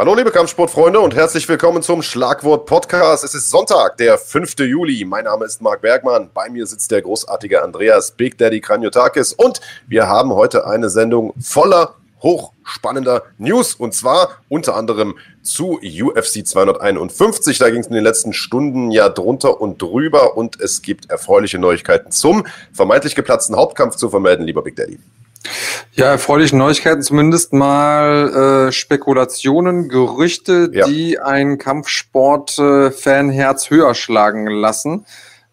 Hallo liebe Kampfsportfreunde und herzlich willkommen zum Schlagwort Podcast. Es ist Sonntag, der 5. Juli. Mein Name ist Marc Bergmann. Bei mir sitzt der großartige Andreas Big Daddy Kranjotakis und wir haben heute eine Sendung voller hochspannender News und zwar unter anderem zu UFC 251. Da ging es in den letzten Stunden ja drunter und drüber und es gibt erfreuliche Neuigkeiten zum vermeintlich geplatzten Hauptkampf zu vermelden, lieber Big Daddy. Ja, erfreuliche Neuigkeiten, zumindest mal äh, Spekulationen, Gerüchte, ja. die ein Kampfsport-Fan-Herz höher schlagen lassen.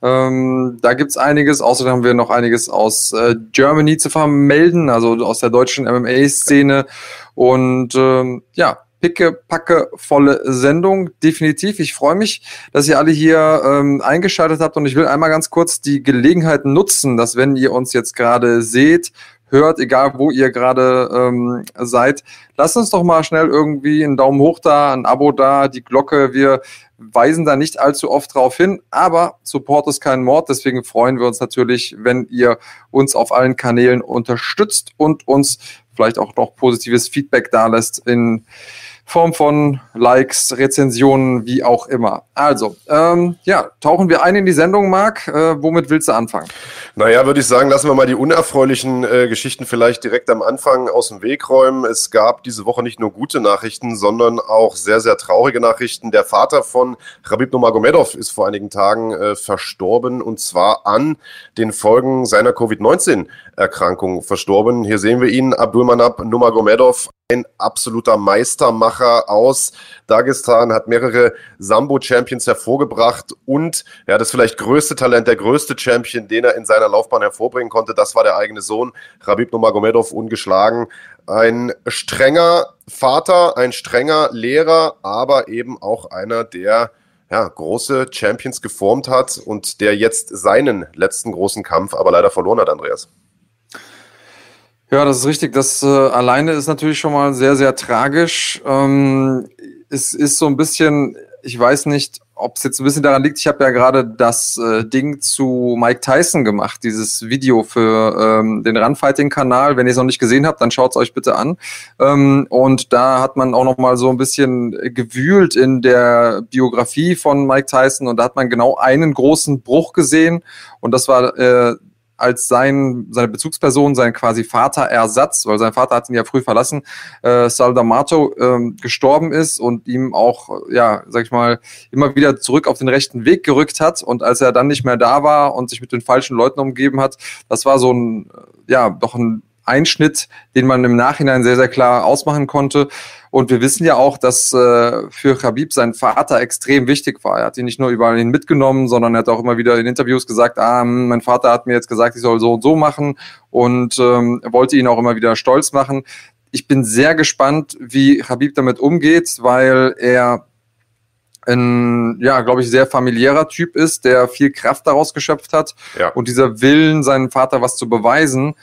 Ähm, da gibt's einiges. Außerdem haben wir noch einiges aus äh, Germany zu vermelden, also aus der deutschen MMA-Szene. Und ähm, ja, picke, packe, volle Sendung, definitiv. Ich freue mich, dass ihr alle hier ähm, eingeschaltet habt und ich will einmal ganz kurz die Gelegenheit nutzen, dass wenn ihr uns jetzt gerade seht, hört, egal wo ihr gerade ähm, seid, lasst uns doch mal schnell irgendwie einen Daumen hoch da, ein Abo da, die Glocke. Wir weisen da nicht allzu oft drauf hin, aber Support ist kein Mord. Deswegen freuen wir uns natürlich, wenn ihr uns auf allen Kanälen unterstützt und uns vielleicht auch noch positives Feedback da lässt in Form von Likes, Rezensionen, wie auch immer. Also, ähm, ja, tauchen wir ein in die Sendung, Marc. Äh, womit willst du anfangen? Naja, würde ich sagen, lassen wir mal die unerfreulichen äh, Geschichten vielleicht direkt am Anfang aus dem Weg räumen. Es gab diese Woche nicht nur gute Nachrichten, sondern auch sehr, sehr traurige Nachrichten. Der Vater von Rabib Nomagomedov ist vor einigen Tagen äh, verstorben und zwar an den Folgen seiner Covid-19-Erkrankung verstorben. Hier sehen wir ihn, Abdulmanab Nomagomedov, ein absoluter Meistermacher aus Dagestan, hat mehrere Sambo-Champions hervorgebracht und ja, das vielleicht größte Talent, der größte Champion, den er in seiner Laufbahn hervorbringen konnte, das war der eigene Sohn, Rabib Nomagomedov, ungeschlagen. Ein strenger Vater, ein strenger Lehrer, aber eben auch einer, der ja, große Champions geformt hat und der jetzt seinen letzten großen Kampf aber leider verloren hat, Andreas. Ja, das ist richtig. Das äh, alleine ist natürlich schon mal sehr, sehr tragisch. Ähm, es ist so ein bisschen, ich weiß nicht, ob es jetzt ein bisschen daran liegt, ich habe ja gerade das äh, Ding zu Mike Tyson gemacht, dieses Video für ähm, den Runfighting-Kanal. Wenn ihr es noch nicht gesehen habt, dann schaut es euch bitte an. Ähm, und da hat man auch noch mal so ein bisschen gewühlt in der Biografie von Mike Tyson und da hat man genau einen großen Bruch gesehen und das war äh, als sein, seine Bezugsperson, sein quasi Vaterersatz, weil sein Vater hat ihn ja früh verlassen, äh, Sal D'Amato ähm, gestorben ist und ihm auch, ja, sag ich mal, immer wieder zurück auf den rechten Weg gerückt hat. Und als er dann nicht mehr da war und sich mit den falschen Leuten umgeben hat, das war so ein, ja, doch ein Einschnitt, den man im Nachhinein sehr, sehr klar ausmachen konnte. Und wir wissen ja auch, dass äh, für Khabib sein Vater extrem wichtig war. Er hat ihn nicht nur überall hin mitgenommen, sondern er hat auch immer wieder in Interviews gesagt, ah, hm, mein Vater hat mir jetzt gesagt, ich soll so und so machen und ähm, wollte ihn auch immer wieder stolz machen. Ich bin sehr gespannt, wie Khabib damit umgeht, weil er ein, ja, glaube ich, sehr familiärer Typ ist, der viel Kraft daraus geschöpft hat ja. und dieser Willen, seinem Vater was zu beweisen,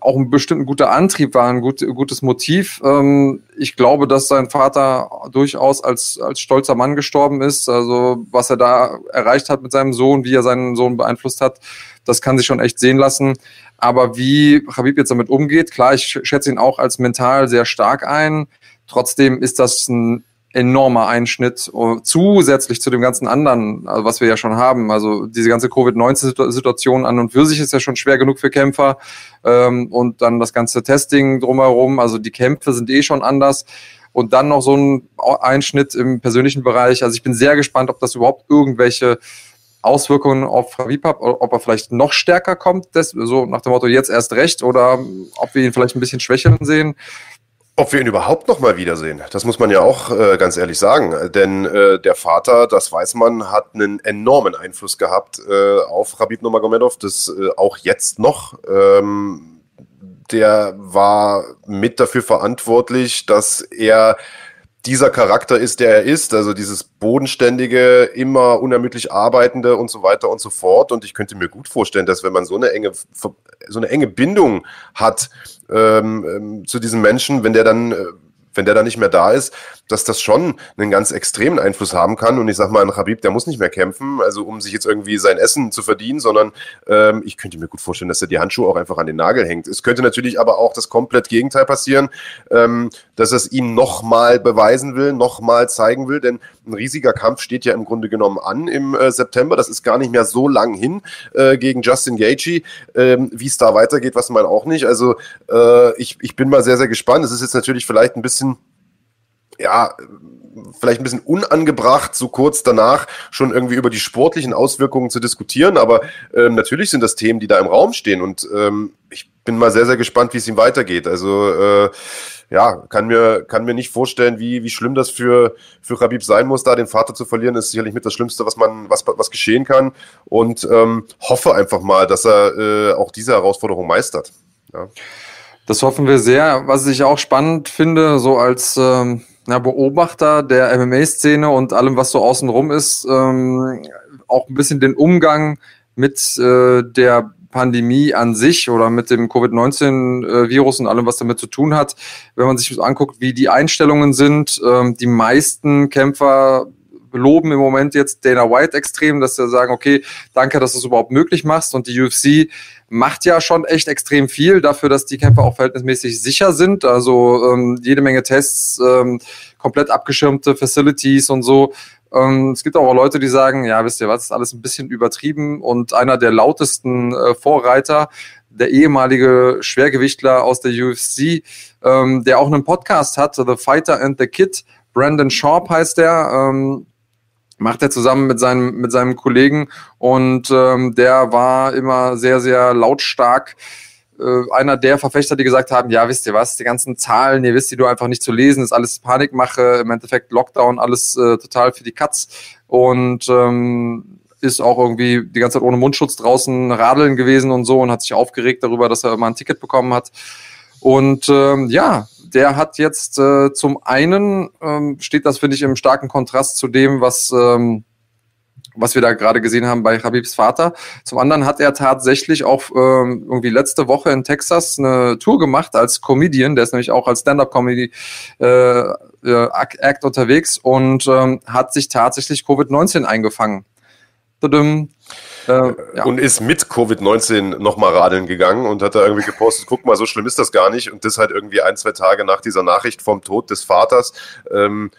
auch ein bestimmt guter Antrieb war, ein gut, gutes Motiv. Ähm, ich glaube, dass sein Vater durchaus als, als stolzer Mann gestorben ist. Also was er da erreicht hat mit seinem Sohn, wie er seinen Sohn beeinflusst hat, das kann sich schon echt sehen lassen. Aber wie Habib jetzt damit umgeht, klar, ich schätze ihn auch als mental sehr stark ein. Trotzdem ist das ein enormer Einschnitt uh, zusätzlich zu dem ganzen anderen, also was wir ja schon haben. Also diese ganze Covid-19-Situation an und für sich ist ja schon schwer genug für Kämpfer ähm, und dann das ganze Testing drumherum. Also die Kämpfe sind eh schon anders und dann noch so ein Einschnitt im persönlichen Bereich. Also ich bin sehr gespannt, ob das überhaupt irgendwelche Auswirkungen auf hat, ob er vielleicht noch stärker kommt, das, so nach dem Motto jetzt erst recht oder ob wir ihn vielleicht ein bisschen schwächeln sehen. Ob wir ihn überhaupt noch mal wiedersehen, das muss man ja auch äh, ganz ehrlich sagen. Denn äh, der Vater, das weiß man, hat einen enormen Einfluss gehabt äh, auf Rabib Nurmagomedov, das äh, auch jetzt noch. Ähm, der war mit dafür verantwortlich, dass er dieser Charakter ist, der er ist, also dieses bodenständige, immer unermüdlich arbeitende und so weiter und so fort. Und ich könnte mir gut vorstellen, dass wenn man so eine enge, so eine enge Bindung hat ähm, ähm, zu diesem Menschen, wenn der dann äh, wenn der da nicht mehr da ist, dass das schon einen ganz extremen Einfluss haben kann. Und ich sag mal, ein Habib, der muss nicht mehr kämpfen, also um sich jetzt irgendwie sein Essen zu verdienen, sondern ähm, ich könnte mir gut vorstellen, dass er die Handschuhe auch einfach an den Nagel hängt. Es könnte natürlich aber auch das komplett Gegenteil passieren, ähm, dass es ihm nochmal beweisen will, nochmal zeigen will, denn ein riesiger Kampf steht ja im Grunde genommen an im äh, September. Das ist gar nicht mehr so lang hin äh, gegen Justin Gaethje. Ähm, Wie es da weitergeht, was man auch nicht. Also äh, ich, ich bin mal sehr, sehr gespannt. Es ist jetzt natürlich vielleicht ein bisschen ja, vielleicht ein bisschen unangebracht, so kurz danach schon irgendwie über die sportlichen Auswirkungen zu diskutieren. Aber ähm, natürlich sind das Themen, die da im Raum stehen. Und ähm, ich bin mal sehr, sehr gespannt, wie es ihm weitergeht. Also äh, ja, kann mir, kann mir nicht vorstellen, wie, wie schlimm das für, für Rabib sein muss, da den Vater zu verlieren, ist sicherlich mit das Schlimmste, was man, was, was geschehen kann. Und ähm, hoffe einfach mal, dass er äh, auch diese Herausforderung meistert. Ja. Das hoffen wir sehr. Was ich auch spannend finde, so als ähm, ja, Beobachter der MMA-Szene und allem, was so außenrum ist, ähm, auch ein bisschen den Umgang mit äh, der Pandemie an sich oder mit dem Covid-19-Virus und allem, was damit zu tun hat. Wenn man sich anguckt, wie die Einstellungen sind, ähm, die meisten Kämpfer loben im Moment jetzt Dana White extrem, dass sie sagen, okay, danke, dass du es überhaupt möglich machst. Und die UFC macht ja schon echt extrem viel dafür, dass die Kämpfer auch verhältnismäßig sicher sind. Also ähm, jede Menge Tests, ähm, komplett abgeschirmte Facilities und so. Ähm, es gibt auch Leute, die sagen, ja, wisst ihr was, ist alles ein bisschen übertrieben. Und einer der lautesten äh, Vorreiter, der ehemalige Schwergewichtler aus der UFC, ähm, der auch einen Podcast hat, The Fighter and the Kid, Brandon Sharp heißt der, ähm, macht er zusammen mit seinem, mit seinem Kollegen und ähm, der war immer sehr, sehr lautstark. Äh, einer der Verfechter, die gesagt haben, ja, wisst ihr was, die ganzen Zahlen, ihr wisst die du einfach nicht zu lesen, ist alles Panikmache, im Endeffekt Lockdown, alles äh, total für die Katz und ähm, ist auch irgendwie die ganze Zeit ohne Mundschutz draußen radeln gewesen und so und hat sich aufgeregt darüber, dass er immer ein Ticket bekommen hat. Und ähm, ja, der hat jetzt äh, zum einen, ähm, steht das, finde ich, im starken Kontrast zu dem, was, ähm, was wir da gerade gesehen haben bei Habibs Vater. Zum anderen hat er tatsächlich auch ähm, irgendwie letzte Woche in Texas eine Tour gemacht als Comedian. Der ist nämlich auch als Stand-up-Comedy äh, äh, Act unterwegs und ähm, hat sich tatsächlich Covid-19 eingefangen. Tudum. Äh, ja. Und ist mit Covid-19 nochmal radeln gegangen und hat da irgendwie gepostet, guck mal, so schlimm ist das gar nicht. Und das halt irgendwie ein, zwei Tage nach dieser Nachricht vom Tod des Vaters. Ähm,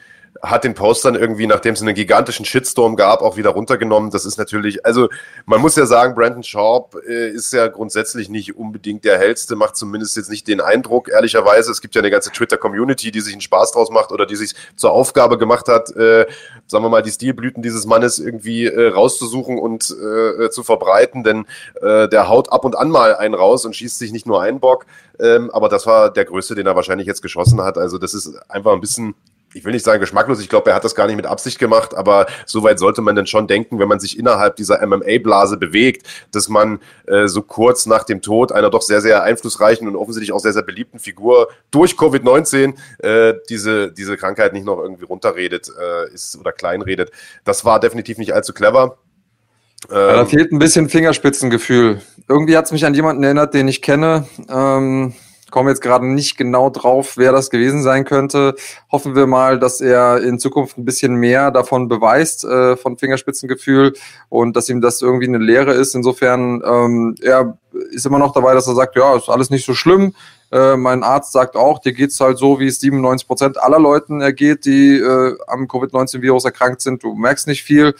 hat den Post dann irgendwie, nachdem es einen gigantischen Shitstorm gab, auch wieder runtergenommen. Das ist natürlich, also man muss ja sagen, Brandon Sharp äh, ist ja grundsätzlich nicht unbedingt der hellste, macht zumindest jetzt nicht den Eindruck, ehrlicherweise. Es gibt ja eine ganze Twitter-Community, die sich einen Spaß draus macht oder die sich zur Aufgabe gemacht hat, äh, sagen wir mal, die Stilblüten dieses Mannes irgendwie äh, rauszusuchen und äh, zu verbreiten, denn äh, der haut ab und an mal einen raus und schießt sich nicht nur einen Bock. Ähm, aber das war der größte, den er wahrscheinlich jetzt geschossen hat. Also das ist einfach ein bisschen ich will nicht sagen geschmacklos, ich glaube, er hat das gar nicht mit Absicht gemacht, aber soweit sollte man dann schon denken, wenn man sich innerhalb dieser MMA-Blase bewegt, dass man äh, so kurz nach dem Tod einer doch sehr, sehr einflussreichen und offensichtlich auch sehr, sehr beliebten Figur durch Covid-19 äh, diese, diese Krankheit nicht noch irgendwie runterredet äh, ist oder kleinredet. Das war definitiv nicht allzu clever. Ja, da ähm, fehlt ein bisschen Fingerspitzengefühl. Irgendwie hat es mich an jemanden erinnert, den ich kenne. Ähm komme jetzt gerade nicht genau drauf, wer das gewesen sein könnte. Hoffen wir mal, dass er in Zukunft ein bisschen mehr davon beweist, äh, von Fingerspitzengefühl und dass ihm das irgendwie eine Lehre ist. Insofern, ähm, er ist immer noch dabei, dass er sagt, ja, ist alles nicht so schlimm. Äh, mein Arzt sagt auch, dir geht's halt so, wie es 97 Prozent aller Leuten ergeht, die äh, am Covid-19-Virus erkrankt sind. Du merkst nicht viel.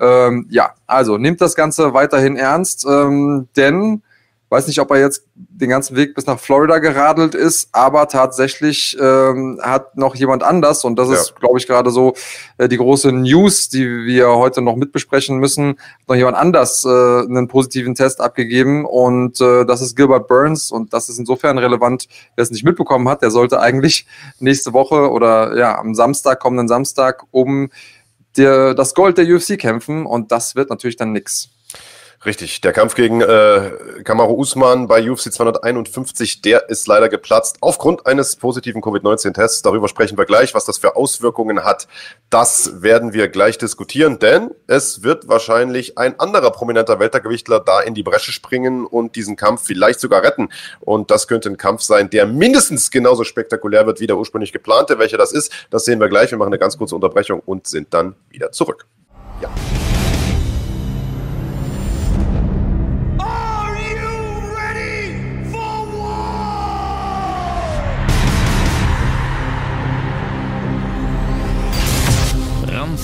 Ähm, ja, also nimmt das Ganze weiterhin ernst, ähm, denn Weiß nicht, ob er jetzt den ganzen Weg bis nach Florida geradelt ist, aber tatsächlich ähm, hat noch jemand anders, und das ja. ist, glaube ich, gerade so äh, die große News, die wir heute noch mitbesprechen müssen, noch jemand anders äh, einen positiven Test abgegeben und äh, das ist Gilbert Burns und das ist insofern relevant, wer es nicht mitbekommen hat, der sollte eigentlich nächste Woche oder ja am Samstag, kommenden Samstag um der, das Gold der UFC kämpfen und das wird natürlich dann nix. Richtig, der Kampf gegen äh, Kamaru Usman bei UFC 251, der ist leider geplatzt aufgrund eines positiven Covid-19-Tests. Darüber sprechen wir gleich, was das für Auswirkungen hat. Das werden wir gleich diskutieren, denn es wird wahrscheinlich ein anderer prominenter Weltergewichtler da in die Bresche springen und diesen Kampf vielleicht sogar retten. Und das könnte ein Kampf sein, der mindestens genauso spektakulär wird wie der ursprünglich geplante. Welcher das ist, das sehen wir gleich. Wir machen eine ganz kurze Unterbrechung und sind dann wieder zurück.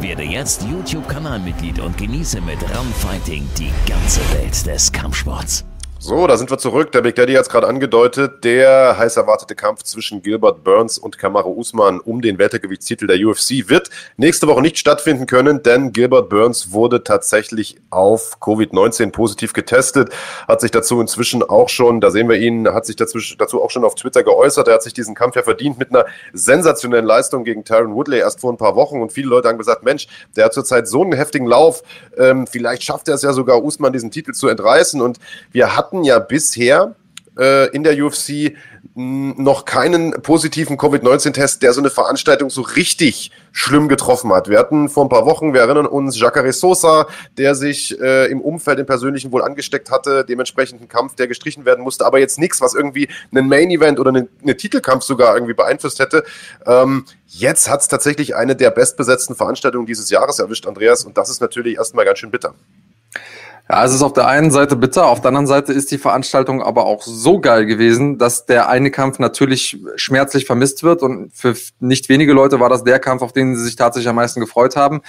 Werde jetzt YouTube-Kanalmitglied und genieße mit Ram Fighting die ganze Welt des Kampfsports. So, da sind wir zurück. Der Big Daddy hat es gerade angedeutet. Der heiß erwartete Kampf zwischen Gilbert Burns und Kamaru Usman um den Weltergewichtstitel der UFC wird nächste Woche nicht stattfinden können, denn Gilbert Burns wurde tatsächlich auf Covid-19 positiv getestet, hat sich dazu inzwischen auch schon, da sehen wir ihn, hat sich dazu, auch schon auf Twitter geäußert. Er hat sich diesen Kampf ja verdient mit einer sensationellen Leistung gegen Tyron Woodley erst vor ein paar Wochen und viele Leute haben gesagt, Mensch, der hat zurzeit so einen heftigen Lauf, ähm, vielleicht schafft er es ja sogar, Usman diesen Titel zu entreißen und wir hatten hatten ja bisher äh, in der UFC noch keinen positiven Covid-19-Test, der so eine Veranstaltung so richtig schlimm getroffen hat. Wir hatten vor ein paar Wochen, wir erinnern uns, Jacare Sosa, der sich äh, im Umfeld im Persönlichen wohl angesteckt hatte, dementsprechend ein Kampf, der gestrichen werden musste, aber jetzt nichts, was irgendwie einen Main-Event oder einen, einen, Titelkampf sogar irgendwie beeinflusst hätte. Ähm, jetzt hat es tatsächlich eine der bestbesetzten Veranstaltungen dieses Jahres erwischt, Andreas, und das ist natürlich erstmal ganz schön bitter. Ja, es ist auf der einen Seite bitter, auf der anderen Seite ist die Veranstaltung aber auch so geil gewesen, dass der eine Kampf natürlich schmerzlich vermisst wird und für nicht wenige Leute war das der Kampf, auf den sie sich tatsächlich am meisten gefreut haben.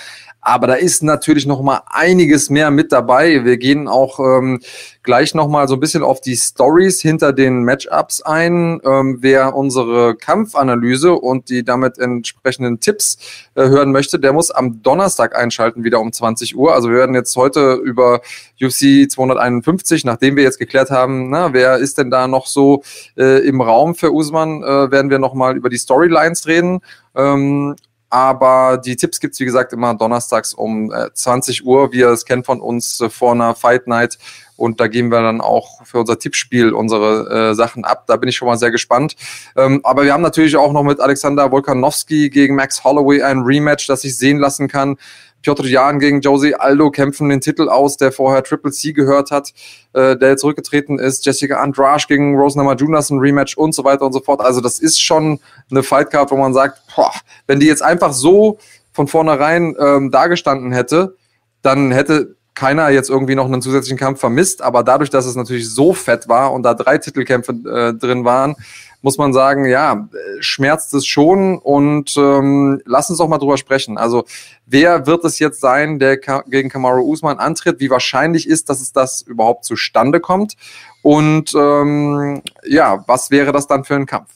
Aber da ist natürlich noch mal einiges mehr mit dabei. Wir gehen auch ähm, gleich noch mal so ein bisschen auf die Stories hinter den Matchups ein. Ähm, wer unsere Kampfanalyse und die damit entsprechenden Tipps äh, hören möchte, der muss am Donnerstag einschalten, wieder um 20 Uhr. Also wir werden jetzt heute über UFC 251, nachdem wir jetzt geklärt haben, na, wer ist denn da noch so äh, im Raum für Usman, äh, werden wir noch mal über die Storylines reden. Ähm, aber die Tipps gibt's wie gesagt, immer donnerstags um äh, 20 Uhr, wie ihr es kennt von uns äh, vor einer Fight Night. Und da geben wir dann auch für unser Tippspiel unsere äh, Sachen ab. Da bin ich schon mal sehr gespannt. Ähm, aber wir haben natürlich auch noch mit Alexander Volkanowski gegen Max Holloway ein Rematch, das sich sehen lassen kann. Piotr Jan gegen Josie Aldo kämpfen den Titel aus, der vorher Triple C gehört hat, äh, der zurückgetreten ist. Jessica Andrade gegen Rose Namajunas ein Rematch und so weiter und so fort. Also das ist schon eine Fightcard, wo man sagt, boah, wenn die jetzt einfach so von vornherein ähm, dagestanden hätte, dann hätte keiner jetzt irgendwie noch einen zusätzlichen Kampf vermisst. Aber dadurch, dass es natürlich so fett war und da drei Titelkämpfe äh, drin waren, muss man sagen, ja, schmerzt es schon und ähm, lass uns doch mal drüber sprechen. Also wer wird es jetzt sein, der gegen Kamaru Usman antritt? Wie wahrscheinlich ist, dass es das überhaupt zustande kommt? Und ähm, ja, was wäre das dann für ein Kampf?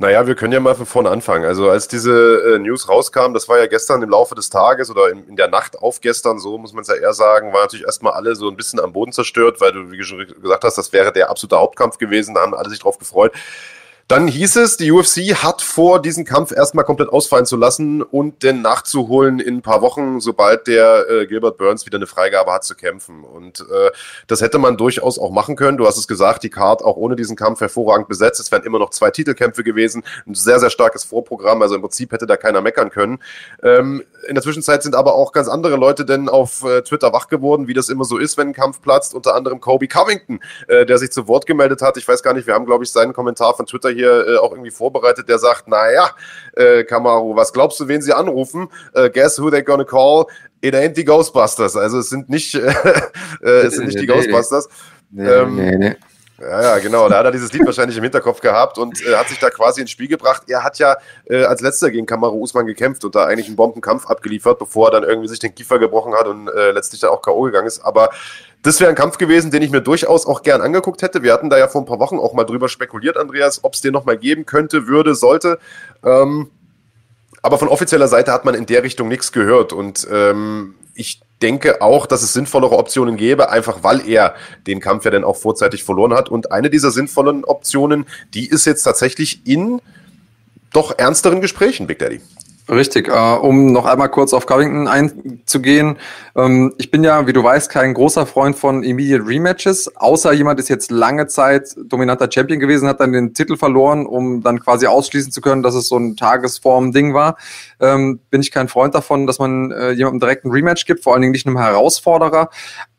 Naja, wir können ja mal von vorne anfangen. Also als diese äh, News rauskam, das war ja gestern im Laufe des Tages oder in, in der Nacht auf gestern, so muss man es ja eher sagen, war natürlich erstmal alle so ein bisschen am Boden zerstört, weil du, wie schon gesagt hast, das wäre der absolute Hauptkampf gewesen, da haben alle sich drauf gefreut. Dann hieß es, die UFC hat vor, diesen Kampf erstmal komplett ausfallen zu lassen und den nachzuholen in ein paar Wochen, sobald der äh, Gilbert Burns wieder eine Freigabe hat zu kämpfen. Und äh, das hätte man durchaus auch machen können. Du hast es gesagt, die Card auch ohne diesen Kampf hervorragend besetzt. Es wären immer noch zwei Titelkämpfe gewesen, ein sehr, sehr starkes Vorprogramm. Also im Prinzip hätte da keiner meckern können. Ähm, in der Zwischenzeit sind aber auch ganz andere Leute denn auf äh, Twitter wach geworden, wie das immer so ist, wenn ein Kampf platzt. Unter anderem Kobe Covington, äh, der sich zu Wort gemeldet hat. Ich weiß gar nicht, wir haben, glaube ich, seinen Kommentar von Twitter hier äh, auch irgendwie vorbereitet, der sagt, naja, äh, Kamaru, was glaubst du, wen sie anrufen? Äh, guess who they're gonna call? It ain't the Ghostbusters. Also es sind nicht, äh, es sind nicht die Ghostbusters. Nee, ähm, nee, nee. Ja, ja, genau. Da hat er dieses Lied wahrscheinlich im Hinterkopf gehabt und äh, hat sich da quasi ins Spiel gebracht. Er hat ja äh, als letzter gegen Kamaru Usman gekämpft und da eigentlich einen Bombenkampf abgeliefert, bevor er dann irgendwie sich den Kiefer gebrochen hat und äh, letztlich dann auch K.O. gegangen ist. Aber das wäre ein Kampf gewesen, den ich mir durchaus auch gern angeguckt hätte. Wir hatten da ja vor ein paar Wochen auch mal drüber spekuliert, Andreas, ob es den nochmal geben könnte, würde, sollte. Ähm, aber von offizieller Seite hat man in der Richtung nichts gehört. Und ähm, ich denke auch, dass es sinnvollere Optionen gäbe, einfach weil er den Kampf ja dann auch vorzeitig verloren hat. Und eine dieser sinnvollen Optionen, die ist jetzt tatsächlich in doch ernsteren Gesprächen, Big Daddy. Richtig, äh, um noch einmal kurz auf Covington einzugehen. Ähm, ich bin ja, wie du weißt, kein großer Freund von Immediate Rematches, außer jemand ist jetzt lange Zeit dominanter Champion gewesen, hat dann den Titel verloren, um dann quasi ausschließen zu können, dass es so ein Tagesform-Ding war. Ähm, bin ich kein Freund davon, dass man äh, jemandem direkt ein Rematch gibt, vor allen Dingen nicht einem Herausforderer.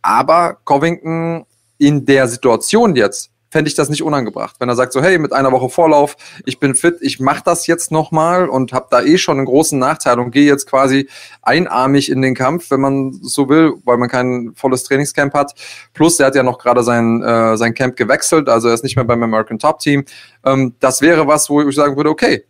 Aber Covington in der Situation jetzt fände ich das nicht unangebracht. Wenn er sagt so, hey, mit einer Woche Vorlauf, ich bin fit, ich mache das jetzt nochmal und habe da eh schon einen großen Nachteil und gehe jetzt quasi einarmig in den Kampf, wenn man so will, weil man kein volles Trainingscamp hat. Plus, er hat ja noch gerade sein, äh, sein Camp gewechselt, also er ist nicht mehr beim American Top Team. Ähm, das wäre was, wo ich sagen würde, okay,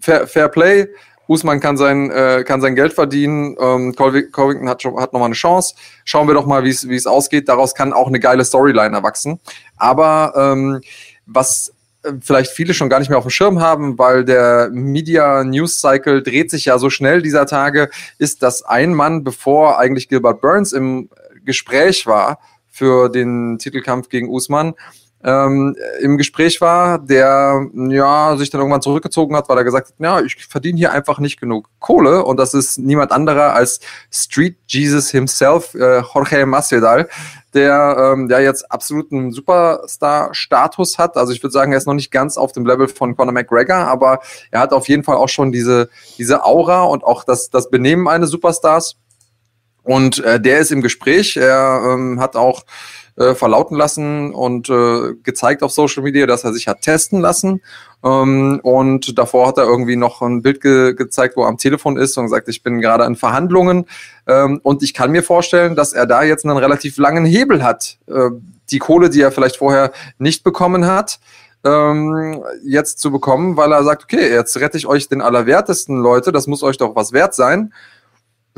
Fair, Fair Play, Usman kann sein, äh, kann sein Geld verdienen. Ähm, Covington hat, hat nochmal eine Chance. Schauen wir doch mal, wie es ausgeht. Daraus kann auch eine geile Storyline erwachsen. Aber ähm, was äh, vielleicht viele schon gar nicht mehr auf dem Schirm haben, weil der Media News Cycle dreht sich ja so schnell dieser Tage, ist, dass ein Mann, bevor eigentlich Gilbert Burns im Gespräch war für den Titelkampf gegen Usman, ähm, im Gespräch war, der ja sich dann irgendwann zurückgezogen hat, weil er gesagt hat, ja, ich verdiene hier einfach nicht genug Kohle und das ist niemand anderer als Street Jesus himself, äh, Jorge Masvidal, der ähm, ja jetzt absoluten Superstar-Status hat. Also ich würde sagen, er ist noch nicht ganz auf dem Level von Conor McGregor, aber er hat auf jeden Fall auch schon diese diese Aura und auch das das Benehmen eines Superstars. Und äh, der ist im Gespräch. Er ähm, hat auch äh, verlauten lassen und äh, gezeigt auf Social Media, dass er sich hat testen lassen. Ähm, und davor hat er irgendwie noch ein Bild ge gezeigt, wo er am Telefon ist und gesagt, ich bin gerade in Verhandlungen. Ähm, und ich kann mir vorstellen, dass er da jetzt einen relativ langen Hebel hat. Äh, die Kohle, die er vielleicht vorher nicht bekommen hat, ähm, jetzt zu bekommen, weil er sagt, okay, jetzt rette ich euch den Allerwertesten, Leute, das muss euch doch was wert sein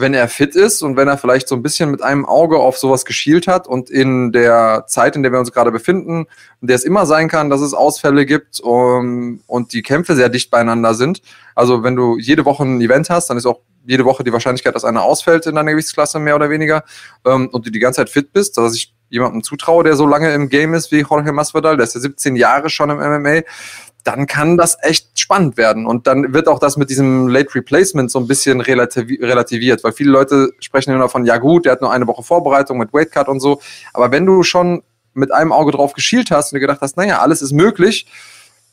wenn er fit ist und wenn er vielleicht so ein bisschen mit einem Auge auf sowas geschielt hat und in der Zeit, in der wir uns gerade befinden, in der es immer sein kann, dass es Ausfälle gibt um, und die Kämpfe sehr dicht beieinander sind. Also wenn du jede Woche ein Event hast, dann ist auch jede Woche die Wahrscheinlichkeit, dass einer ausfällt in deiner Gewichtsklasse mehr oder weniger ähm, und du die ganze Zeit fit bist, dass ich jemandem zutraue, der so lange im Game ist wie Jorge Masvidal, der ist ja 17 Jahre schon im MMA, dann kann das echt spannend werden. Und dann wird auch das mit diesem Late Replacement so ein bisschen relativiert, weil viele Leute sprechen immer von, ja gut, der hat nur eine Woche Vorbereitung mit Weightcut und so. Aber wenn du schon mit einem Auge drauf geschielt hast und dir gedacht hast, naja, alles ist möglich,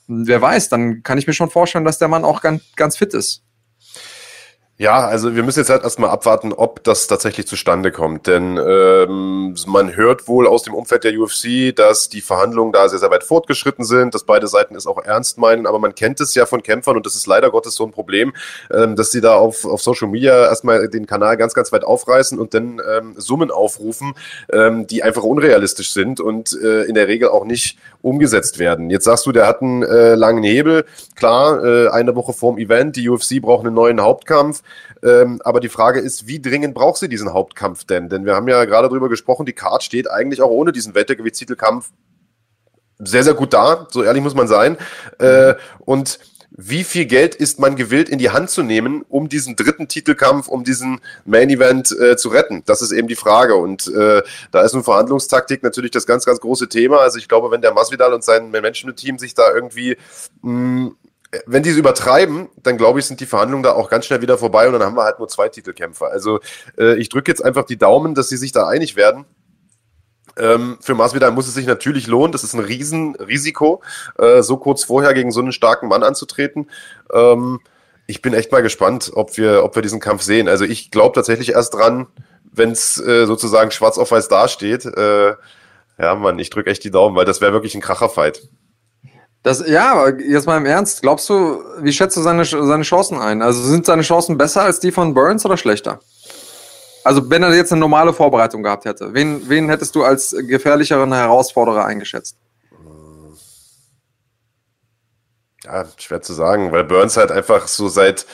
wer weiß, dann kann ich mir schon vorstellen, dass der Mann auch ganz, ganz fit ist. Ja, also wir müssen jetzt halt erstmal abwarten, ob das tatsächlich zustande kommt. Denn ähm, man hört wohl aus dem Umfeld der UFC, dass die Verhandlungen da sehr, sehr weit fortgeschritten sind, dass beide Seiten es auch ernst meinen. Aber man kennt es ja von Kämpfern und das ist leider Gottes so ein Problem, ähm, dass sie da auf, auf Social Media erstmal den Kanal ganz, ganz weit aufreißen und dann ähm, Summen aufrufen, ähm, die einfach unrealistisch sind und äh, in der Regel auch nicht umgesetzt werden. Jetzt sagst du, der hat einen äh, langen Hebel. Klar, äh, eine Woche vorm Event, die UFC braucht einen neuen Hauptkampf. Ähm, aber die Frage ist, wie dringend braucht sie diesen Hauptkampf denn? Denn wir haben ja gerade darüber gesprochen, die Card steht eigentlich auch ohne diesen Weltergewichtstitelkampf sehr, sehr gut da. So ehrlich muss man sein. Äh, und wie viel Geld ist man gewillt in die Hand zu nehmen, um diesen dritten Titelkampf, um diesen Main Event äh, zu retten? Das ist eben die Frage. Und äh, da ist eine Verhandlungstaktik natürlich das ganz, ganz große Thema. Also ich glaube, wenn der Masvidal und sein Management-Team sich da irgendwie mh, wenn die es übertreiben, dann glaube ich, sind die Verhandlungen da auch ganz schnell wieder vorbei und dann haben wir halt nur zwei Titelkämpfer. Also äh, ich drücke jetzt einfach die Daumen, dass sie sich da einig werden. Ähm, für Masvidal muss es sich natürlich lohnen. Das ist ein Riesenrisiko, äh, so kurz vorher gegen so einen starken Mann anzutreten. Ähm, ich bin echt mal gespannt, ob wir, ob wir diesen Kampf sehen. Also ich glaube tatsächlich erst dran, wenn es äh, sozusagen schwarz auf weiß dasteht. Äh, ja, Mann, ich drücke echt die Daumen, weil das wäre wirklich ein Kracherfight. Das, ja, jetzt mal im Ernst. Glaubst du, wie schätzt du seine, seine Chancen ein? Also sind seine Chancen besser als die von Burns oder schlechter? Also wenn er jetzt eine normale Vorbereitung gehabt hätte, wen, wen hättest du als gefährlicheren Herausforderer eingeschätzt? Ja, schwer zu sagen, weil Burns halt einfach so seit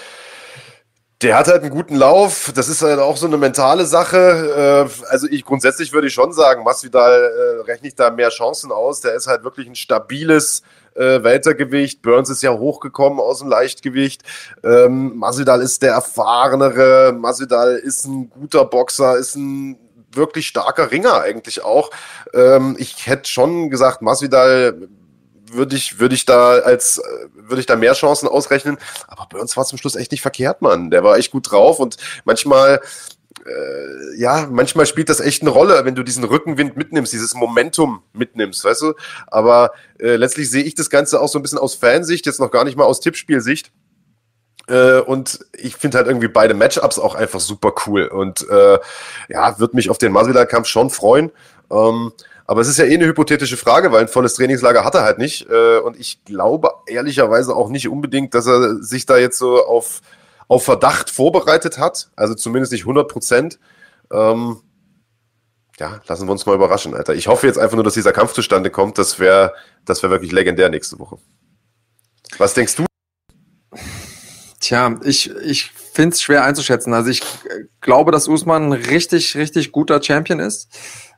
der hat halt einen guten Lauf. Das ist halt auch so eine mentale Sache. Äh, also ich grundsätzlich würde ich schon sagen, Masvidal äh, rechne ich da mehr Chancen aus. Der ist halt wirklich ein stabiles, äh, Weltergewicht. Burns ist ja hochgekommen aus dem Leichtgewicht. Ähm, Masvidal ist der erfahrenere. Masvidal ist ein guter Boxer, ist ein wirklich starker Ringer eigentlich auch. Ähm, ich hätte schon gesagt, Masvidal würde ich, würde ich da als, würde ich da mehr Chancen ausrechnen. Aber Burns war zum Schluss echt nicht verkehrt, Mann. Der war echt gut drauf und manchmal, äh, ja, manchmal spielt das echt eine Rolle, wenn du diesen Rückenwind mitnimmst, dieses Momentum mitnimmst, weißt du? Aber äh, letztlich sehe ich das Ganze auch so ein bisschen aus Fansicht, jetzt noch gar nicht mal aus Tippspielsicht. Äh, und ich finde halt irgendwie beide Matchups auch einfach super cool. Und äh, ja, würde mich auf den Masvidal-Kampf schon freuen. Ähm, aber es ist ja eh eine hypothetische Frage, weil ein volles Trainingslager hat er halt nicht. Äh, und ich glaube ehrlicherweise auch nicht unbedingt, dass er sich da jetzt so auf, auf Verdacht vorbereitet hat. Also zumindest nicht 100 Prozent. Ähm, ja, lassen wir uns mal überraschen, Alter. Ich hoffe jetzt einfach nur, dass dieser Kampf zustande kommt. Das wäre das wär wirklich legendär nächste Woche. Was denkst du? Tja, ich, ich finde es schwer einzuschätzen. Also ich glaube, dass Usman ein richtig, richtig guter Champion ist.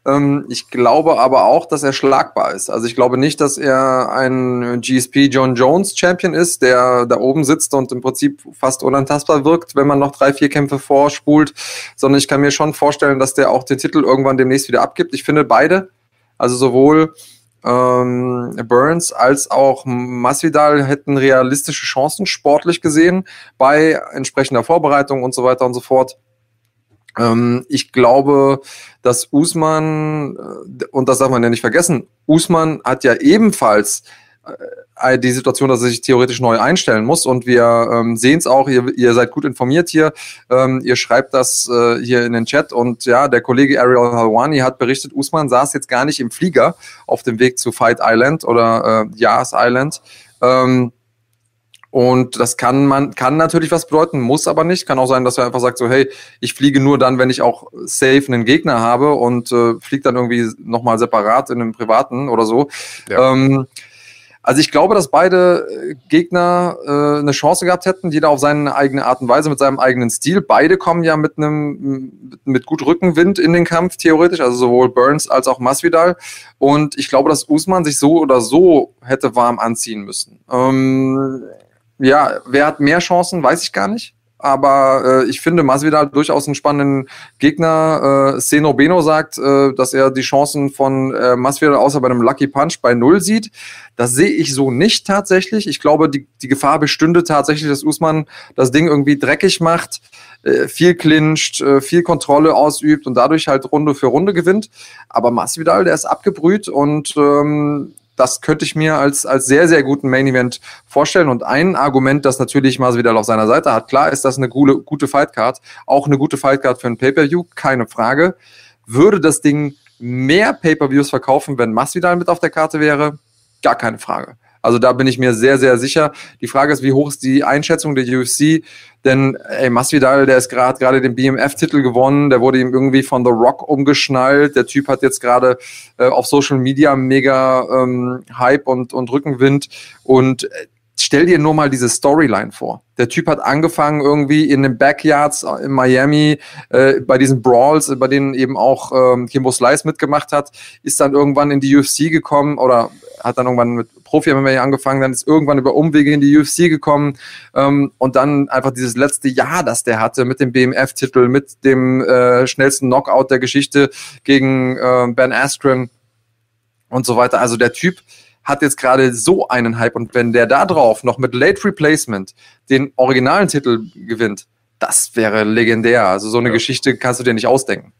Ähm, ich glaube aber auch, dass er schlagbar ist. Also ich glaube nicht, dass er ein GSP John Jones Champion ist, der da oben sitzt und im Prinzip fast unantastbar wirkt, wenn man noch drei, vier Kämpfe vorspult, sondern ich kann mir schon vorstellen, dass der auch den Titel irgendwann demnächst wieder abgibt. Ich finde beide, also sowohl ähm, Burns als auch Masvidal hätten realistische Chancen sportlich gesehen bei entsprechender Vorbereitung und so weiter und so fort. Ähm, ich glaube, dass Usman, äh, und das darf man ja nicht vergessen, Usman hat ja ebenfalls äh, die Situation, dass er sich theoretisch neu einstellen muss. Und wir ähm, sehen es auch, ihr, ihr seid gut informiert hier. Ähm, ihr schreibt das äh, hier in den Chat. Und ja, der Kollege Ariel Halwani hat berichtet, Usman saß jetzt gar nicht im Flieger auf dem Weg zu Fight Island oder äh, Yas Island. Ähm, und das kann man, kann natürlich was bedeuten, muss aber nicht. Kann auch sein, dass er einfach sagt so, hey, ich fliege nur dann, wenn ich auch safe einen Gegner habe und äh, fliege dann irgendwie nochmal separat in einem privaten oder so. Ja. Ähm, also ich glaube, dass beide äh, Gegner äh, eine Chance gehabt hätten, jeder auf seine eigene Art und Weise, mit seinem eigenen Stil. Beide kommen ja mit einem mit gut Rückenwind in den Kampf, theoretisch, also sowohl Burns als auch Masvidal. Und ich glaube, dass Usman sich so oder so hätte warm anziehen müssen. Ähm, ja, wer hat mehr Chancen, weiß ich gar nicht. Aber äh, ich finde Masvidal durchaus einen spannenden Gegner. Äh, Seno Beno sagt, äh, dass er die Chancen von äh, Masvidal außer bei einem Lucky Punch bei Null sieht. Das sehe ich so nicht tatsächlich. Ich glaube, die, die Gefahr bestünde tatsächlich, dass Usman das Ding irgendwie dreckig macht, äh, viel clincht, äh, viel Kontrolle ausübt und dadurch halt Runde für Runde gewinnt. Aber Masvidal, der ist abgebrüht und ähm, das könnte ich mir als, als sehr, sehr guten Main Event vorstellen. Und ein Argument, das natürlich Masvidal auf seiner Seite hat, klar ist das eine gute, gute Fightcard, auch eine gute Fightcard für ein Pay-Per-View, keine Frage. Würde das Ding mehr Pay-Per-Views verkaufen, wenn Masvidal mit auf der Karte wäre? Gar keine Frage. Also da bin ich mir sehr, sehr sicher. Die Frage ist, wie hoch ist die Einschätzung der UFC? Denn ey, Masvidal, der ist gerade gerade den BMF-Titel gewonnen, der wurde ihm irgendwie von The Rock umgeschnallt. Der Typ hat jetzt gerade äh, auf Social Media mega ähm, Hype und, und Rückenwind. Und äh, stell dir nur mal diese Storyline vor. Der Typ hat angefangen irgendwie in den Backyards in Miami, äh, bei diesen Brawls, bei denen eben auch ähm, Kimbo Slice mitgemacht hat, ist dann irgendwann in die UFC gekommen oder hat dann irgendwann mit Profi-MMA angefangen, dann ist irgendwann über Umwege in die UFC gekommen ähm, und dann einfach dieses letzte Jahr, das der hatte mit dem BMF-Titel, mit dem äh, schnellsten Knockout der Geschichte gegen äh, Ben Askren und so weiter. Also der Typ hat jetzt gerade so einen Hype und wenn der da drauf noch mit Late Replacement den originalen Titel gewinnt, das wäre legendär. Also so eine ja. Geschichte kannst du dir nicht ausdenken.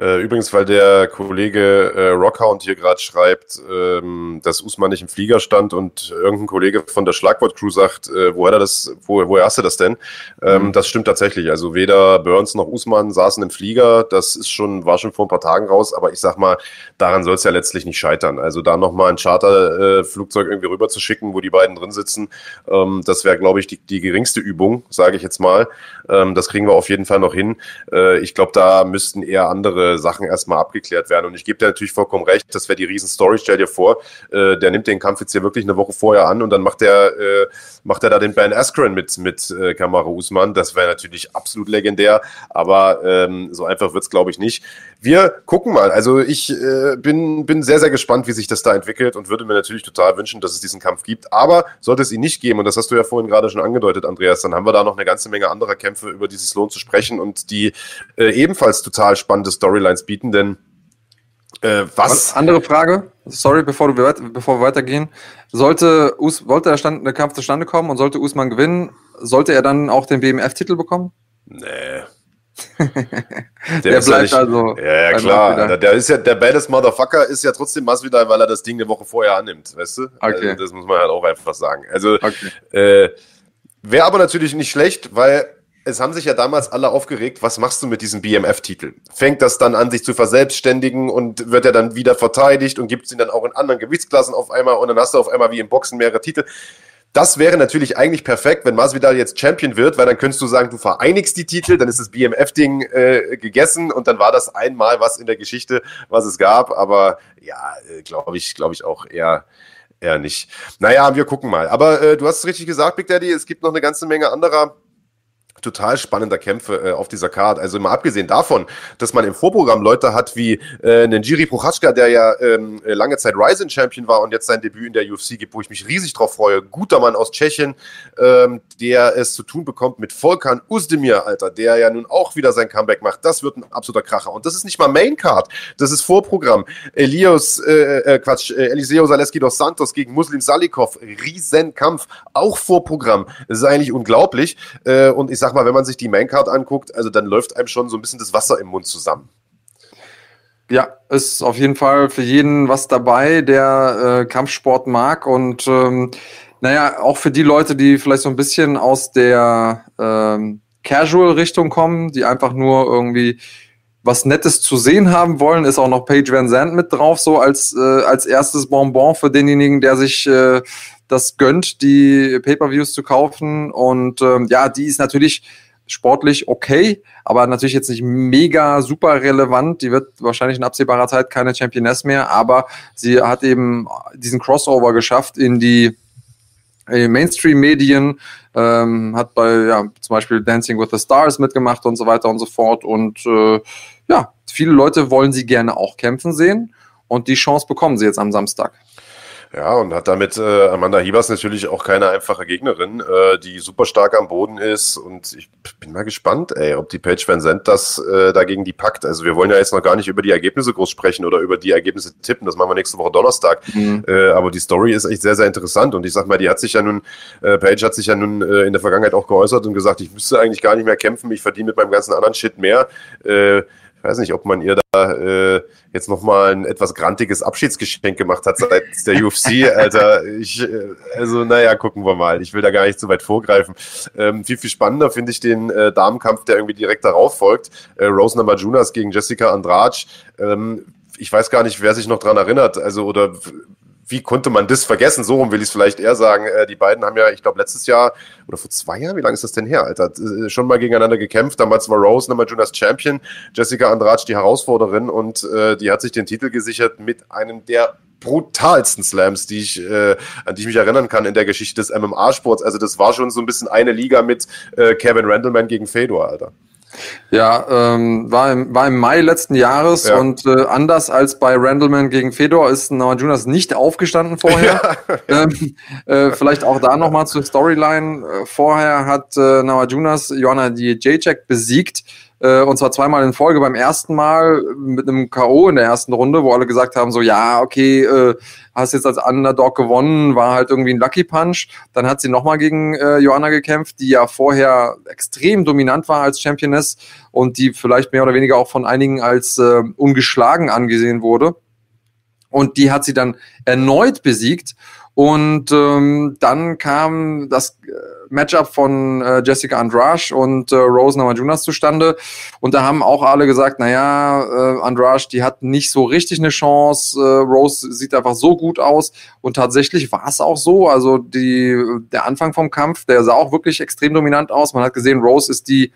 Äh, übrigens, weil der Kollege äh, Rockhound hier gerade schreibt, ähm, dass Usman nicht im Flieger stand und irgendein Kollege von der Schlagwort-Crew sagt, äh, woher, das, wo, woher hast du das denn? Ähm, mhm. Das stimmt tatsächlich. Also weder Burns noch Usman saßen im Flieger. Das ist schon, war schon vor ein paar Tagen raus, aber ich sag mal, daran soll es ja letztlich nicht scheitern. Also da nochmal ein Charterflugzeug äh, irgendwie rüber zu schicken, wo die beiden drin sitzen, ähm, das wäre, glaube ich, die, die geringste Übung, sage ich jetzt mal. Ähm, das kriegen wir auf jeden Fall noch hin. Äh, ich glaube, da müssten eher andere andere Sachen erstmal abgeklärt werden. Und ich gebe dir natürlich vollkommen recht, das wäre die riesen Story. Stell dir vor, äh, der nimmt den Kampf jetzt hier wirklich eine Woche vorher an und dann macht er, äh, macht er da den Ben Askren mit, mit äh, Kamara Usman. Das wäre natürlich absolut legendär, aber ähm, so einfach wird's glaube ich, nicht. Wir gucken mal. Also ich äh, bin, bin sehr, sehr gespannt, wie sich das da entwickelt und würde mir natürlich total wünschen, dass es diesen Kampf gibt. Aber sollte es ihn nicht geben, und das hast du ja vorhin gerade schon angedeutet, Andreas, dann haben wir da noch eine ganze Menge anderer Kämpfe, über die es lohnt zu sprechen und die äh, ebenfalls total spannende Storylines bieten, denn äh, was? Andere Frage, sorry, bevor, wir, bevor wir weitergehen. Sollte, Us, wollte der, Stand, der Kampf zustande kommen und sollte Usman gewinnen, sollte er dann auch den BMF-Titel bekommen? Nee. Der, der bleibt ja nicht, also. Ja, ja klar. Der, ist ja, der baddest Motherfucker ist ja trotzdem Masvidal, weil er das Ding eine Woche vorher annimmt, weißt du? Okay. Also, das muss man halt auch einfach sagen. Also, okay. äh, wäre aber natürlich nicht schlecht, weil es haben sich ja damals alle aufgeregt, was machst du mit diesem BMF-Titel? Fängt das dann an, sich zu verselbstständigen und wird er dann wieder verteidigt und gibt es ihn dann auch in anderen Gewichtsklassen auf einmal und dann hast du auf einmal wie im Boxen mehrere Titel. Das wäre natürlich eigentlich perfekt, wenn Masvidal jetzt Champion wird, weil dann könntest du sagen, du vereinigst die Titel, dann ist das BMF-Ding äh, gegessen und dann war das einmal was in der Geschichte, was es gab. Aber ja, äh, glaube ich, glaube ich auch eher eher nicht. Naja, wir gucken mal. Aber äh, du hast es richtig gesagt, Big Daddy, es gibt noch eine ganze Menge anderer total spannender Kämpfe äh, auf dieser Card. Also mal abgesehen davon, dass man im Vorprogramm Leute hat wie äh, Nenjiri Prochazka, der ja ähm, lange Zeit Ryzen Champion war und jetzt sein Debüt in der UFC gibt, wo ich mich riesig drauf freue. Guter Mann aus Tschechien, ähm, der es zu tun bekommt mit Volkan Uzdemir, Alter, der ja nun auch wieder sein Comeback macht. Das wird ein absoluter Kracher. Und das ist nicht mal Main Card, das ist Vorprogramm. Elios, äh, äh, Quatsch, äh, Eliseo Zaleski dos Santos gegen Muslim Salikov, Riesenkampf, auch Vorprogramm. Das ist eigentlich unglaublich. Äh, und ich sag mal, wenn man sich die Maincard anguckt, also dann läuft einem schon so ein bisschen das Wasser im Mund zusammen. Ja, ist auf jeden Fall für jeden was dabei, der äh, Kampfsport mag und ähm, naja, auch für die Leute, die vielleicht so ein bisschen aus der ähm, Casual-Richtung kommen, die einfach nur irgendwie was Nettes zu sehen haben wollen, ist auch noch Paige Van Zandt mit drauf, so als, äh, als erstes Bonbon für denjenigen, der sich äh, das gönnt, die Pay-per-Views zu kaufen. Und ähm, ja, die ist natürlich sportlich okay, aber natürlich jetzt nicht mega super relevant. Die wird wahrscheinlich in absehbarer Zeit keine Championess mehr, aber sie hat eben diesen Crossover geschafft in die Mainstream-Medien, ähm, hat bei ja, zum Beispiel Dancing with the Stars mitgemacht und so weiter und so fort. Und äh, ja, viele Leute wollen sie gerne auch kämpfen sehen und die Chance bekommen sie jetzt am Samstag. Ja, und hat damit äh, Amanda Hiebers natürlich auch keine einfache Gegnerin, äh, die super stark am Boden ist. Und ich bin mal gespannt, ey, ob die Page Van Zandt das äh, dagegen die packt. Also wir wollen ja jetzt noch gar nicht über die Ergebnisse groß sprechen oder über die Ergebnisse tippen. Das machen wir nächste Woche Donnerstag. Mhm. Äh, aber die Story ist echt sehr, sehr interessant. Und ich sag mal, die hat sich ja nun, äh, Page hat sich ja nun äh, in der Vergangenheit auch geäußert und gesagt, ich müsste eigentlich gar nicht mehr kämpfen. Ich verdiene mit meinem ganzen anderen Shit mehr. Äh, ich weiß nicht, ob man ihr da äh, jetzt nochmal ein etwas grantiges Abschiedsgeschenk gemacht hat seit der UFC. Alter, ich, äh, also naja, gucken wir mal. Ich will da gar nicht zu weit vorgreifen. Ähm, viel, viel spannender finde ich den äh, Damenkampf, der irgendwie direkt darauf folgt. Äh, Rose Namajunas gegen Jessica Andrade. Ähm, ich weiß gar nicht, wer sich noch dran erinnert, also oder wie konnte man das vergessen? So rum will ich es vielleicht eher sagen. Äh, die beiden haben ja, ich glaube, letztes Jahr oder vor zwei Jahren, wie lange ist das denn her, Alter? Äh, schon mal gegeneinander gekämpft. Damals war Rose nochmal Jonas Champion, Jessica Andrade die Herausforderin und äh, die hat sich den Titel gesichert mit einem der brutalsten Slams, die ich, äh, an die ich mich erinnern kann in der Geschichte des MMA-Sports. Also das war schon so ein bisschen eine Liga mit äh, Kevin Randleman gegen Fedor, Alter. Ja, ähm, war, im, war im Mai letzten Jahres ja. und äh, anders als bei Randleman gegen Fedor ist Namajunas nicht aufgestanden vorher. Ja. Ähm, äh, vielleicht auch da nochmal zur Storyline. Äh, vorher hat äh, Namajunas Joanna Jacek besiegt äh, und zwar zweimal in Folge. Beim ersten Mal mit einem K.O. in der ersten Runde, wo alle gesagt haben, so ja, okay, äh, hast jetzt als Underdog gewonnen, war halt irgendwie ein Lucky Punch. Dann hat sie nochmal gegen äh, Joanna gekämpft, die ja vorher extrem dominant war als Championess und die vielleicht mehr oder weniger auch von einigen als äh, ungeschlagen angesehen wurde. Und die hat sie dann erneut besiegt. Und ähm, dann kam das äh, Matchup von äh, Jessica Andrade und äh, Rose Namajunas zustande. Und da haben auch alle gesagt, naja, äh, Andrade, die hat nicht so richtig eine Chance. Äh, Rose sieht einfach so gut aus. Und tatsächlich war es auch so. Also die, der Anfang vom Kampf, der sah auch wirklich extrem dominant aus. Man hat gesehen, Rose ist die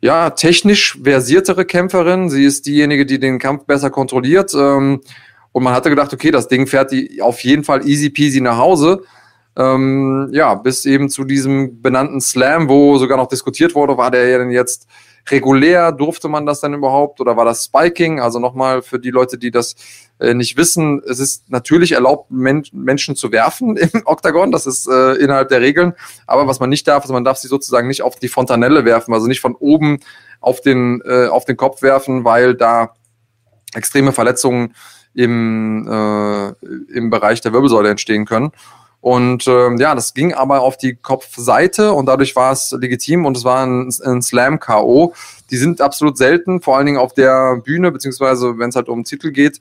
ja, technisch versiertere Kämpferin. Sie ist diejenige, die den Kampf besser kontrolliert. Ähm, und man hatte gedacht, okay, das Ding fährt die auf jeden Fall easy peasy nach Hause. Ähm, ja, bis eben zu diesem benannten Slam, wo sogar noch diskutiert wurde, war der ja denn jetzt regulär? Durfte man das denn überhaupt? Oder war das Spiking? Also nochmal für die Leute, die das äh, nicht wissen, es ist natürlich erlaubt, Men Menschen zu werfen im Oktagon. Das ist äh, innerhalb der Regeln. Aber was man nicht darf, ist, man darf sie sozusagen nicht auf die Fontanelle werfen, also nicht von oben auf den, äh, auf den Kopf werfen, weil da extreme Verletzungen im, äh, im Bereich der Wirbelsäule entstehen können. Und ähm, ja, das ging aber auf die Kopfseite und dadurch war es legitim und es war ein, ein Slam-KO. Die sind absolut selten, vor allen Dingen auf der Bühne, beziehungsweise wenn es halt um Titel geht.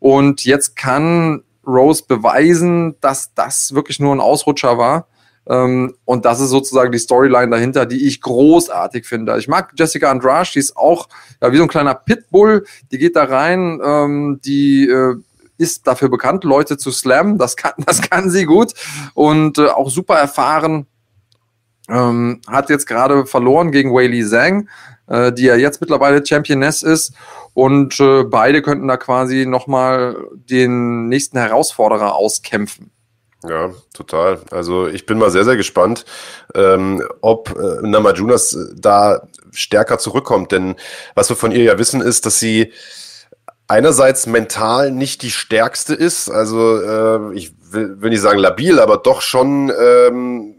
Und jetzt kann Rose beweisen, dass das wirklich nur ein Ausrutscher war. Ähm, und das ist sozusagen die Storyline dahinter, die ich großartig finde. Ich mag Jessica Andrade, die ist auch ja, wie so ein kleiner Pitbull, die geht da rein, ähm, die äh, ist dafür bekannt, Leute zu slammen. Das kann, das kann sie gut und äh, auch super erfahren. Ähm, hat jetzt gerade verloren gegen Wei Zhang, äh, die ja jetzt mittlerweile Championess ist. Und äh, beide könnten da quasi nochmal den nächsten Herausforderer auskämpfen. Ja, total. Also ich bin mal sehr, sehr gespannt, ähm, ob äh, Namajunas da stärker zurückkommt. Denn was wir von ihr ja wissen, ist, dass sie einerseits mental nicht die stärkste ist. Also äh, ich will, will nicht sagen labil, aber doch schon, ähm,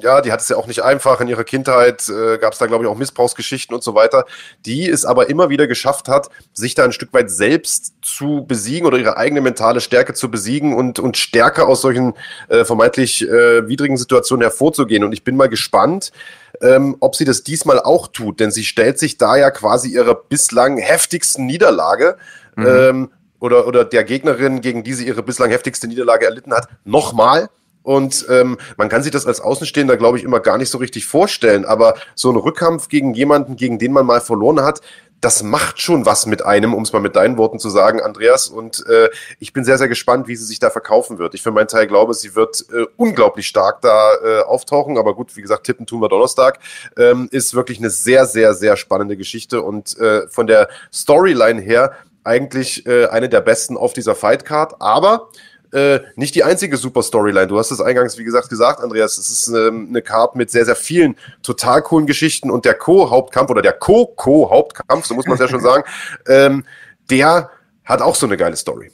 ja, die hat es ja auch nicht einfach. In ihrer Kindheit äh, gab es da, glaube ich, auch Missbrauchsgeschichten und so weiter. Die es aber immer wieder geschafft hat, sich da ein Stück weit selbst zu besiegen oder ihre eigene mentale Stärke zu besiegen und, und stärker aus solchen äh, vermeintlich äh, widrigen Situationen hervorzugehen. Und ich bin mal gespannt, ähm, ob sie das diesmal auch tut, denn sie stellt sich da ja quasi ihrer bislang heftigsten Niederlage mhm. ähm, oder, oder der Gegnerin, gegen die sie ihre bislang heftigste Niederlage erlitten hat, nochmal. Und ähm, man kann sich das als Außenstehender, glaube ich, immer gar nicht so richtig vorstellen. Aber so ein Rückkampf gegen jemanden, gegen den man mal verloren hat, das macht schon was mit einem, um es mal mit deinen Worten zu sagen, Andreas. Und äh, ich bin sehr, sehr gespannt, wie sie sich da verkaufen wird. Ich für meinen Teil glaube, sie wird äh, unglaublich stark da äh, auftauchen. Aber gut, wie gesagt, tippen tun wir Donnerstag. Ähm, ist wirklich eine sehr, sehr, sehr spannende Geschichte. Und äh, von der Storyline her eigentlich äh, eine der besten auf dieser Fightcard. Aber äh, nicht die einzige super Storyline. Du hast es eingangs, wie gesagt, gesagt, Andreas. Es ist ähm, eine Card mit sehr, sehr vielen total coolen Geschichten und der Co-Hauptkampf oder der Co-Co-Hauptkampf, so muss man es ja schon sagen, ähm, der hat auch so eine geile Story.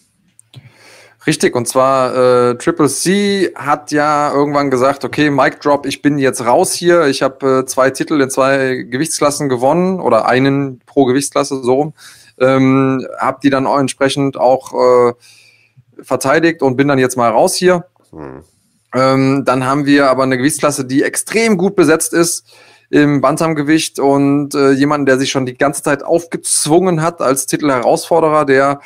Richtig, und zwar äh, Triple C hat ja irgendwann gesagt, okay, Mic Drop, ich bin jetzt raus hier. Ich habe äh, zwei Titel in zwei Gewichtsklassen gewonnen oder einen pro Gewichtsklasse so. Ähm, hab die dann auch entsprechend auch äh, verteidigt und bin dann jetzt mal raus hier. Hm. Ähm, dann haben wir aber eine Gewichtsklasse, die extrem gut besetzt ist im Bantamgewicht und äh, jemanden, der sich schon die ganze Zeit aufgezwungen hat als Titelherausforderer, der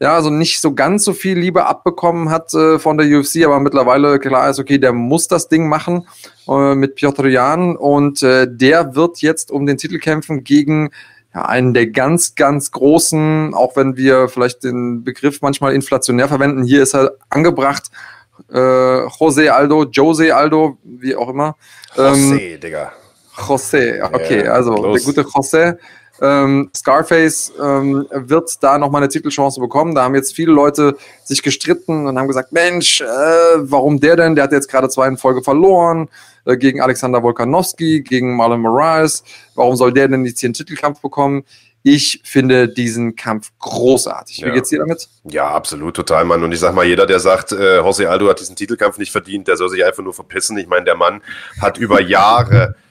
ja, also nicht so ganz so viel Liebe abbekommen hat äh, von der UFC, aber mittlerweile klar ist, okay, der muss das Ding machen äh, mit Piotr Jan und äh, der wird jetzt um den Titel kämpfen gegen ja, einen der ganz, ganz großen, auch wenn wir vielleicht den Begriff manchmal inflationär verwenden, hier ist er angebracht, äh, Jose Aldo, Jose Aldo, wie auch immer. Jose, ähm, Digga. Jose, okay, yeah, also close. der gute Jose. Ähm, Scarface ähm, wird da nochmal eine Titelchance bekommen. Da haben jetzt viele Leute sich gestritten und haben gesagt, Mensch, äh, warum der denn? Der hat jetzt gerade zwei in Folge verloren. Äh, gegen Alexander Wolkanowski, gegen Marlon Moraes. Warum soll der denn jetzt hier einen Titelkampf bekommen? Ich finde diesen Kampf großartig. Wie ja. geht's dir damit? Ja, absolut, total, Mann. Und ich sag mal, jeder, der sagt, äh, Jose Aldo hat diesen Titelkampf nicht verdient, der soll sich einfach nur verpissen. Ich meine, der Mann hat über Jahre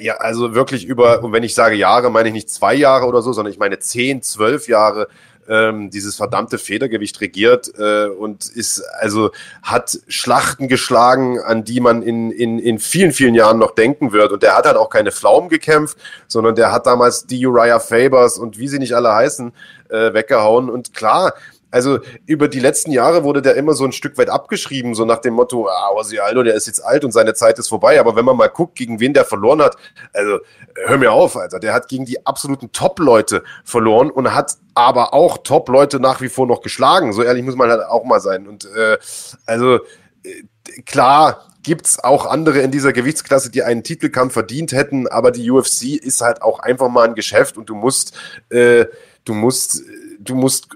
ja, also wirklich über, und wenn ich sage Jahre, meine ich nicht zwei Jahre oder so, sondern ich meine zehn, zwölf Jahre ähm, dieses verdammte Federgewicht regiert äh, und ist also hat Schlachten geschlagen, an die man in, in, in vielen, vielen Jahren noch denken wird. Und der hat halt auch keine Pflaumen gekämpft, sondern der hat damals die Uriah Fabers und wie sie nicht alle heißen, äh, weggehauen. Und klar, also über die letzten Jahre wurde der immer so ein Stück weit abgeschrieben, so nach dem Motto, ah, Ozzy Aldo, der ist jetzt alt und seine Zeit ist vorbei. Aber wenn man mal guckt, gegen wen der verloren hat, also hör mir auf, Alter, der hat gegen die absoluten Top-Leute verloren und hat aber auch Top-Leute nach wie vor noch geschlagen. So ehrlich muss man halt auch mal sein. Und äh, also äh, klar, gibt's auch andere in dieser Gewichtsklasse, die einen Titelkampf verdient hätten, aber die UFC ist halt auch einfach mal ein Geschäft und du musst, äh, du musst, du musst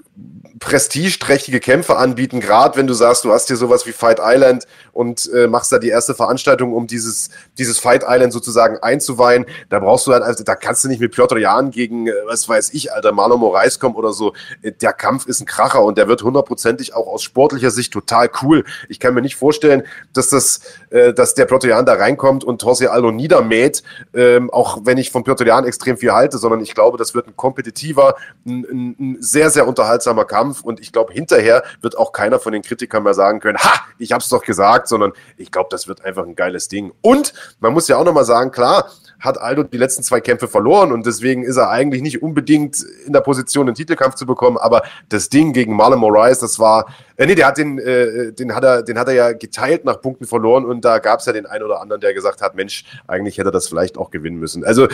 prestigeträchtige Kämpfe anbieten, gerade wenn du sagst, du hast hier sowas wie Fight Island und äh, machst da die erste Veranstaltung, um dieses, dieses Fight Island sozusagen einzuweihen. Da brauchst du halt, also da kannst du nicht mit Piotr Jan gegen, äh, was weiß ich, Alter, Marlon Moraes kommen oder so. Äh, der Kampf ist ein Kracher und der wird hundertprozentig auch aus sportlicher Sicht total cool. Ich kann mir nicht vorstellen, dass das, äh, dass der Piotr Jan da reinkommt und Jose Aldo niedermäht, ähm, auch wenn ich von Piotr Jan extrem viel halte, sondern ich glaube, das wird ein kompetitiver, ein, ein, ein sehr, sehr unterhaltsamer Kampf und ich glaube, hinterher wird auch keiner von den Kritikern mehr sagen können, ha, ich hab's doch gesagt, sondern ich glaube, das wird einfach ein geiles Ding. Und man muss ja auch nochmal sagen, klar, hat Aldo die letzten zwei Kämpfe verloren und deswegen ist er eigentlich nicht unbedingt in der Position, einen Titelkampf zu bekommen. Aber das Ding gegen Marlon Moraes, das war, äh, nee, der hat den, äh, den hat er, den hat er ja geteilt nach Punkten verloren und da gab es ja den einen oder anderen, der gesagt hat, Mensch, eigentlich hätte er das vielleicht auch gewinnen müssen. Also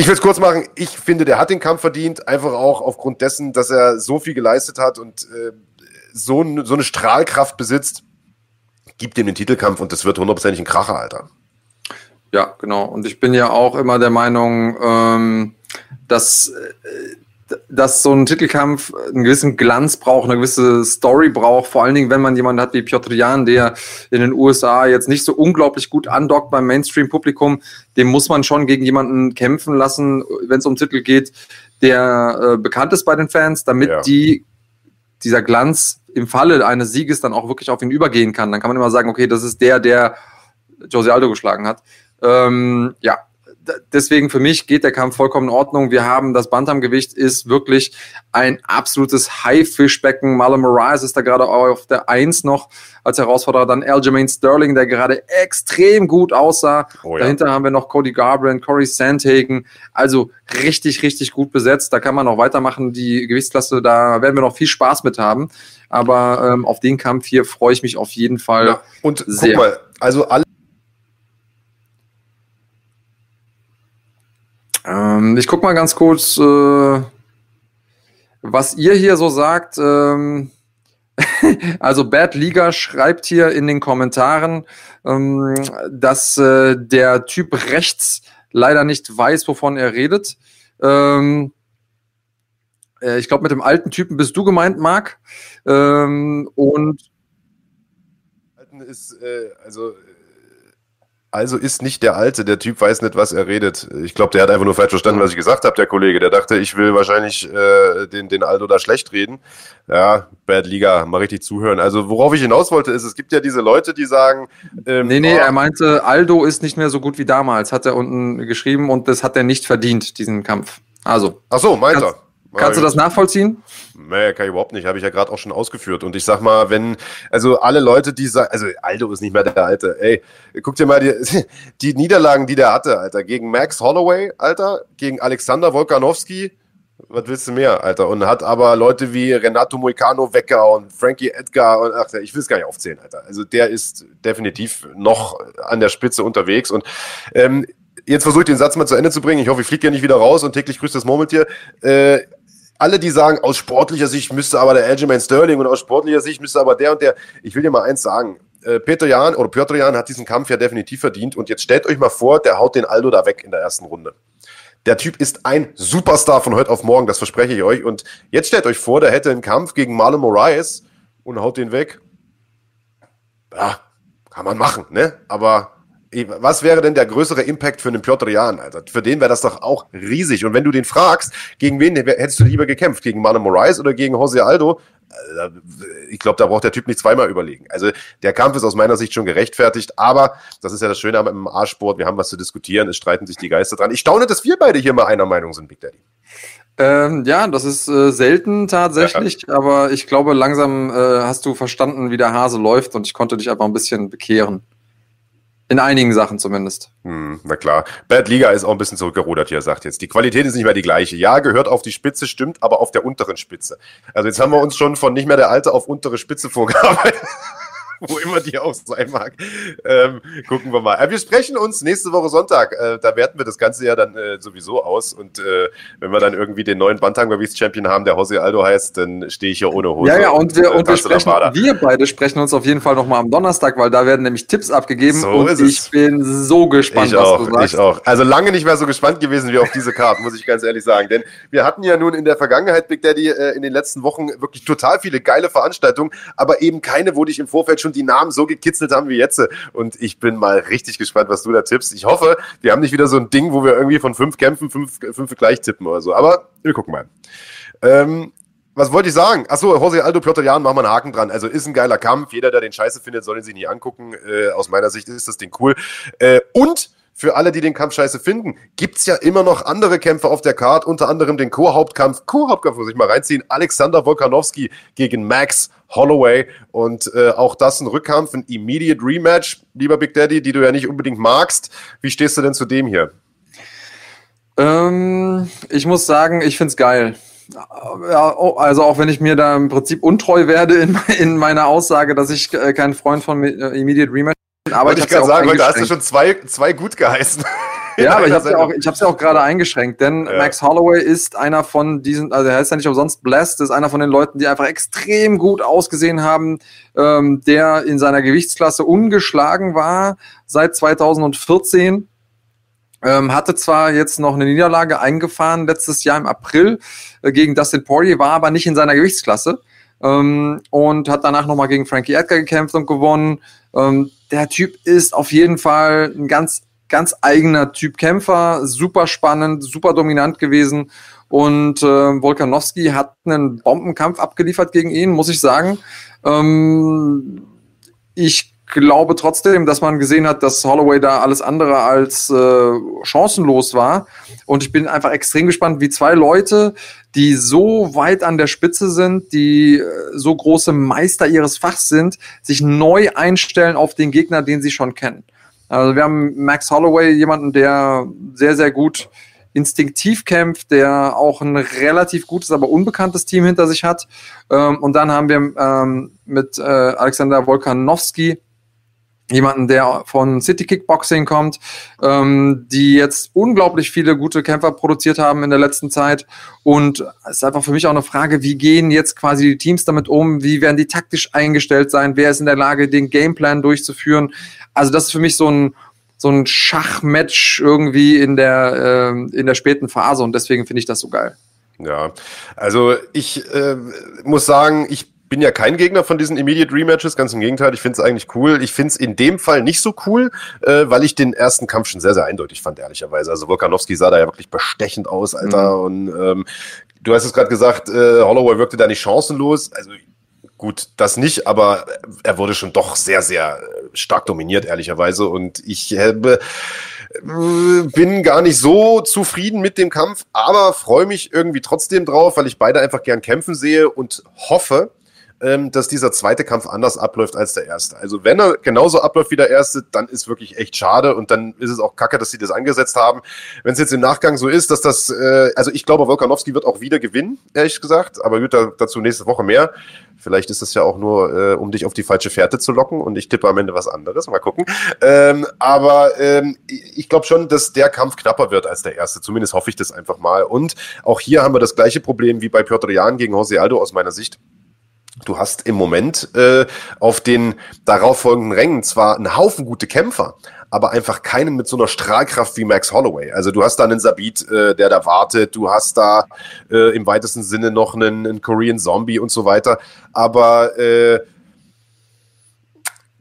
ich will es kurz machen. Ich finde, der hat den Kampf verdient, einfach auch aufgrund dessen, dass er so viel geleistet hat und äh, so, so eine Strahlkraft besitzt gibt ihm den Titelkampf und das wird hundertprozentig ein Kracher, Alter. Ja, genau. Und ich bin ja auch immer der Meinung, ähm, dass, äh, dass so ein Titelkampf einen gewissen Glanz braucht, eine gewisse Story braucht. Vor allen Dingen, wenn man jemanden hat wie Piotr Jan, der in den USA jetzt nicht so unglaublich gut andockt beim Mainstream-Publikum, dem muss man schon gegen jemanden kämpfen lassen, wenn es um Titel geht, der äh, bekannt ist bei den Fans, damit ja. die dieser Glanz im Falle eines Sieges dann auch wirklich auf ihn übergehen kann. Dann kann man immer sagen, okay, das ist der, der Jose Aldo geschlagen hat. Ähm, ja, deswegen für mich geht der Kampf vollkommen in Ordnung. Wir haben das Bantamgewicht ist wirklich ein absolutes Haifischbecken. Marlon Moraes ist da gerade auf der Eins noch als Herausforderer. Dann Aljamain Sterling, der gerade extrem gut aussah. Oh ja. Dahinter haben wir noch Cody Garbrandt, Corey Sandhagen. Also richtig, richtig gut besetzt. Da kann man noch weitermachen. Die Gewichtsklasse, da werden wir noch viel Spaß mit haben. Aber ähm, auf den Kampf hier freue ich mich auf jeden Fall. Ja. Und sehr. guck mal, also alle Ähm, ich gucke mal ganz kurz, äh, was ihr hier so sagt. Ähm, also Bad Liga schreibt hier in den Kommentaren, ähm, dass äh, der Typ rechts leider nicht weiß, wovon er redet. Ähm, äh, ich glaube, mit dem alten Typen bist du gemeint, Marc. Ähm, und ist, äh, also also ist nicht der Alte, der Typ weiß nicht, was er redet. Ich glaube, der hat einfach nur falsch verstanden, was ich gesagt habe, der Kollege. Der dachte, ich will wahrscheinlich äh, den, den Aldo da schlecht reden. Ja, Bad Liga, mal richtig zuhören. Also worauf ich hinaus wollte, ist, es gibt ja diese Leute, die sagen... Ähm, nee, nee, oh, er meinte, Aldo ist nicht mehr so gut wie damals, hat er unten geschrieben und das hat er nicht verdient, diesen Kampf. Also. Ach so, meint er. Kannst du das nachvollziehen? Nee, kann ich überhaupt nicht. Habe ich ja gerade auch schon ausgeführt. Und ich sag mal, wenn, also alle Leute, die sagen, also Aldo ist nicht mehr der Alte. Ey, guck dir mal die, die Niederlagen, die der hatte, Alter. Gegen Max Holloway, Alter. Gegen Alexander Wolkanowski. Was willst du mehr, Alter? Und hat aber Leute wie Renato Moicano und Frankie Edgar und ach, ich will es gar nicht aufzählen, Alter. Also der ist definitiv noch an der Spitze unterwegs. Und ähm, jetzt versuche ich den Satz mal zu Ende zu bringen. Ich hoffe, ich fliege ja nicht wieder raus und täglich grüßt das Murmeltier. Äh, alle, die sagen, aus sportlicher Sicht müsste aber der Aljamain Sterling und aus sportlicher Sicht müsste aber der und der. Ich will dir mal eins sagen. Äh, Peter Jan oder Piotr Jan hat diesen Kampf ja definitiv verdient und jetzt stellt euch mal vor, der haut den Aldo da weg in der ersten Runde. Der Typ ist ein Superstar von heute auf morgen, das verspreche ich euch. Und jetzt stellt euch vor, der hätte einen Kampf gegen Marlon Moraes und haut den weg. Ja, kann man machen, ne? Aber was wäre denn der größere Impact für einen Piotr Jan, Alter? Für den wäre das doch auch riesig. Und wenn du den fragst, gegen wen hättest du lieber gekämpft? Gegen Marlon Moraes oder gegen Jose Aldo? Äh, ich glaube, da braucht der Typ nicht zweimal überlegen. Also der Kampf ist aus meiner Sicht schon gerechtfertigt, aber das ist ja das Schöne am MMA-Sport, wir haben was zu diskutieren, es streiten sich die Geister dran. Ich staune, dass wir beide hier mal einer Meinung sind, Big Daddy. Ähm, ja, das ist äh, selten tatsächlich, ja. aber ich glaube, langsam äh, hast du verstanden, wie der Hase läuft und ich konnte dich einfach ein bisschen bekehren. In einigen Sachen zumindest. Hm, na klar. Bad Liga ist auch ein bisschen zurückgerudert hier, sagt jetzt. Die Qualität ist nicht mehr die gleiche. Ja, gehört auf die Spitze, stimmt, aber auf der unteren Spitze. Also jetzt haben wir uns schon von nicht mehr der Alte auf untere Spitze vorgearbeitet. wo immer die auch sein mag. Ähm, gucken wir mal. Äh, wir sprechen uns nächste Woche Sonntag. Äh, da werten wir das Ganze ja dann äh, sowieso aus. Und äh, wenn wir dann irgendwie den neuen Bantam-Gewichts-Champion haben, der Jose Aldo heißt, dann stehe ich hier ohne Hose. Ja, ja, und wir, und, und wir, sprechen, wir beide sprechen uns auf jeden Fall nochmal am Donnerstag, weil da werden nämlich Tipps abgegeben. So und ich es. bin so gespannt, ich was auch, du sagst. Ich auch. Also lange nicht mehr so gespannt gewesen wie auf diese Karte, muss ich ganz ehrlich sagen. Denn wir hatten ja nun in der Vergangenheit, Big Daddy, äh, in den letzten Wochen wirklich total viele geile Veranstaltungen, aber eben keine, wo dich im Vorfeld schon die Namen so gekitzelt haben wie jetzt. Und ich bin mal richtig gespannt, was du da tippst. Ich hoffe, wir haben nicht wieder so ein Ding, wo wir irgendwie von fünf Kämpfen fünf, fünf gleich tippen oder so. Aber wir gucken mal. Ähm, was wollte ich sagen? Achso, Jose Aldo, Piotr Jan, machen wir einen Haken dran. Also ist ein geiler Kampf. Jeder, der den Scheiße findet, soll ihn sich nie angucken. Äh, aus meiner Sicht ist das Ding cool. Äh, und für alle, die den Kampf scheiße finden, gibt's ja immer noch andere Kämpfe auf der Card, unter anderem den Co-Hauptkampf, Co-Hauptkampf muss ich mal reinziehen, Alexander Volkanowski gegen Max Holloway und äh, auch das ein Rückkampf, ein Immediate Rematch, lieber Big Daddy, die du ja nicht unbedingt magst. Wie stehst du denn zu dem hier? Ähm, ich muss sagen, ich find's geil. Ja, oh, also auch wenn ich mir da im Prinzip untreu werde in, in meiner Aussage, dass ich äh, kein Freund von äh, Immediate Rematch. Aber Wollte ich gerade ja auch sagen, weil da hast du schon zwei, zwei gut geheißen. Ja, aber ich habe ja Sendung. auch, ich hab's ja auch gerade eingeschränkt, denn Ja. Max Holloway ist einer von diesen, also er heißt ja nicht umsonst Blessed, ist einer von den Leuten, die einfach extrem gut ausgesehen haben, ähm, der in seiner Gewichtsklasse ungeschlagen war seit 2014. Ähm, hatte zwar jetzt noch eine Niederlage eingefahren letztes Jahr im April äh, gegen Dustin Poirier, war aber nicht in seiner Gewichtsklasse ähm, und hat danach nochmal gegen Frankie Edgar gekämpft und gewonnen. Ähm, der Typ ist auf jeden Fall ein ganz, ganz eigener Typ Kämpfer, super spannend, super dominant gewesen. Und äh, Volkanowski hat einen Bombenkampf abgeliefert gegen ihn, muss ich sagen. Ähm, ich glaube trotzdem, dass man gesehen hat, dass Holloway da alles andere als äh, chancenlos war. Und ich bin einfach extrem gespannt, wie zwei Leute, die so weit an der Spitze sind, die äh, so große Meister ihres Fachs sind, sich neu einstellen auf den Gegner, den sie schon kennen. Also wir haben Max Holloway, jemanden, der sehr, sehr gut instinktiv kämpft, der auch ein relativ gutes, aber unbekanntes Team hinter sich hat. Ähm, und dann haben wir ähm, mit äh, Alexander Volkanowski jemanden, der von City Kickboxing kommt, ähm, die jetzt unglaublich viele gute Kämpfer produziert haben in der letzten Zeit. Und es ist einfach für mich auch eine Frage, wie gehen jetzt quasi die Teams damit um? Wie werden die taktisch eingestellt sein? Wer ist in der Lage, den Gameplan durchzuführen? Also das ist für mich so ein so ein Schachmatch irgendwie in der ähm, in der späten Phase und deswegen finde ich das so geil. Ja, also ich äh, muss sagen, ich bin ja kein Gegner von diesen Immediate Rematches, ganz im Gegenteil, ich finde es eigentlich cool. Ich finde es in dem Fall nicht so cool, äh, weil ich den ersten Kampf schon sehr, sehr eindeutig fand, ehrlicherweise. Also Volkanowski sah da ja wirklich bestechend aus, Alter. Und ähm, du hast es gerade gesagt, äh, Holloway wirkte da nicht chancenlos. Also gut, das nicht, aber er wurde schon doch sehr, sehr stark dominiert, ehrlicherweise. Und ich äh, bin gar nicht so zufrieden mit dem Kampf, aber freue mich irgendwie trotzdem drauf, weil ich beide einfach gern kämpfen sehe und hoffe, ähm, dass dieser zweite Kampf anders abläuft als der erste. Also wenn er genauso abläuft wie der erste, dann ist wirklich echt schade und dann ist es auch kacke, dass sie das angesetzt haben. Wenn es jetzt im Nachgang so ist, dass das, äh, also ich glaube, Volkanowski wird auch wieder gewinnen, ehrlich gesagt, aber gut, da, dazu nächste Woche mehr. Vielleicht ist das ja auch nur, äh, um dich auf die falsche Fährte zu locken und ich tippe am Ende was anderes. Mal gucken. Ähm, aber ähm, ich glaube schon, dass der Kampf knapper wird als der erste. Zumindest hoffe ich das einfach mal. Und auch hier haben wir das gleiche Problem wie bei Piotr Jan gegen Jose Aldo aus meiner Sicht. Du hast im Moment äh, auf den darauffolgenden Rängen zwar einen Haufen gute Kämpfer, aber einfach keinen mit so einer Strahlkraft wie Max Holloway. Also du hast da einen Sabit, äh, der da wartet, du hast da äh, im weitesten Sinne noch einen, einen Korean Zombie und so weiter. Aber äh,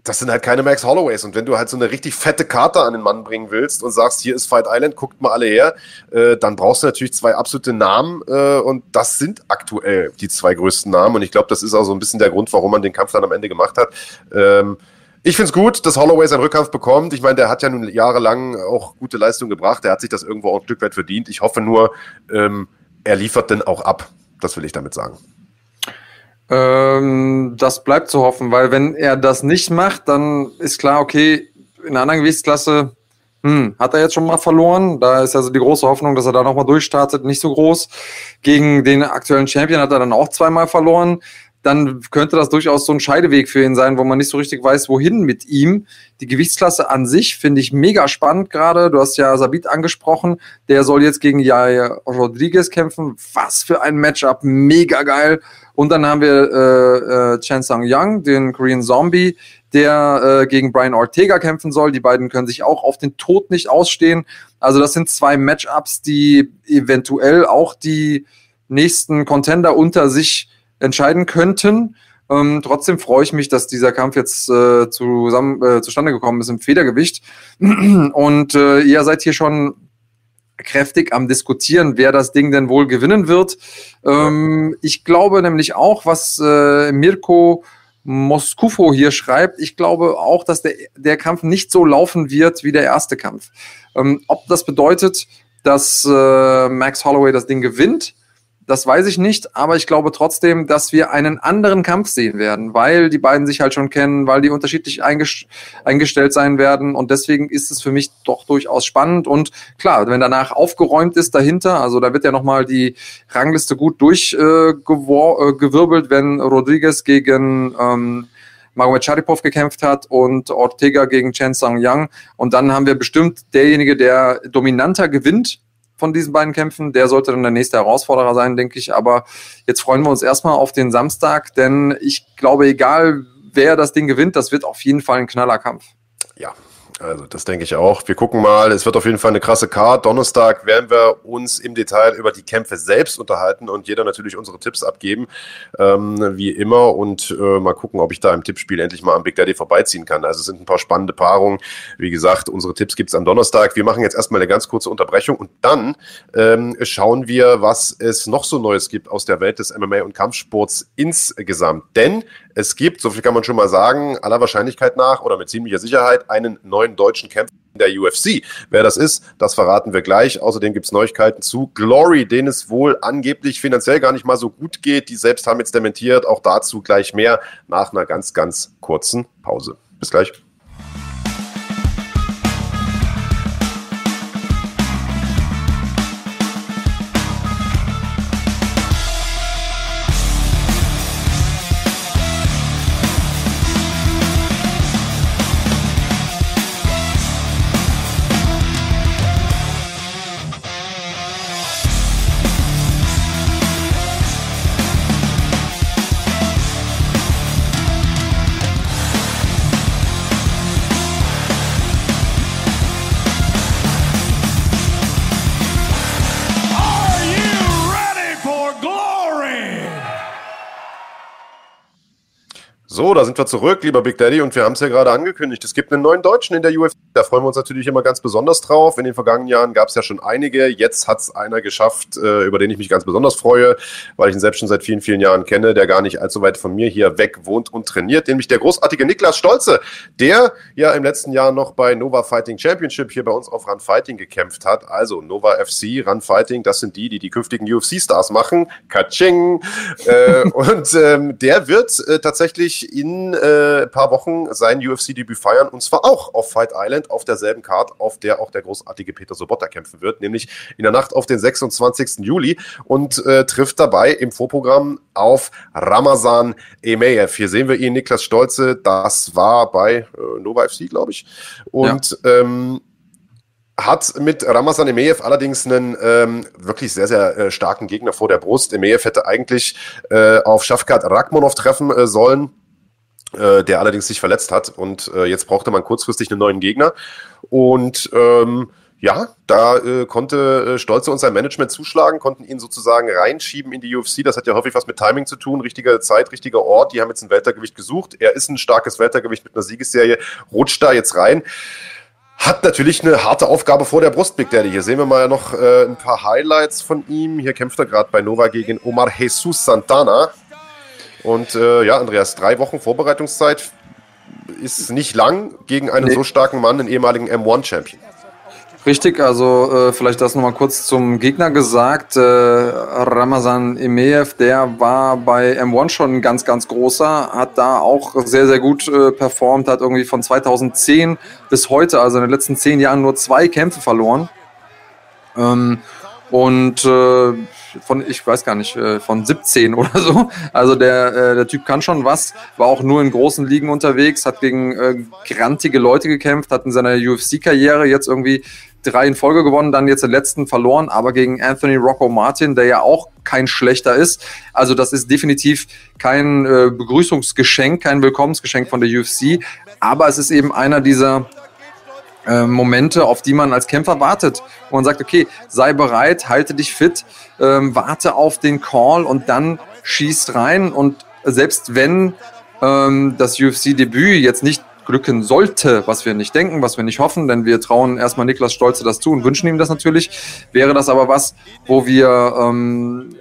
das sind halt keine Max Holloways. Und wenn du halt so eine richtig fette Karte an den Mann bringen willst und sagst, hier ist Fight Island, guckt mal alle her, äh, dann brauchst du natürlich zwei absolute Namen. Äh, und das sind aktuell die zwei größten Namen. Und ich glaube, das ist auch so ein bisschen der Grund, warum man den Kampf dann am Ende gemacht hat. Ähm, ich finde es gut, dass Holloway seinen Rückkampf bekommt. Ich meine, der hat ja nun jahrelang auch gute Leistung gebracht. Der hat sich das irgendwo auch ein Stück weit verdient. Ich hoffe nur, ähm, er liefert denn auch ab. Das will ich damit sagen. Ähm, das bleibt zu hoffen, weil wenn er das nicht macht, dann ist klar, okay, in einer anderen Gewichtsklasse hm, hat er jetzt schon mal verloren. Da ist also die große Hoffnung, dass er da nochmal durchstartet, nicht so groß. Gegen den aktuellen Champion hat er dann auch zweimal verloren. Dann könnte das durchaus so ein Scheideweg für ihn sein, wo man nicht so richtig weiß, wohin mit ihm. Die Gewichtsklasse an sich finde ich mega spannend gerade. Du hast ja Sabit angesprochen, der soll jetzt gegen Jair Rodriguez kämpfen. Was für ein Matchup, mega geil. Und dann haben wir äh, äh, Chen Sang Young, den Korean Zombie, der äh, gegen Brian Ortega kämpfen soll. Die beiden können sich auch auf den Tod nicht ausstehen. Also das sind zwei Matchups, die eventuell auch die nächsten Contender unter sich entscheiden könnten. Ähm, trotzdem freue ich mich, dass dieser Kampf jetzt äh, zusammen, äh, zustande gekommen ist im Federgewicht. Und äh, ihr seid hier schon kräftig am Diskutieren, wer das Ding denn wohl gewinnen wird. Ähm, ich glaube nämlich auch, was äh, Mirko Moskufo hier schreibt, ich glaube auch, dass der, der Kampf nicht so laufen wird wie der erste Kampf. Ähm, ob das bedeutet, dass äh, Max Holloway das Ding gewinnt, das weiß ich nicht, aber ich glaube trotzdem, dass wir einen anderen Kampf sehen werden, weil die beiden sich halt schon kennen, weil die unterschiedlich eingestellt sein werden. Und deswegen ist es für mich doch durchaus spannend. Und klar, wenn danach aufgeräumt ist dahinter, also da wird ja nochmal die Rangliste gut durchgewirbelt, äh, wenn Rodriguez gegen ähm, Magomed Sharipov gekämpft hat und Ortega gegen Chen Sang Yang und dann haben wir bestimmt derjenige, der dominanter gewinnt von diesen beiden Kämpfen. Der sollte dann der nächste Herausforderer sein, denke ich. Aber jetzt freuen wir uns erstmal auf den Samstag, denn ich glaube, egal wer das Ding gewinnt, das wird auf jeden Fall ein knaller Kampf. Ja, also das denke ich auch. Wir gucken mal, es wird auf jeden Fall eine krasse Card. Donnerstag werden wir uns im Detail über die Kämpfe selbst unterhalten und jeder natürlich unsere Tipps abgeben, ähm, wie immer. Und äh, mal gucken, ob ich da im Tippspiel endlich mal am Big Daddy vorbeiziehen kann. Also es sind ein paar spannende Paarungen. Wie gesagt, unsere Tipps gibt's am Donnerstag. Wir machen jetzt erstmal eine ganz kurze Unterbrechung und dann ähm, schauen wir, was es noch so Neues gibt aus der Welt des MMA und Kampfsports insgesamt. Denn es gibt, so viel kann man schon mal sagen, aller Wahrscheinlichkeit nach oder mit ziemlicher Sicherheit einen neuen deutschen Kämpfer in der UFC. Wer das ist, das verraten wir gleich. Außerdem gibt es Neuigkeiten zu Glory, denen es wohl angeblich finanziell gar nicht mal so gut geht. Die selbst haben jetzt dementiert. Auch dazu gleich mehr nach einer ganz, ganz kurzen Pause. Bis gleich. So, da sind wir zurück, lieber Big Daddy, und wir haben es ja gerade angekündigt. Es gibt einen neuen Deutschen in der UFC. Da freuen wir uns natürlich immer ganz besonders drauf. In den vergangenen Jahren gab es ja schon einige. Jetzt hat es einer geschafft, äh, über den ich mich ganz besonders freue, weil ich ihn selbst schon seit vielen, vielen Jahren kenne, der gar nicht allzu weit von mir hier weg wohnt und trainiert, nämlich der großartige Niklas Stolze, der ja im letzten Jahr noch bei Nova Fighting Championship hier bei uns auf Run Fighting gekämpft hat. Also Nova FC, Run Fighting, das sind die, die die künftigen UFC-Stars machen. Kaching! äh, und ähm, der wird äh, tatsächlich in äh, ein paar Wochen sein UFC-Debüt feiern und zwar auch auf Fight Island auf derselben Card, auf der auch der großartige Peter Sobotta kämpfen wird, nämlich in der Nacht auf den 26. Juli und äh, trifft dabei im Vorprogramm auf Ramazan Emeyev. Hier sehen wir ihn, Niklas Stolze, das war bei äh, Nova FC, glaube ich. Und ja. ähm, hat mit Ramazan Emeyev allerdings einen ähm, wirklich sehr, sehr äh, starken Gegner vor der Brust. Emeyev hätte eigentlich äh, auf Shafkat Rakhmonov treffen äh, sollen äh, der allerdings sich verletzt hat und äh, jetzt brauchte man kurzfristig einen neuen Gegner und ähm, ja, da äh, konnte äh, Stolze und sein Management zuschlagen, konnten ihn sozusagen reinschieben in die UFC. Das hat ja häufig was mit Timing zu tun, richtige Zeit, richtiger Ort. Die haben jetzt ein Weltergewicht gesucht. Er ist ein starkes Weltergewicht mit einer Siegesserie, rutscht da jetzt rein. Hat natürlich eine harte Aufgabe vor der Brust, Big Daddy. Hier sehen wir mal noch äh, ein paar Highlights von ihm. Hier kämpft er gerade bei Nova gegen Omar Jesus Santana. Und äh, ja, Andreas, drei Wochen Vorbereitungszeit ist nicht lang gegen einen nee. so starken Mann, den ehemaligen M1-Champion. Richtig, also äh, vielleicht das nochmal kurz zum Gegner gesagt. Äh, Ramazan Emeev, der war bei M1 schon ein ganz, ganz großer, hat da auch sehr, sehr gut äh, performt, hat irgendwie von 2010 bis heute, also in den letzten zehn Jahren, nur zwei Kämpfe verloren. Ähm, und äh, von, ich weiß gar nicht, äh, von 17 oder so. Also der, äh, der Typ kann schon was, war auch nur in großen Ligen unterwegs, hat gegen äh, grantige Leute gekämpft, hat in seiner UFC-Karriere jetzt irgendwie drei in Folge gewonnen, dann jetzt den letzten verloren, aber gegen Anthony Rocco Martin, der ja auch kein schlechter ist. Also das ist definitiv kein äh, Begrüßungsgeschenk, kein Willkommensgeschenk von der UFC, aber es ist eben einer dieser äh, Momente, auf die man als Kämpfer wartet. Wo man sagt, okay, sei bereit, halte dich fit, ähm, warte auf den Call und dann schießt rein. Und selbst wenn ähm, das UFC-Debüt jetzt nicht glücken sollte, was wir nicht denken, was wir nicht hoffen, denn wir trauen erstmal Niklas Stolze das zu und wünschen ihm das natürlich, wäre das aber was, wo wir ähm,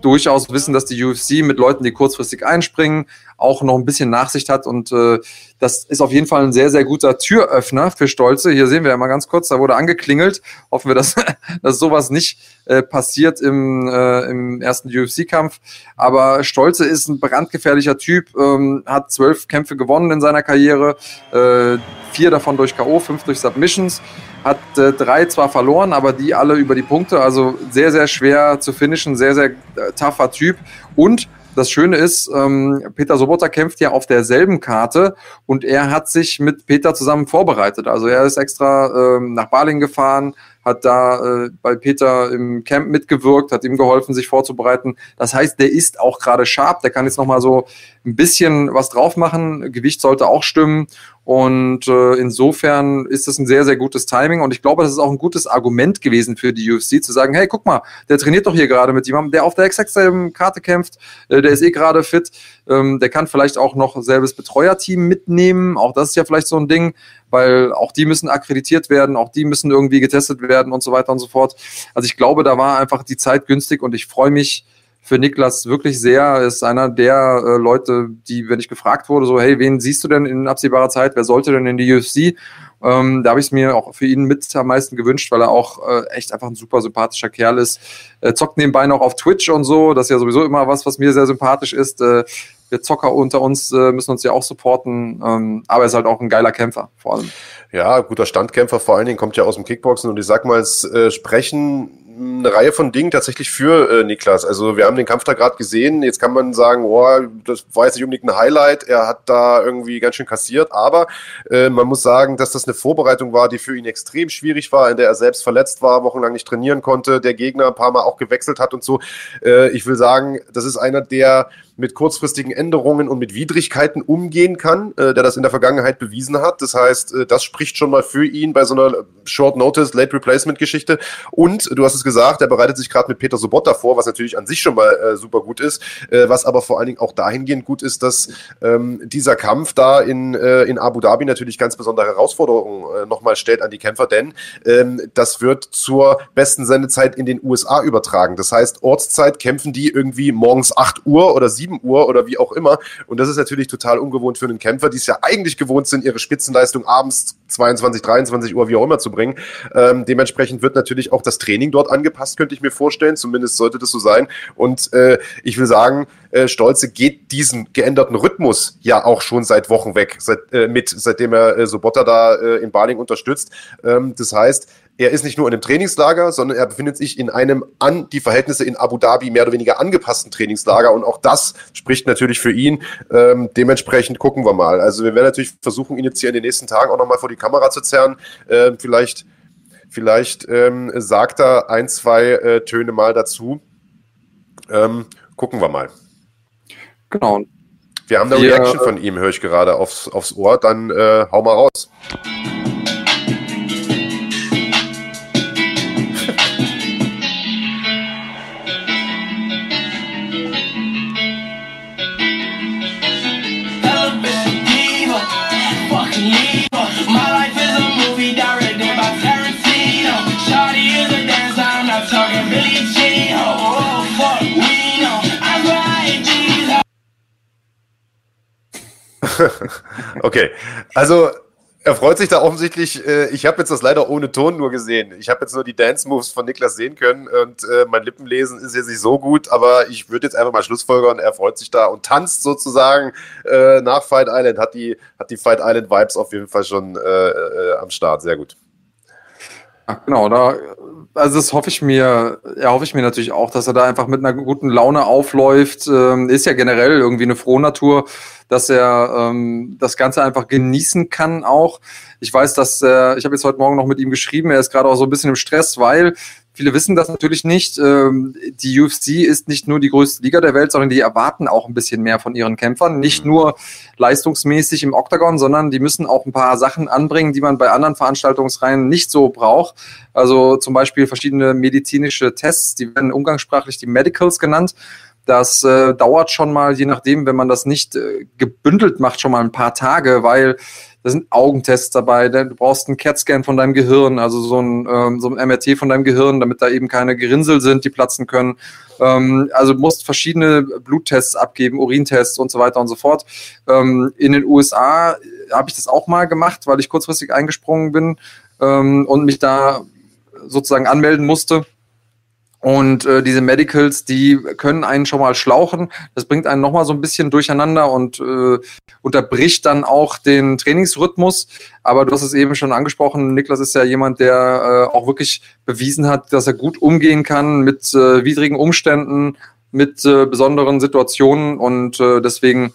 durchaus wissen, dass die UFC mit Leuten, die kurzfristig einspringen, auch noch ein bisschen Nachsicht hat. Und äh, das ist auf jeden Fall ein sehr, sehr guter Türöffner für Stolze. Hier sehen wir ja mal ganz kurz, da wurde angeklingelt. Hoffen wir, dass, dass sowas nicht äh, passiert im, äh, im ersten UFC-Kampf. Aber Stolze ist ein brandgefährlicher Typ, ähm, hat zwölf Kämpfe gewonnen in seiner Karriere, äh, vier davon durch K.O., fünf durch Submissions hat äh, drei zwar verloren, aber die alle über die Punkte. Also sehr, sehr schwer zu finishen, sehr, sehr äh, tougher Typ. Und das Schöne ist, ähm, Peter Sobota kämpft ja auf derselben Karte und er hat sich mit Peter zusammen vorbereitet. Also er ist extra ähm, nach Baling gefahren, hat da äh, bei Peter im Camp mitgewirkt, hat ihm geholfen, sich vorzubereiten. Das heißt, der ist auch gerade scharf, der kann jetzt nochmal so ein bisschen was drauf machen. Gewicht sollte auch stimmen. Und äh, insofern ist das ein sehr, sehr gutes Timing. Und ich glaube, das ist auch ein gutes Argument gewesen für die UFC, zu sagen, hey, guck mal, der trainiert doch hier gerade mit jemandem, der auf der exakt selben Karte kämpft, äh, der ist eh gerade fit, ähm, der kann vielleicht auch noch selbes Betreuerteam mitnehmen. Auch das ist ja vielleicht so ein Ding, weil auch die müssen akkreditiert werden, auch die müssen irgendwie getestet werden und so weiter und so fort. Also ich glaube, da war einfach die Zeit günstig und ich freue mich, für Niklas wirklich sehr. Ist einer der äh, Leute, die, wenn ich gefragt wurde, so, hey, wen siehst du denn in absehbarer Zeit? Wer sollte denn in die UFC? Ähm, da habe ich es mir auch für ihn mit am meisten gewünscht, weil er auch äh, echt einfach ein super sympathischer Kerl ist. Äh, zockt nebenbei noch auf Twitch und so. Das ist ja sowieso immer was, was mir sehr sympathisch ist. Äh, wir Zocker unter uns äh, müssen uns ja auch supporten, ähm, aber er ist halt auch ein geiler Kämpfer, vor allem. Ja, guter Standkämpfer vor allen Dingen, kommt ja aus dem Kickboxen und ich sag mal, es äh, sprechen eine Reihe von Dingen tatsächlich für äh, Niklas. Also wir haben den Kampf da gerade gesehen. Jetzt kann man sagen, oh, das war jetzt nicht unbedingt ein Highlight. Er hat da irgendwie ganz schön kassiert. Aber äh, man muss sagen, dass das eine Vorbereitung war, die für ihn extrem schwierig war, in der er selbst verletzt war, wochenlang nicht trainieren konnte, der Gegner ein paar Mal auch gewechselt hat und so. Äh, ich will sagen, das ist einer, der mit kurzfristigen Änderungen und mit Widrigkeiten umgehen kann, äh, der das in der Vergangenheit bewiesen hat. Das heißt, äh, das spricht schon mal für ihn bei so einer Short Notice, Late Replacement Geschichte. Und du hast es gesagt, er bereitet sich gerade mit Peter Sobotta vor, was natürlich an sich schon mal äh, super gut ist, äh, was aber vor allen Dingen auch dahingehend gut ist, dass ähm, dieser Kampf da in, äh, in Abu Dhabi natürlich ganz besondere Herausforderungen äh, nochmal stellt an die Kämpfer, denn ähm, das wird zur besten Sendezeit in den USA übertragen. Das heißt, Ortszeit kämpfen die irgendwie morgens 8 Uhr oder 7 7 Uhr oder wie auch immer. Und das ist natürlich total ungewohnt für einen Kämpfer, die es ja eigentlich gewohnt sind, ihre Spitzenleistung abends 22, 23 Uhr, wie auch immer zu bringen. Ähm, dementsprechend wird natürlich auch das Training dort angepasst, könnte ich mir vorstellen. Zumindest sollte das so sein. Und äh, ich will sagen, äh, Stolze geht diesen geänderten Rhythmus ja auch schon seit Wochen weg, seit, äh, mit, seitdem er äh, Sobotta da äh, in Baling unterstützt. Ähm, das heißt, er ist nicht nur in einem Trainingslager, sondern er befindet sich in einem an die Verhältnisse in Abu Dhabi mehr oder weniger angepassten Trainingslager. Und auch das spricht natürlich für ihn. Ähm, dementsprechend gucken wir mal. Also wir werden natürlich versuchen, ihn jetzt hier in den nächsten Tagen auch nochmal vor die Kamera zu zerren. Ähm, vielleicht vielleicht ähm, sagt er ein, zwei äh, Töne mal dazu. Ähm, gucken wir mal. Genau. Wir haben eine Reaction von ihm, höre ich gerade aufs, aufs Ohr. Dann äh, hau mal raus. okay, also er freut sich da offensichtlich. Äh, ich habe jetzt das leider ohne Ton nur gesehen. Ich habe jetzt nur die Dance Moves von Niklas sehen können und äh, mein Lippenlesen ist jetzt nicht so gut, aber ich würde jetzt einfach mal Schlussfolgern. Er freut sich da und tanzt sozusagen äh, nach Fight Island. Hat die, hat die Fight Island Vibes auf jeden Fall schon am Start. Sehr gut. Ach, genau, da also das hoffe ich mir, ja, hoffe ich mir natürlich auch, dass er da einfach mit einer guten Laune aufläuft. Ähm, ist ja generell irgendwie eine frohe Natur, dass er ähm, das Ganze einfach genießen kann auch. Ich weiß, dass äh, ich habe jetzt heute Morgen noch mit ihm geschrieben, er ist gerade auch so ein bisschen im Stress, weil Viele wissen das natürlich nicht. Ähm, die UFC ist nicht nur die größte Liga der Welt, sondern die erwarten auch ein bisschen mehr von ihren Kämpfern. Nicht mhm. nur leistungsmäßig im Oktagon, sondern die müssen auch ein paar Sachen anbringen, die man bei anderen Veranstaltungsreihen nicht so braucht. Also zum Beispiel verschiedene medizinische Tests, die werden umgangssprachlich die Medicals genannt. Das äh, dauert schon mal, je nachdem, wenn man das nicht äh, gebündelt macht, schon mal ein paar Tage, weil da sind Augentests dabei, du brauchst einen CAT-Scan von deinem Gehirn, also so ein, ähm, so ein MRT von deinem Gehirn, damit da eben keine Gerinnsel sind, die platzen können. Ähm, also musst verschiedene Bluttests abgeben, Urintests und so weiter und so fort. Ähm, in den USA habe ich das auch mal gemacht, weil ich kurzfristig eingesprungen bin ähm, und mich da sozusagen anmelden musste. Und äh, diese Medicals, die können einen schon mal schlauchen. Das bringt einen nochmal so ein bisschen durcheinander und äh, unterbricht dann auch den Trainingsrhythmus. Aber du hast es eben schon angesprochen, Niklas ist ja jemand, der äh, auch wirklich bewiesen hat, dass er gut umgehen kann mit äh, widrigen Umständen, mit äh, besonderen Situationen. Und äh, deswegen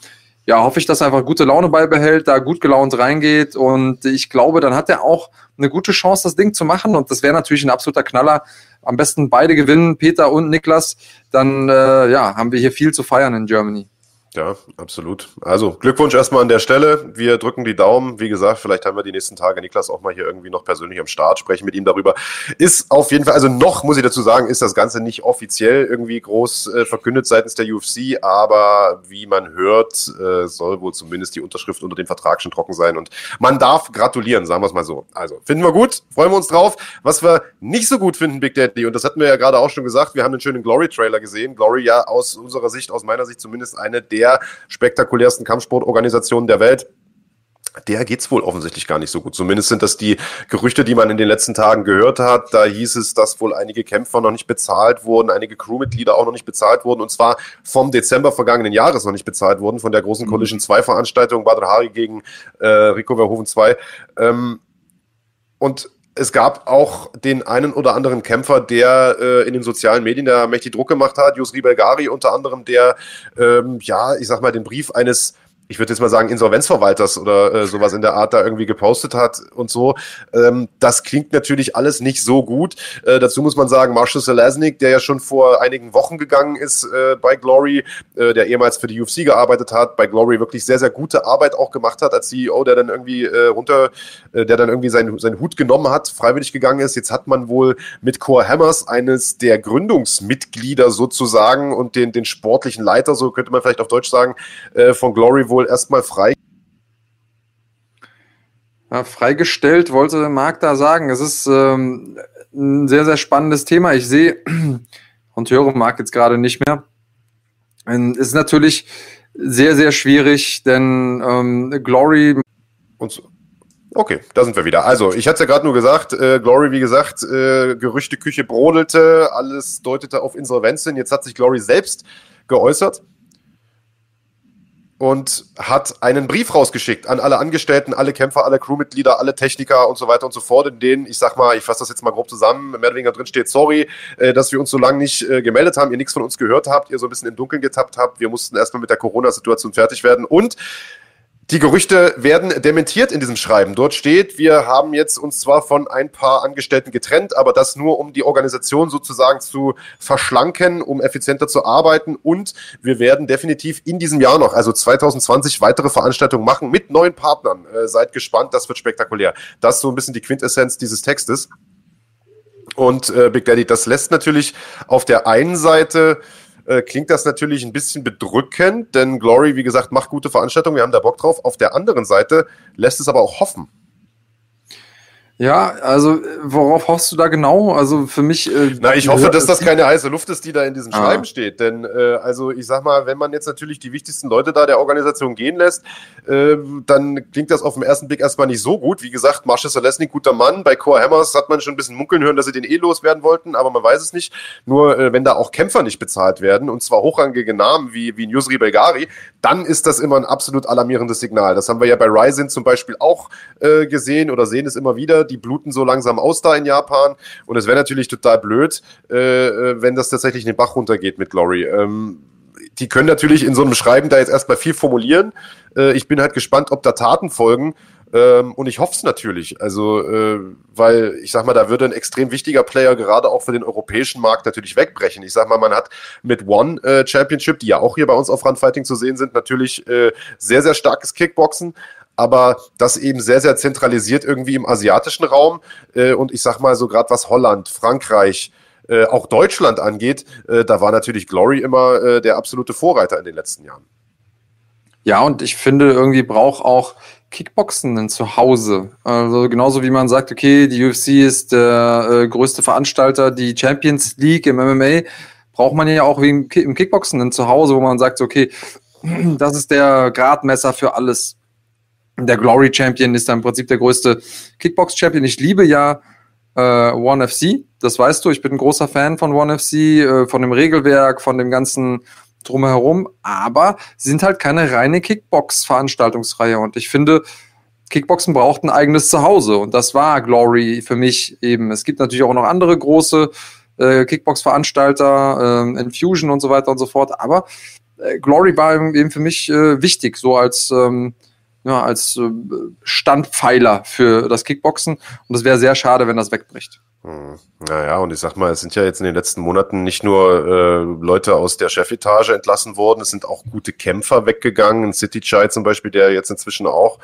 ja, hoffe ich, dass er einfach gute Laune beibehält, da gut gelaunt reingeht. Und ich glaube, dann hat er auch eine gute Chance, das Ding zu machen. Und das wäre natürlich ein absoluter Knaller, am besten beide gewinnen, Peter und Niklas, dann äh, ja, haben wir hier viel zu feiern in Germany. Ja, absolut. Also Glückwunsch erstmal an der Stelle. Wir drücken die Daumen. Wie gesagt, vielleicht haben wir die nächsten Tage Niklas auch mal hier irgendwie noch persönlich am Start, sprechen mit ihm darüber. Ist auf jeden Fall, also noch muss ich dazu sagen, ist das Ganze nicht offiziell irgendwie groß äh, verkündet seitens der UFC, aber wie man hört, äh, soll wohl zumindest die Unterschrift unter dem Vertrag schon trocken sein und man darf gratulieren, sagen wir es mal so. Also finden wir gut, freuen wir uns drauf. Was wir nicht so gut finden, Big Daddy, und das hatten wir ja gerade auch schon gesagt, wir haben einen schönen Glory-Trailer gesehen. Glory ja aus unserer Sicht, aus meiner Sicht zumindest eine der der spektakulärsten Kampfsportorganisationen der Welt der geht's wohl offensichtlich gar nicht so gut. Zumindest sind das die Gerüchte, die man in den letzten Tagen gehört hat. Da hieß es, dass wohl einige Kämpfer noch nicht bezahlt wurden, einige Crewmitglieder auch noch nicht bezahlt wurden und zwar vom Dezember vergangenen Jahres noch nicht bezahlt wurden, von der großen mhm. Collision 2 Veranstaltung Badr Hari gegen äh, Rico Verhoeven 2. Ähm, und es gab auch den einen oder anderen Kämpfer, der äh, in den sozialen Medien da mächtig Druck gemacht hat. Yusri Belgari unter anderem, der, ähm, ja, ich sag mal, den Brief eines ich würde jetzt mal sagen, Insolvenzverwalters oder äh, sowas in der Art da irgendwie gepostet hat und so. Ähm, das klingt natürlich alles nicht so gut. Äh, dazu muss man sagen, Marshall Selesnik, der ja schon vor einigen Wochen gegangen ist äh, bei Glory, äh, der ehemals für die UFC gearbeitet hat, bei Glory wirklich sehr, sehr gute Arbeit auch gemacht hat als CEO, der dann irgendwie äh, runter, äh, der dann irgendwie seinen, seinen Hut genommen hat, freiwillig gegangen ist. Jetzt hat man wohl mit Core Hammers eines der Gründungsmitglieder sozusagen und den, den sportlichen Leiter, so könnte man vielleicht auf Deutsch sagen, äh, von Glory wohl wohl erstmal frei. Ja, freigestellt wollte Marc da sagen. Es ist ähm, ein sehr, sehr spannendes Thema. Ich sehe und höre Marc jetzt gerade nicht mehr. Es ist natürlich sehr, sehr schwierig, denn ähm, Glory. Und Okay, da sind wir wieder. Also, ich hatte es ja gerade nur gesagt, äh, Glory, wie gesagt, äh, Gerüchteküche brodelte, alles deutete auf Insolvenz hin. Jetzt hat sich Glory selbst geäußert und hat einen Brief rausgeschickt an alle Angestellten, alle Kämpfer, alle Crewmitglieder, alle Techniker und so weiter und so fort, in denen, ich sag mal, ich fasse das jetzt mal grob zusammen, mehr oder weniger drin steht, sorry, äh, dass wir uns so lange nicht äh, gemeldet haben, ihr nichts von uns gehört habt, ihr so ein bisschen im Dunkeln getappt habt, wir mussten erstmal mit der Corona-Situation fertig werden. Und die Gerüchte werden dementiert in diesem Schreiben. Dort steht, wir haben jetzt uns zwar von ein paar Angestellten getrennt, aber das nur, um die Organisation sozusagen zu verschlanken, um effizienter zu arbeiten. Und wir werden definitiv in diesem Jahr noch, also 2020, weitere Veranstaltungen machen mit neuen Partnern. Äh, seid gespannt, das wird spektakulär. Das ist so ein bisschen die Quintessenz dieses Textes. Und äh, Big Daddy, das lässt natürlich auf der einen Seite äh, klingt das natürlich ein bisschen bedrückend, denn Glory, wie gesagt, macht gute Veranstaltungen, wir haben da Bock drauf. Auf der anderen Seite lässt es aber auch hoffen. Ja, also worauf hoffst du da genau? Also für mich. Äh, Na, ich hoffe, dass das keine heiße Luft ist, die da in diesem ah. Schreiben steht. Denn äh, also ich sag mal, wenn man jetzt natürlich die wichtigsten Leute da der Organisation gehen lässt, äh, dann klingt das auf den ersten Blick erstmal nicht so gut. Wie gesagt, Marshall Selesny, guter Mann. Bei Core Hammers hat man schon ein bisschen munkeln hören, dass sie den eh loswerden wollten, aber man weiß es nicht. Nur äh, wenn da auch Kämpfer nicht bezahlt werden, und zwar hochrangige Namen wie, wie Nusri Belgari, dann ist das immer ein absolut alarmierendes Signal. Das haben wir ja bei Ryzen zum Beispiel auch äh, gesehen oder sehen es immer wieder die bluten so langsam aus da in Japan. Und es wäre natürlich total blöd, äh, äh, wenn das tatsächlich in den Bach runtergeht mit Glory. Ähm, die können natürlich in so einem Schreiben da jetzt erstmal viel formulieren. Äh, ich bin halt gespannt, ob da Taten folgen. Ähm, und ich hoffe es natürlich. Also, äh, weil ich sag mal, da würde ein extrem wichtiger Player gerade auch für den europäischen Markt natürlich wegbrechen. Ich sag mal, man hat mit One äh, Championship, die ja auch hier bei uns auf Runfighting zu sehen sind, natürlich äh, sehr, sehr starkes Kickboxen aber das eben sehr, sehr zentralisiert irgendwie im asiatischen Raum. Äh, und ich sag mal so gerade was Holland, Frankreich, äh, auch Deutschland angeht, äh, da war natürlich Glory immer äh, der absolute Vorreiter in den letzten Jahren. Ja, und ich finde, irgendwie braucht auch Kickboxen ein Zuhause. Also genauso wie man sagt, okay, die UFC ist der äh, größte Veranstalter, die Champions League im MMA, braucht man ja auch wie im, im Kickboxen ein Zuhause, wo man sagt, okay, das ist der Gradmesser für alles. Der Glory Champion ist dann im Prinzip der größte Kickbox Champion. Ich liebe ja äh, One FC, das weißt du, ich bin ein großer Fan von One FC, äh, von dem Regelwerk, von dem ganzen drumherum, aber sie sind halt keine reine Kickbox-Veranstaltungsreihe. Und ich finde, Kickboxen braucht ein eigenes Zuhause. Und das war Glory für mich eben. Es gibt natürlich auch noch andere große äh, Kickbox-Veranstalter, äh, Infusion und so weiter und so fort, aber äh, Glory war eben für mich äh, wichtig, so als ähm, ja, als äh, Standpfeiler für das Kickboxen. Und es wäre sehr schade, wenn das wegbricht. Hm. Naja, und ich sag mal, es sind ja jetzt in den letzten Monaten nicht nur äh, Leute aus der Chefetage entlassen worden, es sind auch gute Kämpfer weggegangen. City Chai zum Beispiel, der jetzt inzwischen auch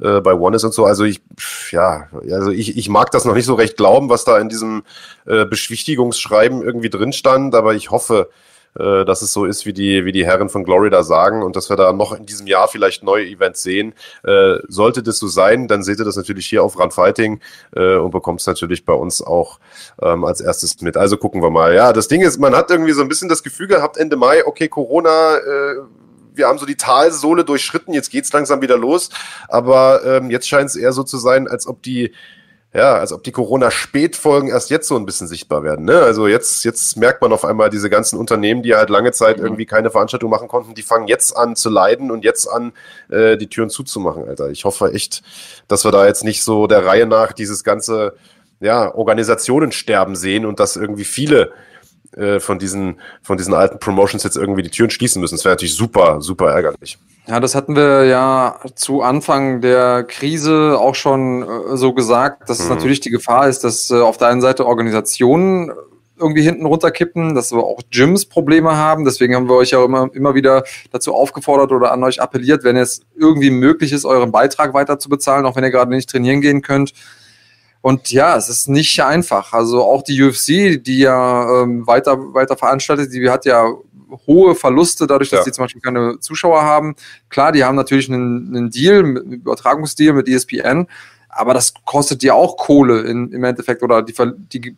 äh, bei One ist und so. Also ich, ja, also ich, ich mag das noch nicht so recht glauben, was da in diesem äh, Beschwichtigungsschreiben irgendwie drin stand, aber ich hoffe, äh, dass es so ist, wie die, wie die Herren von Glory da sagen und dass wir da noch in diesem Jahr vielleicht neue Events sehen. Äh, sollte das so sein, dann seht ihr das natürlich hier auf Run Fighting äh, und bekommt es natürlich bei uns auch ähm, als erstes mit. Also gucken wir mal. Ja, das Ding ist, man hat irgendwie so ein bisschen das Gefühl gehabt, Ende Mai, okay, Corona, äh, wir haben so die Talsohle durchschritten, jetzt geht's langsam wieder los. Aber ähm, jetzt scheint es eher so zu sein, als ob die ja, als ob die Corona-Spätfolgen erst jetzt so ein bisschen sichtbar werden. Ne? Also jetzt, jetzt merkt man auf einmal diese ganzen Unternehmen, die halt lange Zeit mhm. irgendwie keine Veranstaltung machen konnten, die fangen jetzt an zu leiden und jetzt an, äh, die Türen zuzumachen, Alter. Ich hoffe echt, dass wir da jetzt nicht so der Reihe nach dieses ganze ja, Organisationen sterben sehen und dass irgendwie viele äh, von, diesen, von diesen alten Promotions jetzt irgendwie die Türen schließen müssen. Das wäre natürlich super, super ärgerlich. Ja, das hatten wir ja zu Anfang der Krise auch schon äh, so gesagt, dass mhm. es natürlich die Gefahr ist, dass äh, auf der einen Seite Organisationen irgendwie hinten runterkippen, dass wir auch Gyms Probleme haben. Deswegen haben wir euch ja immer, immer wieder dazu aufgefordert oder an euch appelliert, wenn es irgendwie möglich ist, euren Beitrag weiter zu bezahlen, auch wenn ihr gerade nicht trainieren gehen könnt, und ja, es ist nicht einfach. Also auch die UFC, die ja ähm, weiter, weiter veranstaltet, die hat ja hohe Verluste dadurch, dass ja. die zum Beispiel keine Zuschauer haben. Klar, die haben natürlich einen, einen Deal, einen Übertragungsdeal mit ESPN, aber das kostet ja auch Kohle in, im Endeffekt oder die, die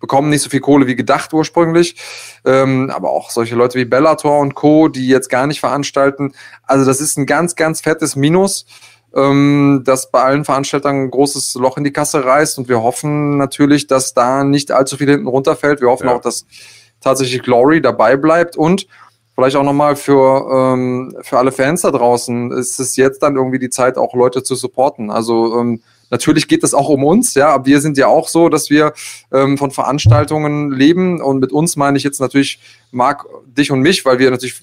bekommen nicht so viel Kohle wie gedacht ursprünglich. Ähm, aber auch solche Leute wie Bellator und Co., die jetzt gar nicht veranstalten. Also das ist ein ganz, ganz fettes Minus ähm, das bei allen Veranstaltern ein großes Loch in die Kasse reißt. Und wir hoffen natürlich, dass da nicht allzu viel hinten runterfällt. Wir hoffen ja. auch, dass tatsächlich Glory dabei bleibt und vielleicht auch nochmal für, ähm, für alle Fans da draußen ist es jetzt dann irgendwie die Zeit, auch Leute zu supporten. Also ähm, Natürlich geht es auch um uns, ja, aber wir sind ja auch so, dass wir ähm, von Veranstaltungen leben und mit uns meine ich jetzt natürlich Marc, dich und mich, weil wir natürlich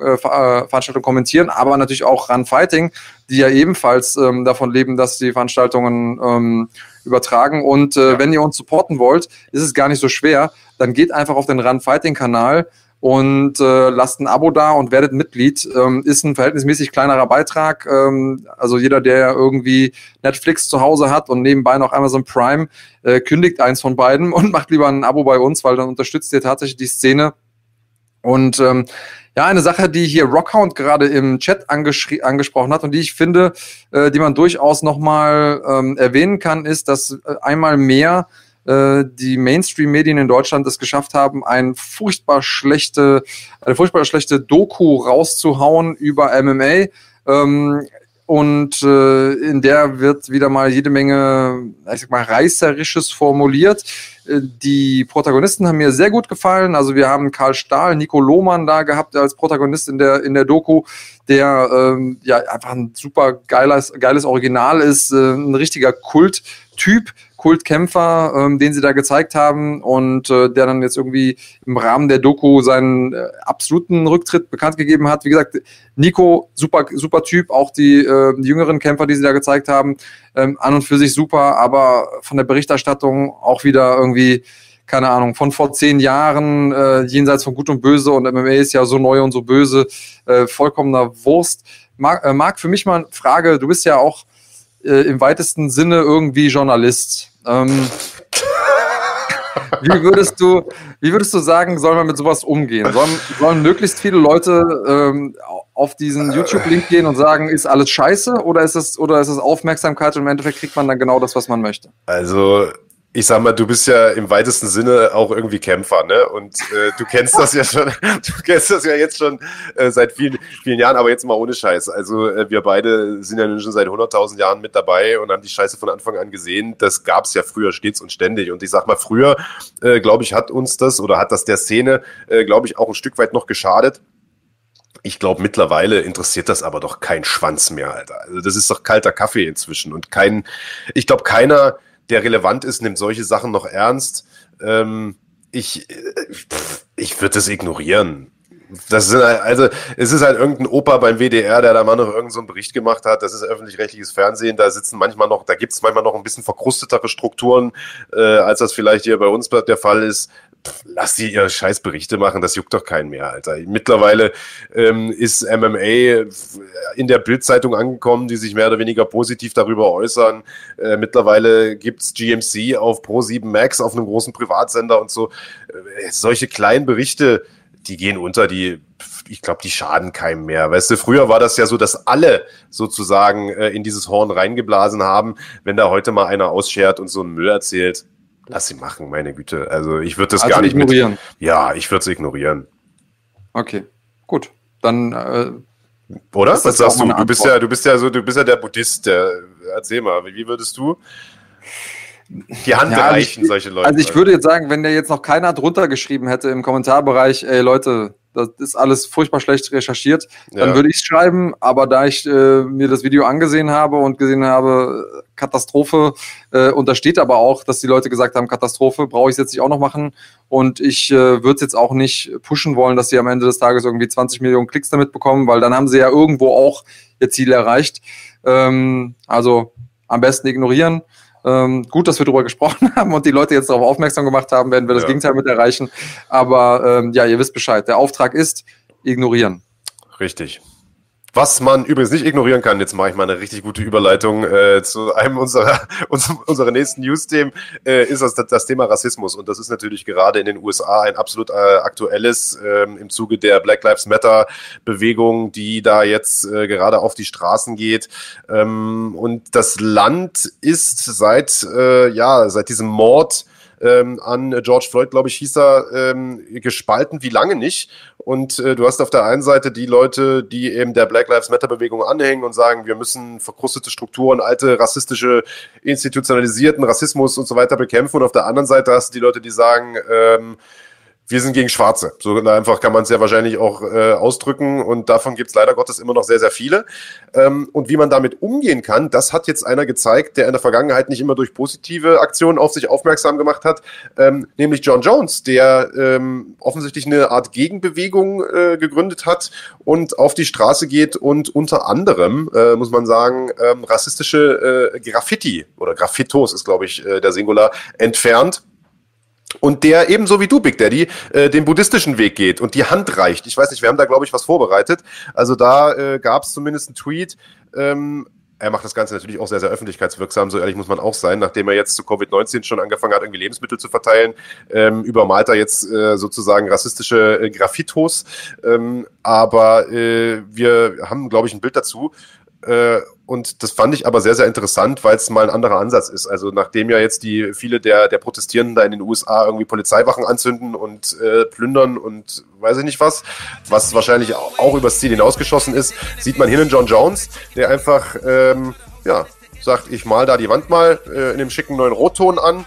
äh, äh, Veranstaltungen kommentieren, aber natürlich auch Run Fighting, die ja ebenfalls ähm, davon leben, dass die Veranstaltungen ähm, übertragen. Und äh, wenn ihr uns supporten wollt, ist es gar nicht so schwer, dann geht einfach auf den Run Fighting Kanal und äh, lasst ein Abo da und werdet Mitglied. Ähm, ist ein verhältnismäßig kleinerer Beitrag. Ähm, also jeder, der irgendwie Netflix zu Hause hat und nebenbei noch Amazon Prime, äh, kündigt eins von beiden und macht lieber ein Abo bei uns, weil dann unterstützt ihr tatsächlich die Szene. Und ähm, ja, eine Sache, die hier Rockhound gerade im Chat angesprochen hat und die ich finde, äh, die man durchaus nochmal ähm, erwähnen kann, ist, dass äh, einmal mehr äh, die Mainstream-Medien in Deutschland es geschafft haben, ein furchtbar schlechte, eine furchtbar schlechte Doku rauszuhauen über MMA. Ähm, und äh, in der wird wieder mal jede Menge, ich sag mal, reißerisches formuliert. Äh, die Protagonisten haben mir sehr gut gefallen. Also wir haben Karl Stahl, Nico Lohmann da gehabt als Protagonist in der in der Doku, der ähm, ja einfach ein super geiles geiles Original ist, äh, ein richtiger Kulttyp Kultkämpfer, ähm, den sie da gezeigt haben und äh, der dann jetzt irgendwie im Rahmen der Doku seinen äh, absoluten Rücktritt bekannt gegeben hat. Wie gesagt, Nico, super, super Typ, auch die, äh, die jüngeren Kämpfer, die sie da gezeigt haben, ähm, an und für sich super, aber von der Berichterstattung auch wieder irgendwie keine Ahnung, von vor zehn Jahren, äh, jenseits von Gut und Böse und MMA ist ja so neu und so böse, äh, vollkommener Wurst. Marc, äh, Marc, für mich mal eine Frage, du bist ja auch äh, im weitesten Sinne irgendwie Journalist. Ähm, wie würdest du, wie würdest du sagen, soll man mit sowas umgehen? Sollen, sollen möglichst viele Leute ähm, auf diesen YouTube-Link gehen und sagen, ist alles scheiße oder ist es oder ist es Aufmerksamkeit und im Endeffekt kriegt man dann genau das, was man möchte? Also ich sag mal, du bist ja im weitesten Sinne auch irgendwie Kämpfer, ne? Und äh, du kennst das ja schon, du kennst das ja jetzt schon äh, seit vielen, vielen Jahren, aber jetzt mal ohne Scheiß. Also äh, wir beide sind ja schon seit 100.000 Jahren mit dabei und haben die Scheiße von Anfang an gesehen. Das gab's ja früher stets und ständig. Und ich sag mal, früher, äh, glaube ich, hat uns das oder hat das der Szene, äh, glaube ich, auch ein Stück weit noch geschadet. Ich glaube, mittlerweile interessiert das aber doch kein Schwanz mehr, Alter. Also das ist doch kalter Kaffee inzwischen und kein, ich glaube, keiner der relevant ist, nimmt solche Sachen noch ernst. Ähm, ich ich würde das ignorieren. Das sind halt, also es ist halt irgendein Opa beim WDR, der da mal noch irgendeinen so Bericht gemacht hat. Das ist öffentlich-rechtliches Fernsehen. Da sitzen manchmal noch, da gibt es manchmal noch ein bisschen verkrustetere Strukturen, äh, als das vielleicht hier bei uns der Fall ist lass die ihre scheiß Berichte machen, das juckt doch keinen mehr, Alter. Mittlerweile ähm, ist MMA in der Bildzeitung angekommen, die sich mehr oder weniger positiv darüber äußern. Äh, mittlerweile gibt's GMC auf Pro7 Max auf einem großen Privatsender und so. Äh, solche kleinen Berichte, die gehen unter, die, ich glaube, die schaden keinem mehr. Weißt du, früher war das ja so, dass alle sozusagen äh, in dieses Horn reingeblasen haben. Wenn da heute mal einer ausschert und so einen Müll erzählt, Lass sie machen, meine Güte. Also ich würde das also gar nicht ignorieren. Mit, ja, ich würde es ignorieren. Okay, gut. Dann äh, oder? Was sagst du? Du bist ja, du bist ja so, du bist ja der Buddhist. Der, erzähl mal, wie würdest du die Hand ja, reichen, ich, solche Leute? Also ich würde jetzt sagen, wenn der jetzt noch keiner drunter geschrieben hätte im Kommentarbereich, ey Leute, das ist alles furchtbar schlecht recherchiert, dann ja. würde ich es schreiben. Aber da ich äh, mir das Video angesehen habe und gesehen habe, Katastrophe, äh, und da steht aber auch, dass die Leute gesagt haben, Katastrophe, brauche ich es jetzt nicht auch noch machen. Und ich äh, würde es jetzt auch nicht pushen wollen, dass sie am Ende des Tages irgendwie 20 Millionen Klicks damit bekommen, weil dann haben sie ja irgendwo auch ihr Ziel erreicht. Ähm, also am besten ignorieren. Ähm, gut, dass wir darüber gesprochen haben und die Leute jetzt darauf aufmerksam gemacht haben, werden wir das ja. Gegenteil mit erreichen. Aber ähm, ja, ihr wisst Bescheid. Der Auftrag ist ignorieren. Richtig. Was man übrigens nicht ignorieren kann, jetzt mache ich mal eine richtig gute Überleitung äh, zu einem unserer, unserer nächsten News-Themen, äh, ist das, das Thema Rassismus. Und das ist natürlich gerade in den USA ein absolut äh, aktuelles ähm, im Zuge der Black Lives Matter-Bewegung, die da jetzt äh, gerade auf die Straßen geht. Ähm, und das Land ist seit, äh, ja, seit diesem Mord ähm, an George Floyd, glaube ich, hieß er, ähm, gespalten wie lange nicht. Und äh, du hast auf der einen Seite die Leute, die eben der Black Lives Matter Bewegung anhängen und sagen, wir müssen verkrustete Strukturen, alte rassistische, institutionalisierten Rassismus und so weiter bekämpfen. Und auf der anderen Seite hast du die Leute, die sagen, ähm, wir sind gegen Schwarze. So einfach kann man es ja wahrscheinlich auch äh, ausdrücken und davon gibt es leider Gottes immer noch sehr, sehr viele. Ähm, und wie man damit umgehen kann, das hat jetzt einer gezeigt, der in der Vergangenheit nicht immer durch positive Aktionen auf sich aufmerksam gemacht hat, ähm, nämlich John Jones, der ähm, offensichtlich eine Art Gegenbewegung äh, gegründet hat und auf die Straße geht und unter anderem, äh, muss man sagen, ähm, rassistische äh, Graffiti oder Graffitos ist, glaube ich, äh, der Singular, entfernt und der ebenso wie du, Big Daddy, äh, den buddhistischen Weg geht und die Hand reicht. Ich weiß nicht, wir haben da, glaube ich, was vorbereitet. Also da äh, gab es zumindest einen Tweet. Ähm, er macht das Ganze natürlich auch sehr, sehr öffentlichkeitswirksam, so ehrlich muss man auch sein, nachdem er jetzt zu Covid-19 schon angefangen hat, irgendwie Lebensmittel zu verteilen, ähm, übermalt er jetzt äh, sozusagen rassistische äh, Graffitos. Ähm, aber äh, wir haben, glaube ich, ein Bild dazu. Äh, und das fand ich aber sehr, sehr interessant, weil es mal ein anderer Ansatz ist. Also nachdem ja jetzt die viele der, der Protestierenden da in den USA irgendwie Polizeiwachen anzünden und äh, plündern und weiß ich nicht was, was wahrscheinlich auch übers Ziel hinausgeschossen ist, sieht man hier einen John Jones, der einfach ähm, ja, sagt, ich mal da die Wand mal äh, in dem schicken neuen Rotton an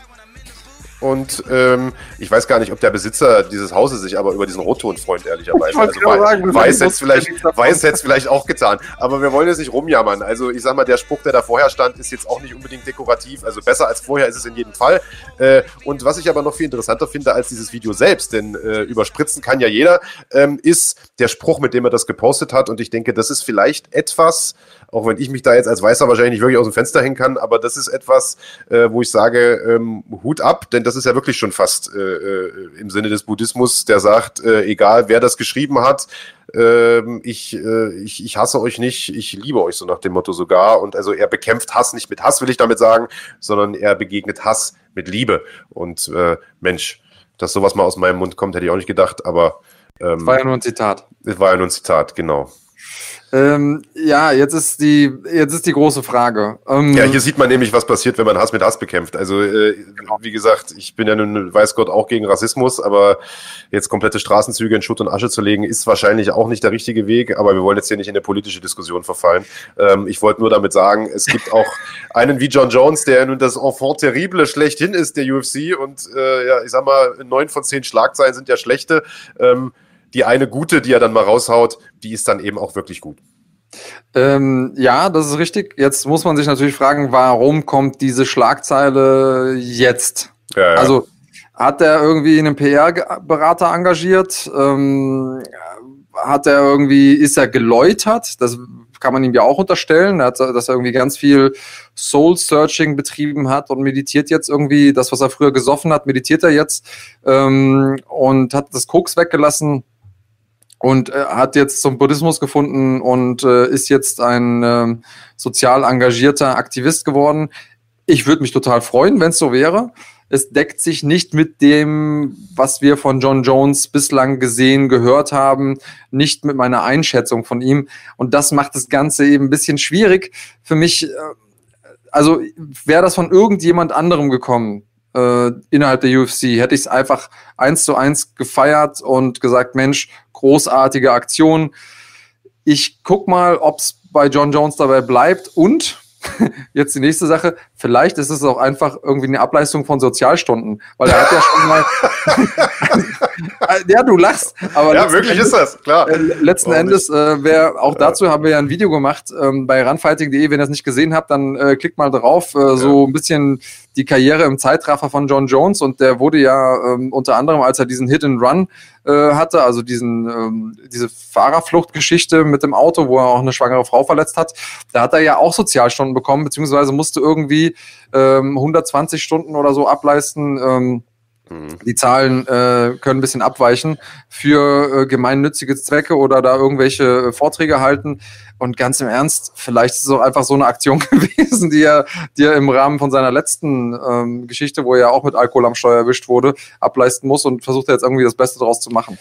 und ähm, ich weiß gar nicht, ob der Besitzer dieses Hauses sich aber über diesen Rotton freut, ehrlicherweise. Also, genau sagen, weiß hätte vielleicht, weiß hätte vielleicht auch getan. Aber wir wollen jetzt nicht rumjammern. Also ich sag mal, der Spruch, der da vorher stand, ist jetzt auch nicht unbedingt dekorativ. Also besser als vorher ist es in jedem Fall. Äh, und was ich aber noch viel interessanter finde als dieses Video selbst, denn äh, überspritzen kann ja jeder, ähm, ist der Spruch, mit dem er das gepostet hat. Und ich denke, das ist vielleicht etwas, auch wenn ich mich da jetzt als Weißer wahrscheinlich nicht wirklich aus dem Fenster hängen kann, aber das ist etwas, äh, wo ich sage, ähm, Hut ab, denn das ist ja wirklich schon fast äh, äh, im Sinne des Buddhismus, der sagt, äh, egal wer das geschrieben hat, ähm, ich, äh, ich, ich hasse euch nicht, ich liebe euch so nach dem Motto sogar. Und also er bekämpft Hass nicht mit Hass, will ich damit sagen, sondern er begegnet Hass mit Liebe. Und äh, Mensch, dass sowas mal aus meinem Mund kommt, hätte ich auch nicht gedacht, aber ähm, war ja nur ein Zitat. Es war ja nur ein Zitat, genau. Ähm, ja, jetzt ist die jetzt ist die große Frage. Ähm, ja, hier sieht man nämlich, was passiert, wenn man Hass mit Hass bekämpft. Also äh, wie gesagt, ich bin ja nun weiß Gott auch gegen Rassismus, aber jetzt komplette Straßenzüge in Schutt und Asche zu legen, ist wahrscheinlich auch nicht der richtige Weg. Aber wir wollen jetzt hier nicht in eine politische Diskussion verfallen. Ähm, ich wollte nur damit sagen, es gibt auch einen wie John Jones, der nun das Enfant terrible schlechthin ist der UFC und äh, ja, ich sag mal, neun von zehn Schlagzeilen sind ja schlechte. Ähm, die eine gute, die er dann mal raushaut, die ist dann eben auch wirklich gut. Ähm, ja, das ist richtig. Jetzt muss man sich natürlich fragen, warum kommt diese Schlagzeile jetzt? Ja, ja. Also hat er irgendwie einen PR-Berater engagiert? Ähm, hat er irgendwie, ist er geläutert? Das kann man ihm ja auch unterstellen, dass er irgendwie ganz viel Soul-Searching betrieben hat und meditiert jetzt irgendwie. Das, was er früher gesoffen hat, meditiert er jetzt ähm, und hat das Koks weggelassen und äh, hat jetzt zum Buddhismus gefunden und äh, ist jetzt ein äh, sozial engagierter Aktivist geworden. Ich würde mich total freuen, wenn es so wäre. Es deckt sich nicht mit dem, was wir von John Jones bislang gesehen, gehört haben, nicht mit meiner Einschätzung von ihm. Und das macht das Ganze eben ein bisschen schwierig für mich. Äh, also wäre das von irgendjemand anderem gekommen, äh, innerhalb der UFC, hätte ich es einfach eins zu eins gefeiert und gesagt, Mensch, großartige Aktion. Ich guck mal, ob es bei John Jones dabei bleibt und jetzt die nächste Sache, vielleicht ist es auch einfach irgendwie eine Ableistung von Sozialstunden, weil er hat ja schon mal. ja, du lachst, aber. Ja, wirklich Endes, ist das, klar. Äh, letzten Warum Endes, äh, wer, auch dazu haben wir ja ein Video gemacht ähm, bei runfighting.de. Wenn ihr das nicht gesehen habt, dann äh, klickt mal drauf. Äh, ja. So ein bisschen die Karriere im Zeitraffer von John Jones und der wurde ja ähm, unter anderem, als er diesen Hit and Run äh, hatte, also diesen, ähm, diese Fahrerfluchtgeschichte mit dem Auto, wo er auch eine schwangere Frau verletzt hat, da hat er ja auch Sozialstunden bekommen, beziehungsweise musste irgendwie ähm, 120 Stunden oder so ableisten. Ähm. Die Zahlen äh, können ein bisschen abweichen für äh, gemeinnützige Zwecke oder da irgendwelche Vorträge halten. Und ganz im Ernst, vielleicht ist es auch einfach so eine Aktion gewesen, die er, die er im Rahmen von seiner letzten ähm, Geschichte, wo er ja auch mit Alkohol am Steuer erwischt wurde, ableisten muss und versucht er jetzt irgendwie das Beste daraus zu machen.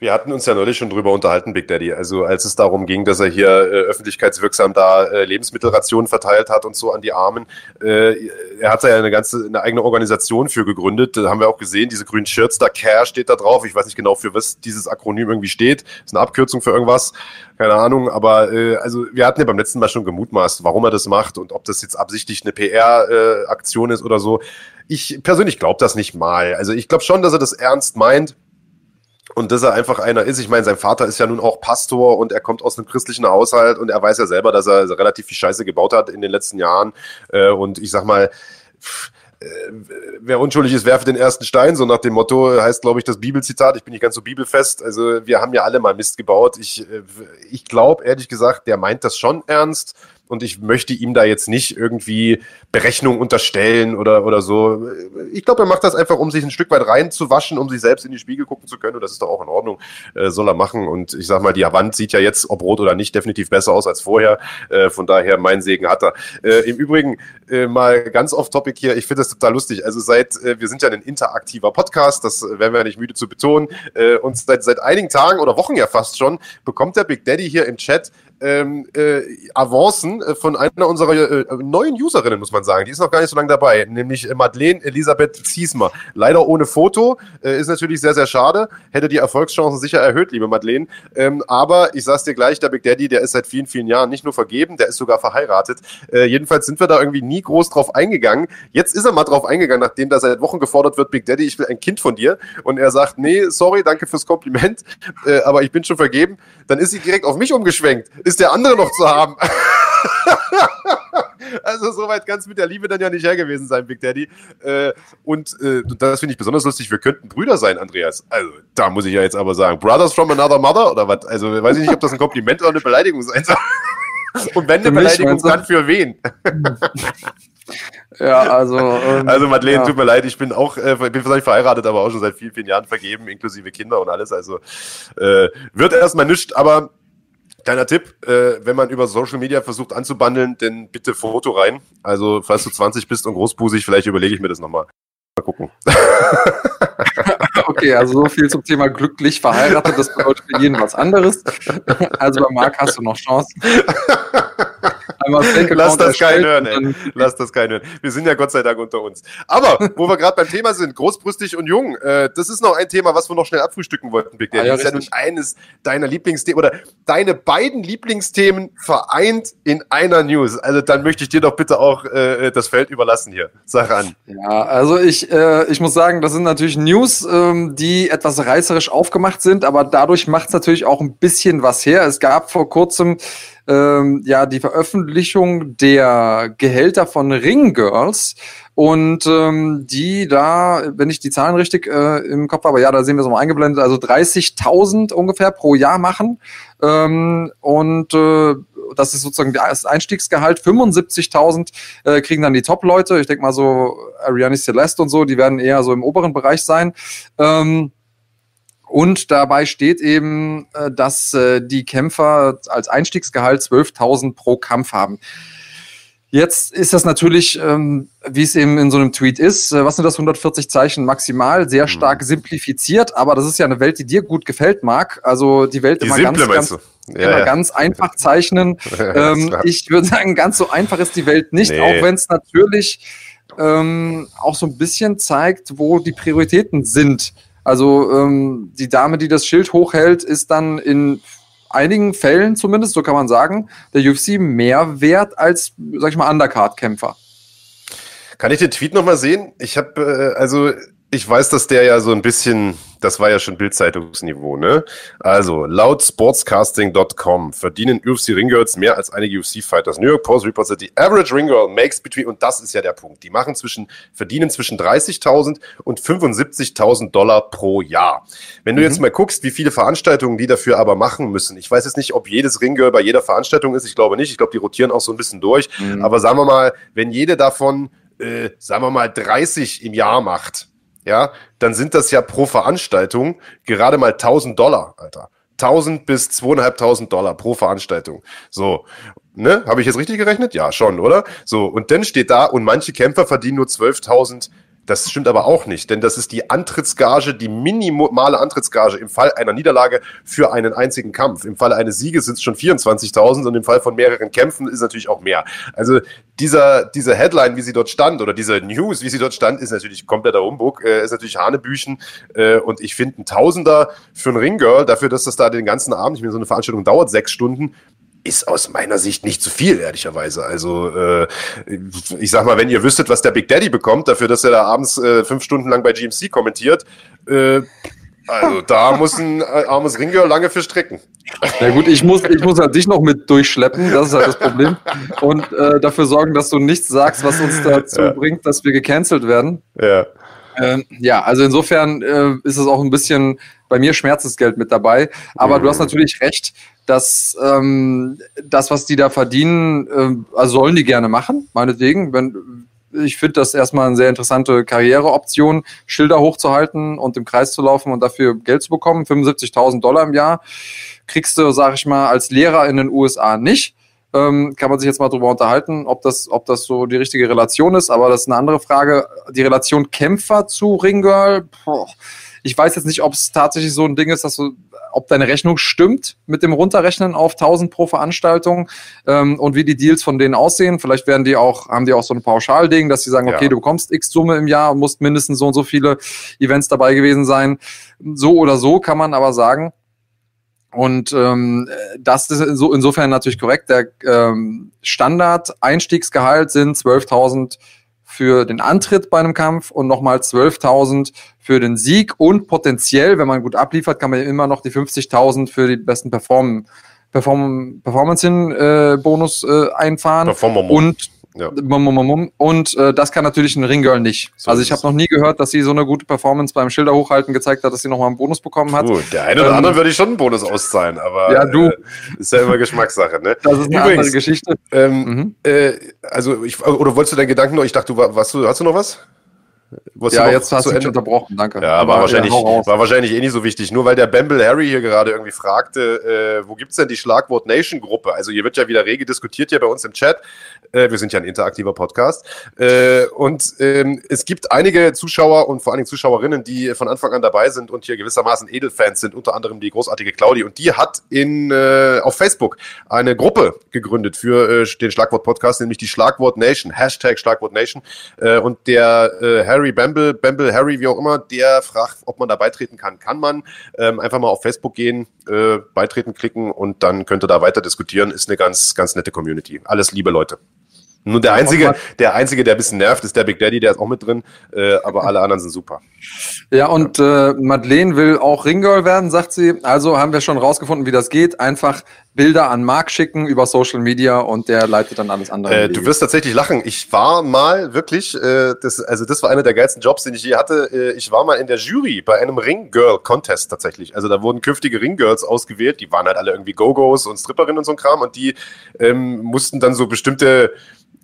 Wir hatten uns ja neulich schon drüber unterhalten, Big Daddy. Also als es darum ging, dass er hier äh, öffentlichkeitswirksam da äh, Lebensmittelrationen verteilt hat und so an die Armen. Äh, er hat da ja eine ganze, eine eigene Organisation für gegründet. Da haben wir auch gesehen, diese grünen Shirts, da CARE steht da drauf. Ich weiß nicht genau, für was dieses Akronym irgendwie steht. Ist eine Abkürzung für irgendwas. Keine Ahnung. Aber äh, also wir hatten ja beim letzten Mal schon gemutmaßt, warum er das macht und ob das jetzt absichtlich eine PR-Aktion äh, ist oder so. Ich persönlich glaube das nicht mal. Also ich glaube schon, dass er das ernst meint und dass er einfach einer ist. Ich meine, sein Vater ist ja nun auch Pastor und er kommt aus einem christlichen Haushalt und er weiß ja selber, dass er relativ viel Scheiße gebaut hat in den letzten Jahren. Äh, und ich sag mal, äh, wer unschuldig ist, werfe den ersten Stein, so nach dem Motto, heißt, glaube ich, das Bibelzitat. Ich bin nicht ganz so bibelfest. Also wir haben ja alle mal Mist gebaut. Ich, äh, ich glaube, ehrlich gesagt, der meint das schon ernst und ich möchte ihm da jetzt nicht irgendwie Berechnung unterstellen oder, oder so. Ich glaube, er macht das einfach, um sich ein Stück weit reinzuwaschen, um sich selbst in die Spiegel gucken zu können und das ist doch auch in Ordnung, äh, soll er machen. Und ich sag mal, die Wand sieht ja jetzt, ob rot oder nicht, definitiv besser aus als vorher, äh, von daher mein Segen hat er. Äh, Im Übrigen äh, mal ganz off-topic hier, ich finde das total lustig, also seit, äh, wir sind ja ein interaktiver Podcast, das werden wir ja nicht müde zu betonen. Äh, und seit, seit einigen Tagen oder Wochen ja fast schon, bekommt der Big Daddy hier im Chat ähm, äh, Avancen äh, von einer unserer äh, neuen Userinnen, muss man sagen. Die ist noch gar nicht so lange dabei, nämlich Madeleine Elisabeth Ziesmer. Leider ohne Foto, äh, ist natürlich sehr, sehr schade. Hätte die Erfolgschancen sicher erhöht, liebe Madeleine. Ähm, aber ich sag's dir gleich, der Big Daddy, der ist seit vielen, vielen Jahren nicht nur vergeben, der ist sogar verheiratet. Äh, jedenfalls sind wir da irgendwie nie groß drauf eingegangen. Jetzt ist er mal drauf eingegangen, nachdem da seit Wochen gefordert wird, Big Daddy, ich will ein Kind von dir. Und er sagt, nee, sorry, danke fürs Kompliment, äh, aber ich bin schon vergeben. Dann ist sie direkt auf mich umgeschwenkt. Der andere noch zu haben? also soweit kann es mit der Liebe dann ja nicht her gewesen sein, Big Daddy. Äh, und äh, das finde ich besonders lustig. Wir könnten Brüder sein, Andreas. Also da muss ich ja jetzt aber sagen, Brothers from another mother oder was? Also weiß ich nicht, ob das ein Kompliment oder eine Beleidigung sein soll. Und wenn eine Beleidigung, dann für wen? ja, also. Ähm, also, Madeleine, ja. tut mir leid, ich bin auch, äh, bin vielleicht verheiratet, aber auch schon seit vielen, vielen Jahren vergeben, inklusive Kinder und alles. Also, äh, wird erstmal nichts, aber Kleiner Tipp, äh, wenn man über Social Media versucht anzubandeln, dann bitte Foto rein. Also, falls du 20 bist und großbusig, vielleicht überlege ich mir das nochmal. Mal gucken. okay, also so viel zum Thema glücklich verheiratet. Das bedeutet für jeden was anderes. Also bei Marc hast du noch Chancen. Lass das keinen hören, ey. Lass das keinen hören. Wir sind ja Gott sei Dank unter uns. Aber, wo wir gerade beim Thema sind, großbrüstig und jung, äh, das ist noch ein Thema, was wir noch schnell abfrühstücken wollten, Big Daddy. Ah, ja, das ist ja nun eines deiner Lieblingsthemen oder deine beiden Lieblingsthemen vereint in einer News. Also dann möchte ich dir doch bitte auch äh, das Feld überlassen hier. Sag an. Ja, also ich, äh, ich muss sagen, das sind natürlich News, ähm, die etwas reißerisch aufgemacht sind, aber dadurch macht es natürlich auch ein bisschen was her. Es gab vor kurzem ähm, ja die Veröffentlichung der Gehälter von Ring Girls und ähm, die da, wenn ich die Zahlen richtig äh, im Kopf habe, ja, da sehen wir es mal eingeblendet, also 30.000 ungefähr pro Jahr machen ähm, und äh, das ist sozusagen das Einstiegsgehalt. 75.000 äh, kriegen dann die Top-Leute. Ich denke mal so Ariane Celeste und so, die werden eher so im oberen Bereich sein. Ähm, und dabei steht eben, äh, dass äh, die Kämpfer als Einstiegsgehalt 12.000 pro Kampf haben. Jetzt ist das natürlich, ähm, wie es eben in so einem Tweet ist, äh, was sind das 140 Zeichen maximal, sehr mhm. stark simplifiziert, aber das ist ja eine Welt, die dir gut gefällt, Marc. Also die Welt die immer simple, ganz, ganz, ja, immer ja. ganz einfach zeichnen. ähm, ich würde sagen, ganz so einfach ist die Welt nicht, nee. auch wenn es natürlich ähm, auch so ein bisschen zeigt, wo die Prioritäten sind also ähm, die Dame, die das Schild hochhält, ist dann in einigen Fällen zumindest, so kann man sagen, der UFC mehr wert als, sag ich mal, Undercard-Kämpfer. Kann ich den Tweet nochmal sehen? Ich habe, äh, also ich weiß, dass der ja so ein bisschen, das war ja schon Bildzeitungsniveau, ne? Also, laut sportscasting.com verdienen UFC Ringgirls mehr als einige UFC-Fighters. New York Post reports that the average Ringgirl makes between, und das ist ja der Punkt, die machen zwischen, verdienen zwischen 30.000 und 75.000 Dollar pro Jahr. Wenn du mhm. jetzt mal guckst, wie viele Veranstaltungen die dafür aber machen müssen, ich weiß jetzt nicht, ob jedes Ringgirl bei jeder Veranstaltung ist, ich glaube nicht, ich glaube, die rotieren auch so ein bisschen durch, mhm. aber sagen wir mal, wenn jede davon, äh, sagen wir mal, 30 im Jahr macht, ja, dann sind das ja pro Veranstaltung gerade mal 1000 Dollar, Alter. 1000 bis 2500 Dollar pro Veranstaltung. So, ne? Habe ich jetzt richtig gerechnet? Ja, schon, oder? So, und dann steht da, und manche Kämpfer verdienen nur 12.000 das stimmt aber auch nicht, denn das ist die Antrittsgage, die minimale Antrittsgage im Fall einer Niederlage für einen einzigen Kampf. Im Fall eines Sieges sind es schon 24.000 und im Fall von mehreren Kämpfen ist natürlich auch mehr. Also dieser, diese Headline, wie sie dort stand, oder diese News, wie sie dort stand, ist natürlich kompletter Humbug, äh, ist natürlich Hanebüchen. Äh, und ich finde ein Tausender für ein Ringgirl, dafür, dass das da den ganzen Abend, ich meine, so eine Veranstaltung dauert sechs Stunden, ist aus meiner Sicht nicht zu viel, ehrlicherweise. Also äh, ich sag mal, wenn ihr wüsstet, was der Big Daddy bekommt, dafür, dass er da abends äh, fünf Stunden lang bei GMC kommentiert, äh, also da muss ein äh, armes Ringgirl lange für strecken. Na gut, ich muss, ich muss halt dich noch mit durchschleppen, das ist halt das Problem. Und äh, dafür sorgen, dass du nichts sagst, was uns dazu ja. bringt, dass wir gecancelt werden. Ja. Ähm, ja, also insofern äh, ist es auch ein bisschen bei mir Schmerzensgeld mit dabei. Aber mhm. du hast natürlich recht, dass ähm, das, was die da verdienen, äh, also sollen die gerne machen, meinetwegen. Wenn, ich finde das erstmal eine sehr interessante Karriereoption, Schilder hochzuhalten und im Kreis zu laufen und dafür Geld zu bekommen. 75.000 Dollar im Jahr kriegst du, sag ich mal, als Lehrer in den USA nicht. Ähm, kann man sich jetzt mal drüber unterhalten, ob das, ob das so die richtige Relation ist, aber das ist eine andere Frage. Die Relation Kämpfer zu Ringgirl, boah, Ich weiß jetzt nicht, ob es tatsächlich so ein Ding ist, dass du, ob deine Rechnung stimmt mit dem Runterrechnen auf 1000 pro Veranstaltung ähm, und wie die Deals von denen aussehen. Vielleicht werden die auch, haben die auch so ein Pauschalding, dass sie sagen, okay, du bekommst X Summe im Jahr und musst mindestens so und so viele Events dabei gewesen sein. So oder so kann man aber sagen, und ähm, das ist so, insofern natürlich korrekt. Der ähm, Standard-Einstiegsgehalt sind 12.000 für den Antritt bei einem Kampf und nochmal 12.000 für den Sieg und potenziell, wenn man gut abliefert, kann man immer noch die 50.000 für die besten Perform Perform Performance-Bonus äh, äh, einfahren. Performer und ja. Und äh, das kann natürlich ein Ringgirl nicht. So also ich habe noch nie gehört, dass sie so eine gute Performance beim Schilder hochhalten gezeigt hat, dass sie nochmal einen Bonus bekommen hat. Uh, der eine oder ähm, andere würde ich schon einen Bonus auszahlen, aber ja, du. Äh, ist ja immer Geschmackssache. Ne? Das ist eine Übrigens, andere Geschichte. Ähm, mhm. äh, also ich, oder wolltest du deinen Gedanken noch? Ich dachte, du, was, hast du noch was? Ja, jetzt hast du mich unterbrochen, danke. Ja, war, wahrscheinlich, ja, war wahrscheinlich eh nicht so wichtig. Nur weil der Bamble Harry hier gerade irgendwie fragte, äh, wo gibt's denn die Schlagwort Nation Gruppe? Also hier wird ja wieder rege diskutiert hier bei uns im Chat. Äh, wir sind ja ein interaktiver Podcast. Äh, und ähm, es gibt einige Zuschauer und vor allen Dingen Zuschauerinnen, die von Anfang an dabei sind und hier gewissermaßen Edelfans sind, unter anderem die großartige Claudi. Und die hat in, äh, auf Facebook eine Gruppe gegründet für äh, den Schlagwort Podcast, nämlich die Schlagwort Nation, Hashtag Schlagwort Nation. Äh, und der äh, Harry Bamble, Bamble Harry, wie auch immer, der fragt, ob man da beitreten kann. Kann man ähm, einfach mal auf Facebook gehen, äh, beitreten klicken und dann könnt ihr da weiter diskutieren. Ist eine ganz, ganz nette Community. Alles liebe Leute. Nur der einzige, der einzige, der ein bisschen nervt, ist der Big Daddy, der ist auch mit drin, äh, aber alle anderen sind super. Ja, und äh, Madeleine will auch Ringgirl werden, sagt sie. Also haben wir schon rausgefunden, wie das geht. Einfach Bilder an Marc schicken über Social Media und der leitet dann alles andere. Äh, du wirst tatsächlich lachen. Ich war mal wirklich, äh, das, also das war einer der geilsten Jobs, den ich je hatte. Äh, ich war mal in der Jury bei einem Ringgirl-Contest tatsächlich. Also da wurden künftige Ringgirls ausgewählt. Die waren halt alle irgendwie Go-Go's und Stripperinnen und so ein Kram und die ähm, mussten dann so bestimmte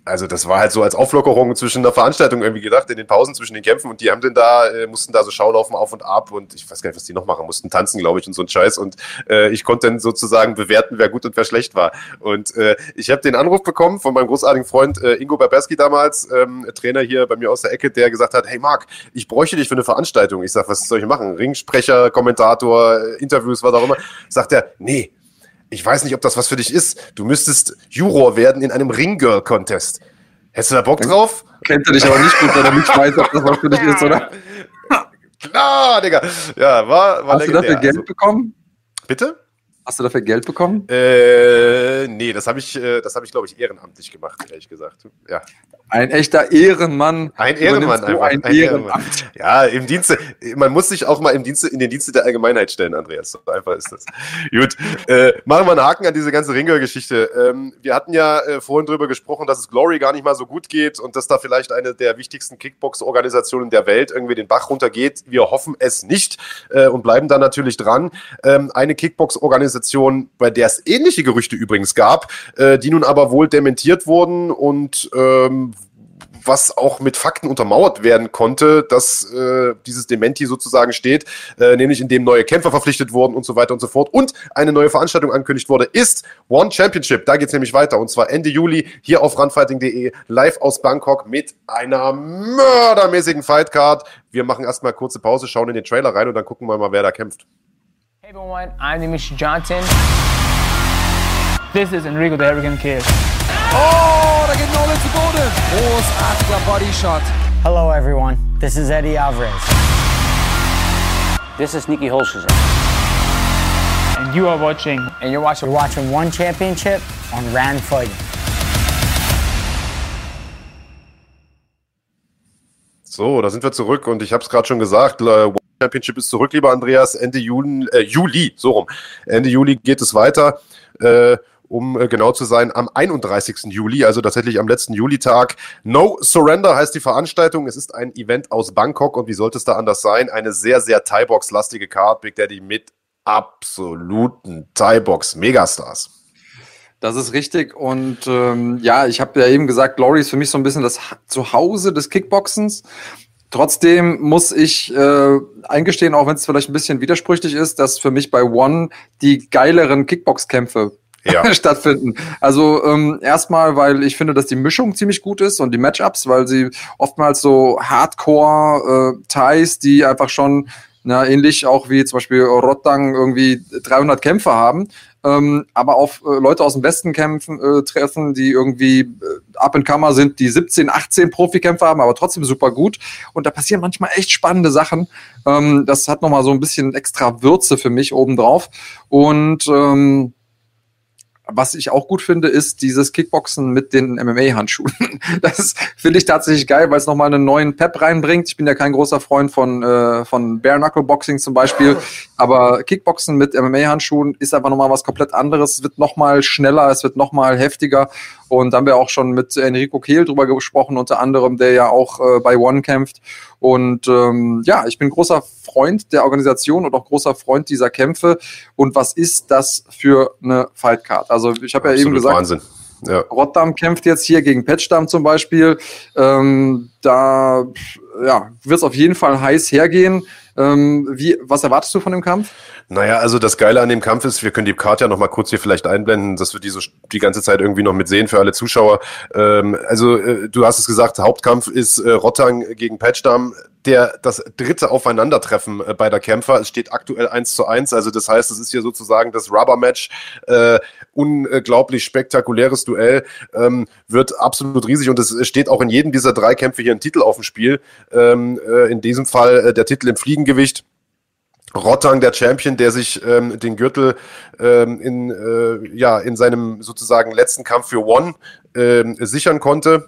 also das war halt so als Auflockerung zwischen der Veranstaltung irgendwie gedacht, in den Pausen zwischen den Kämpfen und die haben dann da, äh, mussten da so Schaulaufen auf und ab und ich weiß gar nicht, was die noch machen, mussten tanzen, glaube ich, und so ein Scheiß und äh, ich konnte dann sozusagen bewerten, wer gut und wer schlecht war. Und äh, ich habe den Anruf bekommen von meinem großartigen Freund äh, Ingo Berbeski damals, ähm, Trainer hier bei mir aus der Ecke, der gesagt hat, hey Marc, ich bräuchte dich für eine Veranstaltung. Ich sag, was soll ich machen? Ringsprecher, Kommentator, äh, Interviews, was auch immer. Sagt er, nee, ich weiß nicht, ob das was für dich ist. Du müsstest Juror werden in einem Ringgirl-Contest. Hättest du da Bock drauf? Kennt er dich aber nicht gut, weil er nicht weiß, ob das was für dich ist, oder? Klar, Digga. Ja, war, war Hast du dafür Geld also, bekommen? Bitte? Hast du dafür Geld bekommen? Äh, nee, das habe ich, äh, das habe ich, glaube ich, ehrenamtlich gemacht, ehrlich gesagt. Ja. Ein echter Ehrenmann. Ein Ehrenmann einfach. Ein, ein Ehrenmann. Ja, im Dienste, man muss sich auch mal im Dienste, in den Dienste der Allgemeinheit stellen, Andreas. So einfach ist das. Gut, äh, machen wir einen Haken an diese ganze Ringer-Geschichte. Ähm, wir hatten ja äh, vorhin drüber gesprochen, dass es Glory gar nicht mal so gut geht und dass da vielleicht eine der wichtigsten Kickbox-Organisationen der Welt irgendwie den Bach runtergeht. Wir hoffen es nicht äh, und bleiben da natürlich dran. Ähm, eine Kickbox-Organisation, bei der es ähnliche Gerüchte übrigens gab, äh, die nun aber wohl dementiert wurden und ähm, was auch mit Fakten untermauert werden konnte, dass äh, dieses Dementi sozusagen steht, äh, nämlich indem neue Kämpfer verpflichtet wurden und so weiter und so fort und eine neue Veranstaltung angekündigt wurde, ist One Championship. Da geht es nämlich weiter und zwar Ende Juli hier auf runfighting.de live aus Bangkok mit einer mördermäßigen Fightcard. Wir machen erstmal kurze Pause, schauen in den Trailer rein und dann gucken wir mal, wer da kämpft. Hey everyone, I'm Nimish Johnson. This is Enrico the Arrogant Kid. Oh, da geht Nolan zu Boden. Großartiger Bodyshot. Hello everyone, this is Eddie Alvarez. This is Nikki Holscher. And you are watching. And you're watching. You're watching One Championship on Rand Fighting. So, da sind wir zurück und ich habe es gerade schon gesagt, One Championship ist zurück, lieber Andreas. Ende Juli, äh, Juli, so rum. Ende Juli geht es weiter. Äh, um äh, genau zu sein, am 31. Juli, also tatsächlich am letzten Julitag. No Surrender heißt die Veranstaltung. Es ist ein Event aus Bangkok und wie sollte es da anders sein? Eine sehr, sehr Thai-Box-lastige Card, Big Daddy mit absoluten Thai-Box-Megastars. Das ist richtig. Und ähm, ja, ich habe ja eben gesagt, Glory ist für mich so ein bisschen das Zuhause des Kickboxens. Trotzdem muss ich äh, eingestehen, auch wenn es vielleicht ein bisschen widersprüchlich ist, dass für mich bei One die geileren Kickbox-Kämpfe ja. stattfinden. Also ähm, erstmal, weil ich finde, dass die Mischung ziemlich gut ist und die Matchups, weil sie oftmals so Hardcore-Ties, äh, die einfach schon Na, ähnlich auch wie zum Beispiel Rottang irgendwie 300 Kämpfer haben, ähm, aber auf äh, Leute aus dem Westen kämpfen, äh, treffen, die irgendwie äh, up and comer sind, die 17, 18 Profikämpfer haben, aber trotzdem super gut. Und da passieren manchmal echt spannende Sachen. Ähm, das hat nochmal so ein bisschen extra Würze für mich obendrauf. Und ähm, was ich auch gut finde, ist dieses Kickboxen mit den MMA-Handschuhen. Das finde ich tatsächlich geil, weil es nochmal einen neuen Pep reinbringt. Ich bin ja kein großer Freund von, äh, von Bare Knuckle Boxing zum Beispiel, aber Kickboxen mit MMA-Handschuhen ist einfach nochmal was komplett anderes. Es wird nochmal schneller, es wird nochmal heftiger. Und da haben wir auch schon mit Enrico Kehl drüber gesprochen, unter anderem, der ja auch äh, bei One kämpft. Und ähm, ja, ich bin großer Freund der Organisation und auch großer Freund dieser Kämpfe. Und was ist das für eine Fightcard? Also ich habe ja eben gesagt, Wahnsinn. Ja. Rotterdam kämpft jetzt hier gegen Petschdam zum Beispiel. Ähm, da ja, wird es auf jeden Fall heiß hergehen. Ähm, wie, was erwartest du von dem Kampf? Naja, also das Geile an dem Kampf ist, wir können die Karte ja noch mal kurz hier vielleicht einblenden, dass wir die so die ganze Zeit irgendwie noch mit sehen für alle Zuschauer. Ähm, also äh, du hast es gesagt, Hauptkampf ist äh, Rottang gegen Patchdam der, das dritte Aufeinandertreffen äh, beider Kämpfer. Es steht aktuell eins zu eins, also das heißt, es ist hier sozusagen das Rubber-Match. Äh, unglaublich spektakuläres Duell, ähm, wird absolut riesig und es steht auch in jedem dieser drei Kämpfe hier ein Titel auf dem Spiel. Ähm, äh, in diesem Fall äh, der Titel im Fliegengewicht. Rottang, der Champion, der sich ähm, den Gürtel ähm, in, äh, ja, in seinem sozusagen letzten Kampf für One ähm, sichern konnte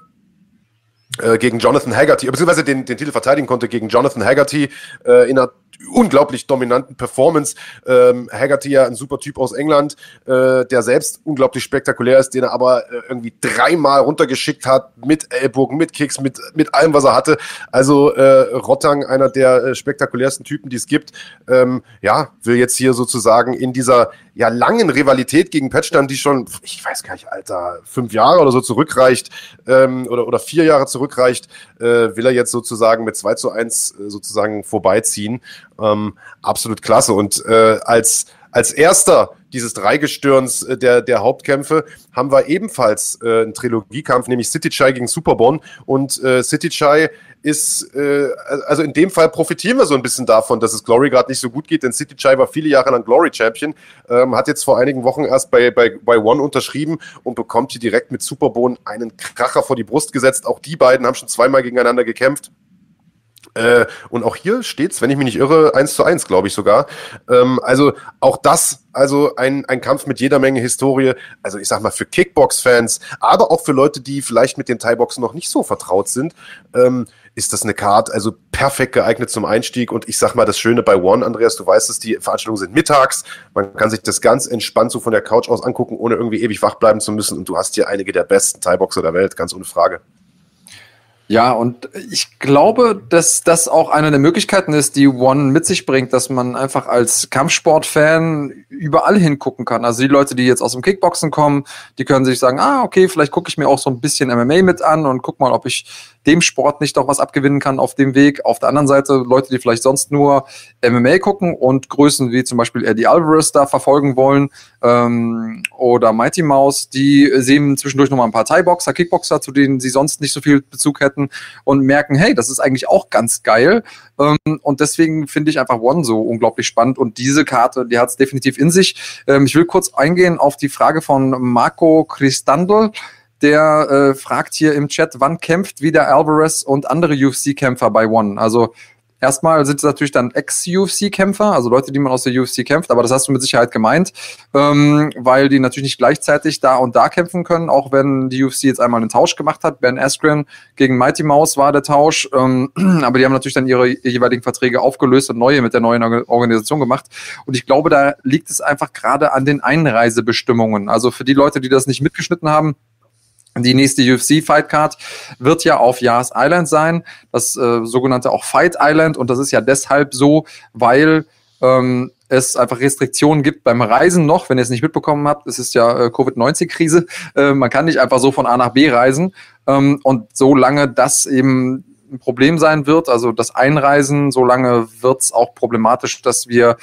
äh, gegen Jonathan Haggerty, beziehungsweise den, den Titel verteidigen konnte gegen Jonathan Haggerty äh, in einer unglaublich dominanten Performance. Ähm, Haggerty ja ein super Typ aus England, äh, der selbst unglaublich spektakulär ist, den er aber äh, irgendwie dreimal runtergeschickt hat mit Ellbogen, mit Kicks, mit, mit allem, was er hatte. Also äh, Rottang, einer der äh, spektakulärsten Typen, die es gibt, ähm, ja, will jetzt hier sozusagen in dieser ja langen Rivalität gegen Patchdown, die schon, ich weiß gar nicht, Alter, fünf Jahre oder so zurückreicht ähm, oder, oder vier Jahre zurückreicht, äh, will er jetzt sozusagen mit 2 zu 1 äh, sozusagen vorbeiziehen. Ähm, absolut klasse. Und äh, als, als erster dieses Dreigestirns äh, der, der Hauptkämpfe haben wir ebenfalls äh, einen Trilogiekampf, nämlich City Chai gegen Superbon. Und äh, City Chai ist, äh, also in dem Fall profitieren wir so ein bisschen davon, dass es Glory gerade nicht so gut geht, denn City Chai war viele Jahre lang Glory Champion, ähm, hat jetzt vor einigen Wochen erst bei, bei, bei One unterschrieben und bekommt hier direkt mit Superbon einen Kracher vor die Brust gesetzt. Auch die beiden haben schon zweimal gegeneinander gekämpft. Äh, und auch hier steht's, wenn ich mich nicht irre, eins zu eins, glaube ich sogar. Ähm, also auch das, also ein, ein Kampf mit jeder Menge Historie. Also ich sag mal für Kickbox-Fans, aber auch für Leute, die vielleicht mit den Thai-Boxen noch nicht so vertraut sind, ähm, ist das eine Card, also perfekt geeignet zum Einstieg. Und ich sag mal, das Schöne bei One, Andreas, du weißt es, die Veranstaltungen sind mittags. Man kann sich das ganz entspannt so von der Couch aus angucken, ohne irgendwie ewig wach bleiben zu müssen. Und du hast hier einige der besten Thai-Boxer der Welt, ganz ohne Frage. Ja, und ich glaube, dass das auch eine der Möglichkeiten ist, die One mit sich bringt, dass man einfach als Kampfsportfan überall hingucken kann. Also die Leute, die jetzt aus dem Kickboxen kommen, die können sich sagen, ah, okay, vielleicht gucke ich mir auch so ein bisschen MMA mit an und guck mal, ob ich dem Sport nicht doch was abgewinnen kann auf dem Weg. Auf der anderen Seite Leute, die vielleicht sonst nur MMA gucken und Größen wie zum Beispiel Eddie Alvarez da verfolgen wollen ähm, oder Mighty Mouse, die sehen zwischendurch nochmal ein paar Thai-Boxer, Kickboxer, zu denen sie sonst nicht so viel Bezug hätten und merken, hey, das ist eigentlich auch ganz geil. Ähm, und deswegen finde ich einfach One so unglaublich spannend und diese Karte, die hat es definitiv in sich. Ähm, ich will kurz eingehen auf die Frage von Marco Christandl der äh, fragt hier im Chat, wann kämpft wieder Alvarez und andere UFC-Kämpfer bei One? Also erstmal sind es natürlich dann Ex-UFC-Kämpfer, also Leute, die man aus der UFC kämpft, aber das hast du mit Sicherheit gemeint, ähm, weil die natürlich nicht gleichzeitig da und da kämpfen können, auch wenn die UFC jetzt einmal einen Tausch gemacht hat. Ben Askren gegen Mighty Mouse war der Tausch, ähm, aber die haben natürlich dann ihre jeweiligen Verträge aufgelöst und neue mit der neuen Organisation gemacht. Und ich glaube, da liegt es einfach gerade an den Einreisebestimmungen. Also für die Leute, die das nicht mitgeschnitten haben, die nächste UFC Fight Card wird ja auf Yas Island sein, das äh, sogenannte auch Fight Island. Und das ist ja deshalb so, weil ähm, es einfach Restriktionen gibt beim Reisen noch, wenn ihr es nicht mitbekommen habt. Es ist ja äh, Covid-19-Krise. Äh, man kann nicht einfach so von A nach B reisen. Ähm, und solange das eben ein Problem sein wird, also das Einreisen, solange wird es auch problematisch, dass wir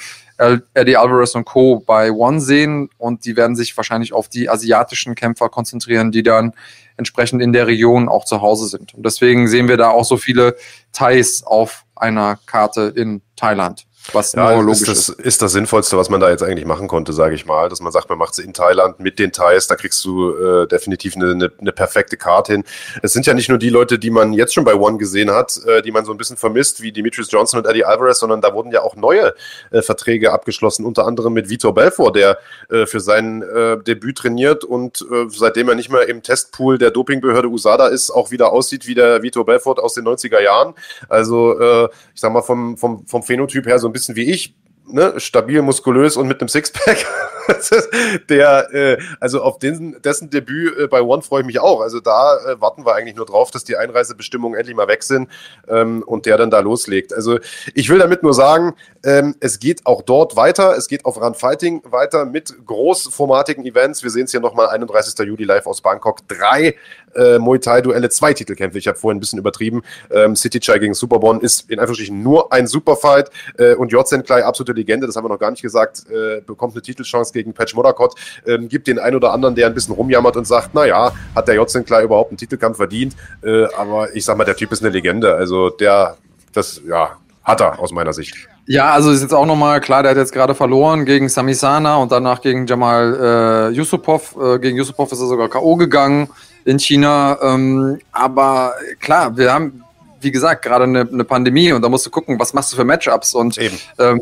Eddie Alvarez und Co. bei One sehen und die werden sich wahrscheinlich auf die asiatischen Kämpfer konzentrieren, die dann entsprechend in der Region auch zu Hause sind. Und deswegen sehen wir da auch so viele Thais auf einer Karte in Thailand. Was Ja, ist, das, ist das Sinnvollste, was man da jetzt eigentlich machen konnte, sage ich mal. Dass man sagt, man macht es in Thailand mit den Thais, da kriegst du äh, definitiv eine, eine, eine perfekte Karte hin. Es sind ja nicht nur die Leute, die man jetzt schon bei One gesehen hat, äh, die man so ein bisschen vermisst, wie Demetrius Johnson und Eddie Alvarez, sondern da wurden ja auch neue äh, Verträge abgeschlossen, unter anderem mit Vitor Belfort, der äh, für sein äh, Debüt trainiert und äh, seitdem er nicht mehr im Testpool der Dopingbehörde USADA ist, auch wieder aussieht wie der Vitor Belfort aus den 90er Jahren. Also äh, ich sag mal vom, vom, vom Phänotyp her so ein bisschen wie ich, ne, stabil, muskulös und mit einem Sixpack. der, äh, also auf den, dessen Debüt äh, bei One freue ich mich auch. Also da äh, warten wir eigentlich nur drauf, dass die Einreisebestimmungen endlich mal weg sind ähm, und der dann da loslegt. Also ich will damit nur sagen, ähm, es geht auch dort weiter. Es geht auf Run Fighting weiter mit großformatigen Events. Wir sehen es hier nochmal 31. Juli live aus Bangkok. Drei äh, Muay Thai-Duelle, zwei Titelkämpfe. Ich habe vorhin ein bisschen übertrieben. Ähm, City Chai gegen Superbon ist in Anführungsstrichen nur ein Superfight äh, und Jotzen Klei, absolute Legende, das haben wir noch gar nicht gesagt, äh, bekommt eine Titelchance gegen Patch Modakot. Ähm, gibt den einen oder anderen, der ein bisschen rumjammert und sagt, naja, hat der Jotzen Klei überhaupt einen Titelkampf verdient? Äh, aber ich sag mal, der Typ ist eine Legende. Also der, das, ja, hat er aus meiner Sicht. Ja, also ist jetzt auch nochmal klar, der hat jetzt gerade verloren gegen Sami Sana und danach gegen Jamal äh, Yusupov. Äh, gegen Yusupov ist er sogar K.O. gegangen in China. Ähm, aber klar, wir haben, wie gesagt, gerade eine, eine Pandemie und da musst du gucken, was machst du für Matchups und ähm,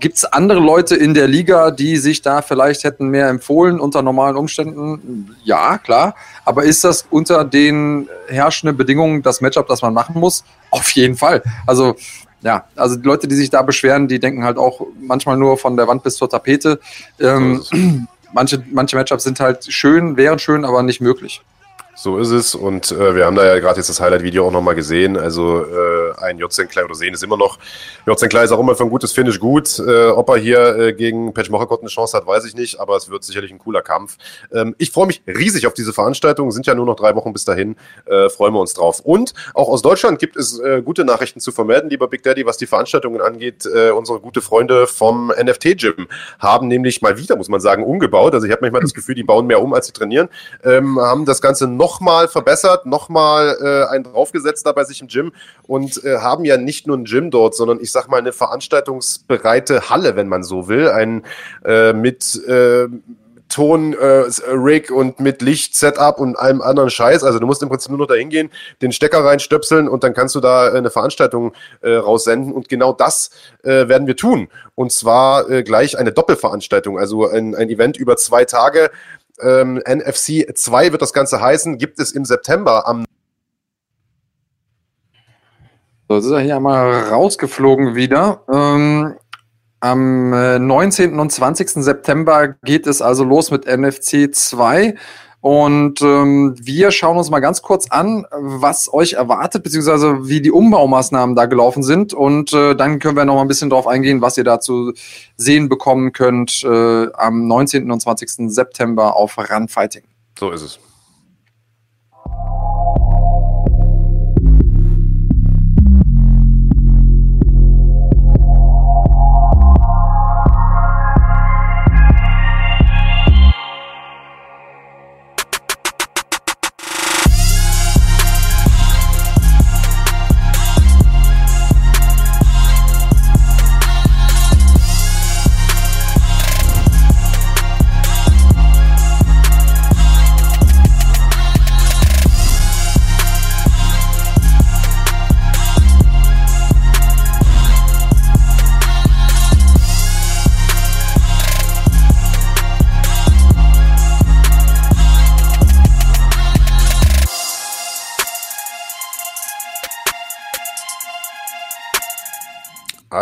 Gibt es andere Leute in der Liga, die sich da vielleicht hätten mehr empfohlen unter normalen Umständen? Ja, klar. Aber ist das unter den herrschenden Bedingungen das Matchup, das man machen muss? Auf jeden Fall. Also ja, also die Leute, die sich da beschweren, die denken halt auch manchmal nur von der Wand bis zur Tapete. Ähm, manche, manche Matchups sind halt schön, wären schön, aber nicht möglich. So ist es. Und äh, wir haben da ja gerade jetzt das Highlight-Video auch nochmal gesehen. Also äh, ein Jotzen Klei oder sehen ist immer noch. Jotzen Klei ist auch immer für ein gutes Finish gut. Äh, ob er hier äh, gegen Patch Mochakot eine Chance hat, weiß ich nicht. Aber es wird sicherlich ein cooler Kampf. Ähm, ich freue mich riesig auf diese Veranstaltung. Sind ja nur noch drei Wochen bis dahin. Äh, freuen wir uns drauf. Und auch aus Deutschland gibt es äh, gute Nachrichten zu vermelden, lieber Big Daddy, was die Veranstaltungen angeht. Äh, unsere gute Freunde vom NFT-Gym haben nämlich mal wieder, muss man sagen, umgebaut. Also ich habe manchmal das Gefühl, die bauen mehr um, als sie trainieren. Ähm, haben das Ganze nochmal verbessert, nochmal äh, einen draufgesetzt da bei sich im Gym und äh, haben ja nicht nur ein Gym dort, sondern ich sag mal eine veranstaltungsbereite Halle, wenn man so will. Ein äh, mit äh, Ton, äh, Rig und mit Licht, Setup und allem anderen Scheiß. Also du musst im Prinzip nur noch dahin gehen, den Stecker reinstöpseln und dann kannst du da äh, eine Veranstaltung äh, raussenden. Und genau das äh, werden wir tun. Und zwar äh, gleich eine Doppelveranstaltung, also ein, ein Event über zwei Tage. Ähm, NFC 2 wird das Ganze heißen, gibt es im September am So, jetzt ist er hier einmal rausgeflogen wieder. Ähm, am äh, 19. und 20. September geht es also los mit NFC 2. Und ähm, wir schauen uns mal ganz kurz an, was euch erwartet, beziehungsweise wie die Umbaumaßnahmen da gelaufen sind. Und äh, dann können wir noch mal ein bisschen drauf eingehen, was ihr dazu sehen bekommen könnt äh, am 19. und 20. September auf Run Fighting. So ist es.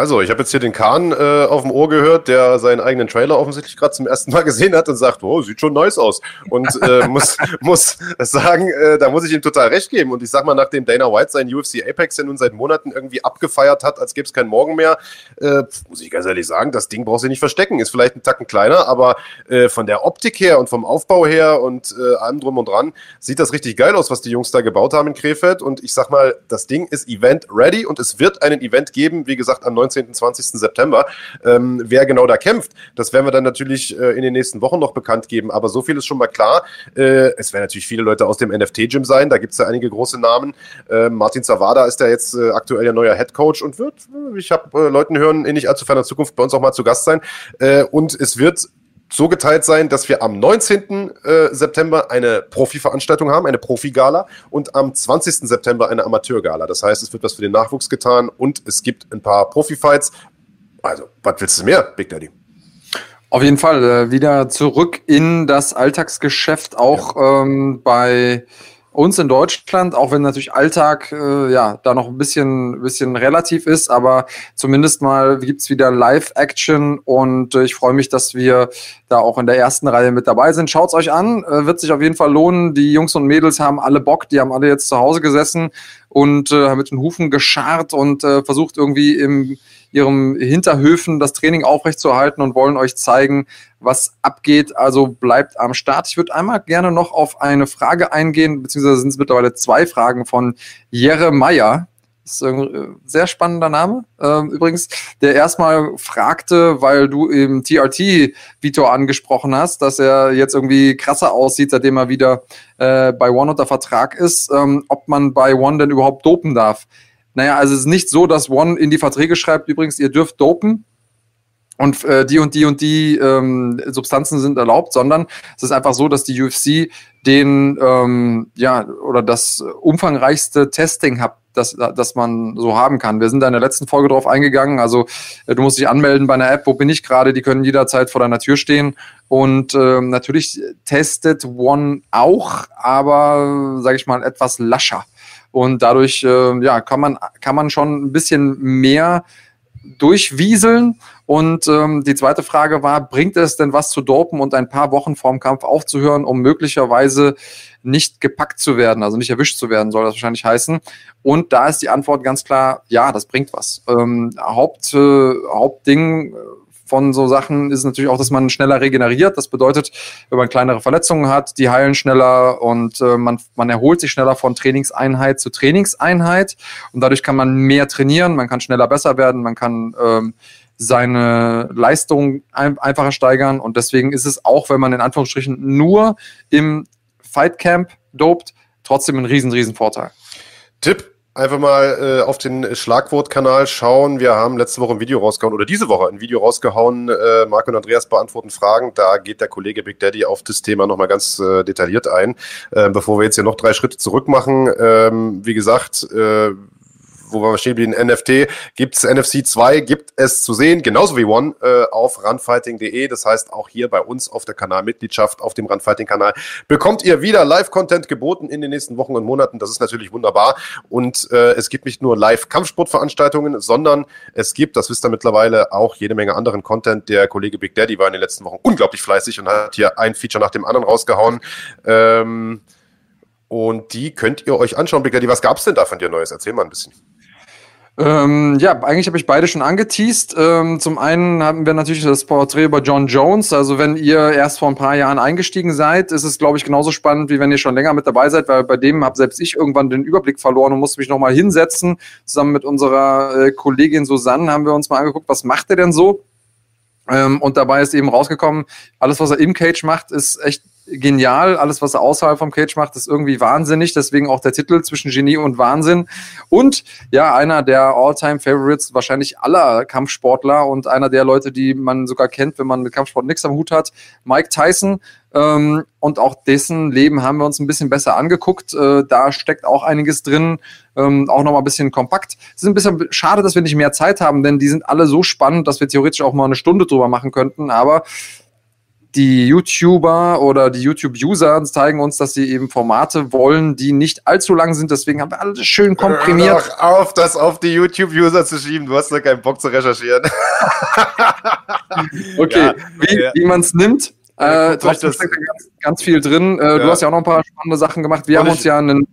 Also, ich habe jetzt hier den Kahn äh, auf dem Ohr gehört, der seinen eigenen Trailer offensichtlich gerade zum ersten Mal gesehen hat und sagt, oh, sieht schon nice aus. Und äh, muss, muss sagen, äh, da muss ich ihm total recht geben. Und ich sag mal, nachdem Dana White seinen UFC Apex ja nun seit Monaten irgendwie abgefeiert hat, als gäbe es keinen Morgen mehr, äh, muss ich ganz ehrlich sagen, das Ding brauchst du nicht verstecken. Ist vielleicht ein Tacken kleiner, aber äh, von der Optik her und vom Aufbau her und äh, allem drum und dran sieht das richtig geil aus, was die Jungs da gebaut haben in Krefeld. Und ich sag mal, das Ding ist Event ready und es wird einen Event geben, wie gesagt, am 19. 20. September. Ähm, wer genau da kämpft, das werden wir dann natürlich äh, in den nächsten Wochen noch bekannt geben. Aber so viel ist schon mal klar. Äh, es werden natürlich viele Leute aus dem NFT-Gym sein. Da gibt es ja einige große Namen. Äh, Martin Zawada ist ja jetzt äh, aktuell der neue Head Coach und wird, äh, ich habe äh, Leuten hören, in nicht allzu ferner Zukunft bei uns auch mal zu Gast sein. Und es wird so geteilt sein, dass wir am 19. Äh, September eine Profi-Veranstaltung haben, eine Profi-Gala und am 20. September eine Amateur-Gala. Das heißt, es wird was für den Nachwuchs getan und es gibt ein paar Profi-Fights. Also, was willst du mehr, Big Daddy? Auf jeden Fall äh, wieder zurück in das Alltagsgeschäft, auch ja. ähm, bei uns in Deutschland, auch wenn natürlich Alltag äh, ja da noch ein bisschen, bisschen relativ ist, aber zumindest mal gibt's wieder Live-Action und äh, ich freue mich, dass wir da auch in der ersten Reihe mit dabei sind. Schaut's euch an, äh, wird sich auf jeden Fall lohnen. Die Jungs und Mädels haben alle Bock, die haben alle jetzt zu Hause gesessen und äh, mit den Hufen gescharrt und äh, versucht irgendwie im ihrem Hinterhöfen das Training aufrechtzuerhalten und wollen euch zeigen, was abgeht. Also bleibt am Start. Ich würde einmal gerne noch auf eine Frage eingehen, beziehungsweise sind es mittlerweile zwei Fragen von Jere Meyer. Das ist ein äh, sehr spannender Name. Ähm, übrigens, der erstmal fragte, weil du im TRT Vitor angesprochen hast, dass er jetzt irgendwie krasser aussieht, seitdem er wieder äh, bei One unter Vertrag ist, ähm, ob man bei One denn überhaupt dopen darf. Naja, also es ist nicht so, dass One in die Verträge schreibt, übrigens, ihr dürft dopen und äh, die und die und die ähm, Substanzen sind erlaubt, sondern es ist einfach so, dass die UFC den, ähm, ja, oder das umfangreichste Testing hat, das, das man so haben kann. Wir sind da in der letzten Folge drauf eingegangen. Also äh, du musst dich anmelden bei einer App, wo bin ich gerade, die können jederzeit vor deiner Tür stehen. Und ähm, natürlich testet One auch, aber sage ich mal, etwas lascher. Und dadurch äh, ja, kann, man, kann man schon ein bisschen mehr durchwieseln. Und ähm, die zweite Frage war, bringt es denn was zu dopen und ein paar Wochen vorm Kampf aufzuhören, um möglicherweise nicht gepackt zu werden, also nicht erwischt zu werden, soll das wahrscheinlich heißen. Und da ist die Antwort ganz klar, ja, das bringt was. Ähm, Haupt, äh, Hauptding von so Sachen ist natürlich auch, dass man schneller regeneriert. Das bedeutet, wenn man kleinere Verletzungen hat, die heilen schneller und äh, man, man erholt sich schneller von Trainingseinheit zu Trainingseinheit. Und dadurch kann man mehr trainieren, man kann schneller besser werden, man kann ähm, seine Leistung ein, einfacher steigern. Und deswegen ist es auch, wenn man in Anführungsstrichen nur im Fightcamp dopt, trotzdem ein riesen, riesen Vorteil. Tipp einfach mal äh, auf den Schlagwortkanal schauen. Wir haben letzte Woche ein Video rausgehauen oder diese Woche ein Video rausgehauen. Äh, Marco und Andreas beantworten Fragen. Da geht der Kollege Big Daddy auf das Thema nochmal ganz äh, detailliert ein. Äh, bevor wir jetzt hier noch drei Schritte zurück machen, ähm, wie gesagt, äh, wo wir stehen wie ein NFT, gibt es NFC 2, gibt es zu sehen, genauso wie One, äh, auf runfighting.de. Das heißt, auch hier bei uns auf der Kanalmitgliedschaft, auf dem Runfighting-Kanal, bekommt ihr wieder Live-Content geboten in den nächsten Wochen und Monaten. Das ist natürlich wunderbar. Und äh, es gibt nicht nur Live-Kampfsportveranstaltungen, sondern es gibt, das wisst ihr mittlerweile, auch jede Menge anderen Content. Der Kollege Big Daddy war in den letzten Wochen unglaublich fleißig und hat hier ein Feature nach dem anderen rausgehauen. Ähm, und die könnt ihr euch anschauen, Big Daddy. Was gab es denn da von dir Neues? Erzähl mal ein bisschen. Ähm, ja, eigentlich habe ich beide schon angeteased. Ähm, zum einen haben wir natürlich das Porträt über John Jones. Also wenn ihr erst vor ein paar Jahren eingestiegen seid, ist es, glaube ich, genauso spannend, wie wenn ihr schon länger mit dabei seid, weil bei dem habe selbst ich irgendwann den Überblick verloren und musste mich nochmal hinsetzen. Zusammen mit unserer äh, Kollegin Susanne haben wir uns mal angeguckt, was macht er denn so? Ähm, und dabei ist eben rausgekommen, alles, was er im Cage macht, ist echt genial. Alles, was er außerhalb vom Cage macht, ist irgendwie wahnsinnig. Deswegen auch der Titel zwischen Genie und Wahnsinn. Und ja, einer der All-Time-Favorites wahrscheinlich aller Kampfsportler und einer der Leute, die man sogar kennt, wenn man mit Kampfsport nichts am Hut hat, Mike Tyson. Ähm, und auch dessen Leben haben wir uns ein bisschen besser angeguckt. Äh, da steckt auch einiges drin, ähm, auch nochmal ein bisschen kompakt. Es ist ein bisschen schade, dass wir nicht mehr Zeit haben, denn die sind alle so spannend, dass wir theoretisch auch mal eine Stunde drüber machen könnten. Aber die YouTuber oder die YouTube-User zeigen uns, dass sie eben Formate wollen, die nicht allzu lang sind. Deswegen haben wir alles schön komprimiert. Hör auf, das auf die YouTube-User zu schieben. Du hast doch keinen Bock zu recherchieren. okay, ja, wie, ja. wie man es nimmt. Äh, trotzdem steckt ganz, ganz, viel drin. Äh, ja. Du hast ja auch noch ein paar spannende Sachen gemacht. Wir Und haben uns ja einen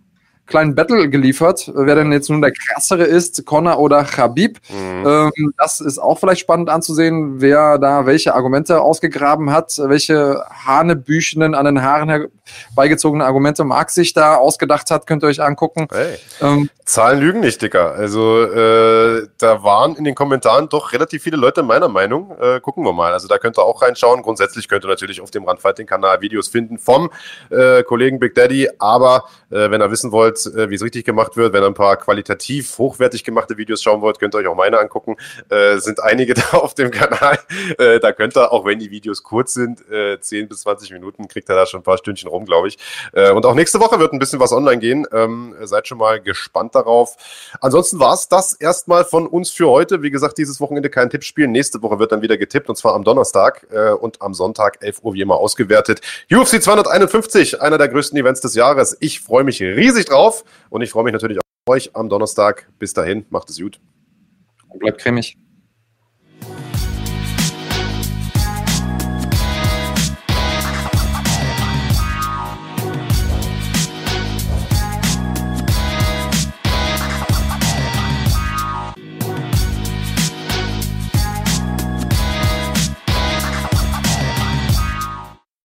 kleinen Battle geliefert, wer denn jetzt nun der krassere ist, Connor oder Khabib. Mhm. Ähm, das ist auch vielleicht spannend anzusehen, wer da welche Argumente ausgegraben hat, welche hanebüchenen, an den Haaren herbeigezogene Argumente Marx sich da ausgedacht hat, könnt ihr euch angucken. Hey. Ähm, Zahlen lügen nicht, Dicker. Also äh, da waren in den Kommentaren doch relativ viele Leute meiner Meinung. Äh, gucken wir mal. Also da könnt ihr auch reinschauen. Grundsätzlich könnt ihr natürlich auf dem Randfighting-Kanal Videos finden vom äh, Kollegen Big Daddy. Aber äh, wenn ihr wissen wollt, äh, wie es richtig gemacht wird, wenn ihr ein paar qualitativ hochwertig gemachte Videos schauen wollt, könnt ihr euch auch meine angucken. Äh, sind einige da auf dem Kanal. Äh, da könnt ihr, auch wenn die Videos kurz sind, äh, 10 bis 20 Minuten, kriegt ihr da schon ein paar Stündchen rum, glaube ich. Äh, und auch nächste Woche wird ein bisschen was online gehen. Ähm, seid schon mal gespannt darauf. Ansonsten war es das erstmal von uns für heute. Wie gesagt, dieses Wochenende kein Tippspiel. Nächste Woche wird dann wieder getippt und zwar am Donnerstag äh, und am Sonntag 11 Uhr wie immer ausgewertet. UFC 251, einer der größten Events des Jahres. Ich freue mich riesig drauf und ich freue mich natürlich auf euch am Donnerstag. Bis dahin, macht es gut. Bleibt cremig.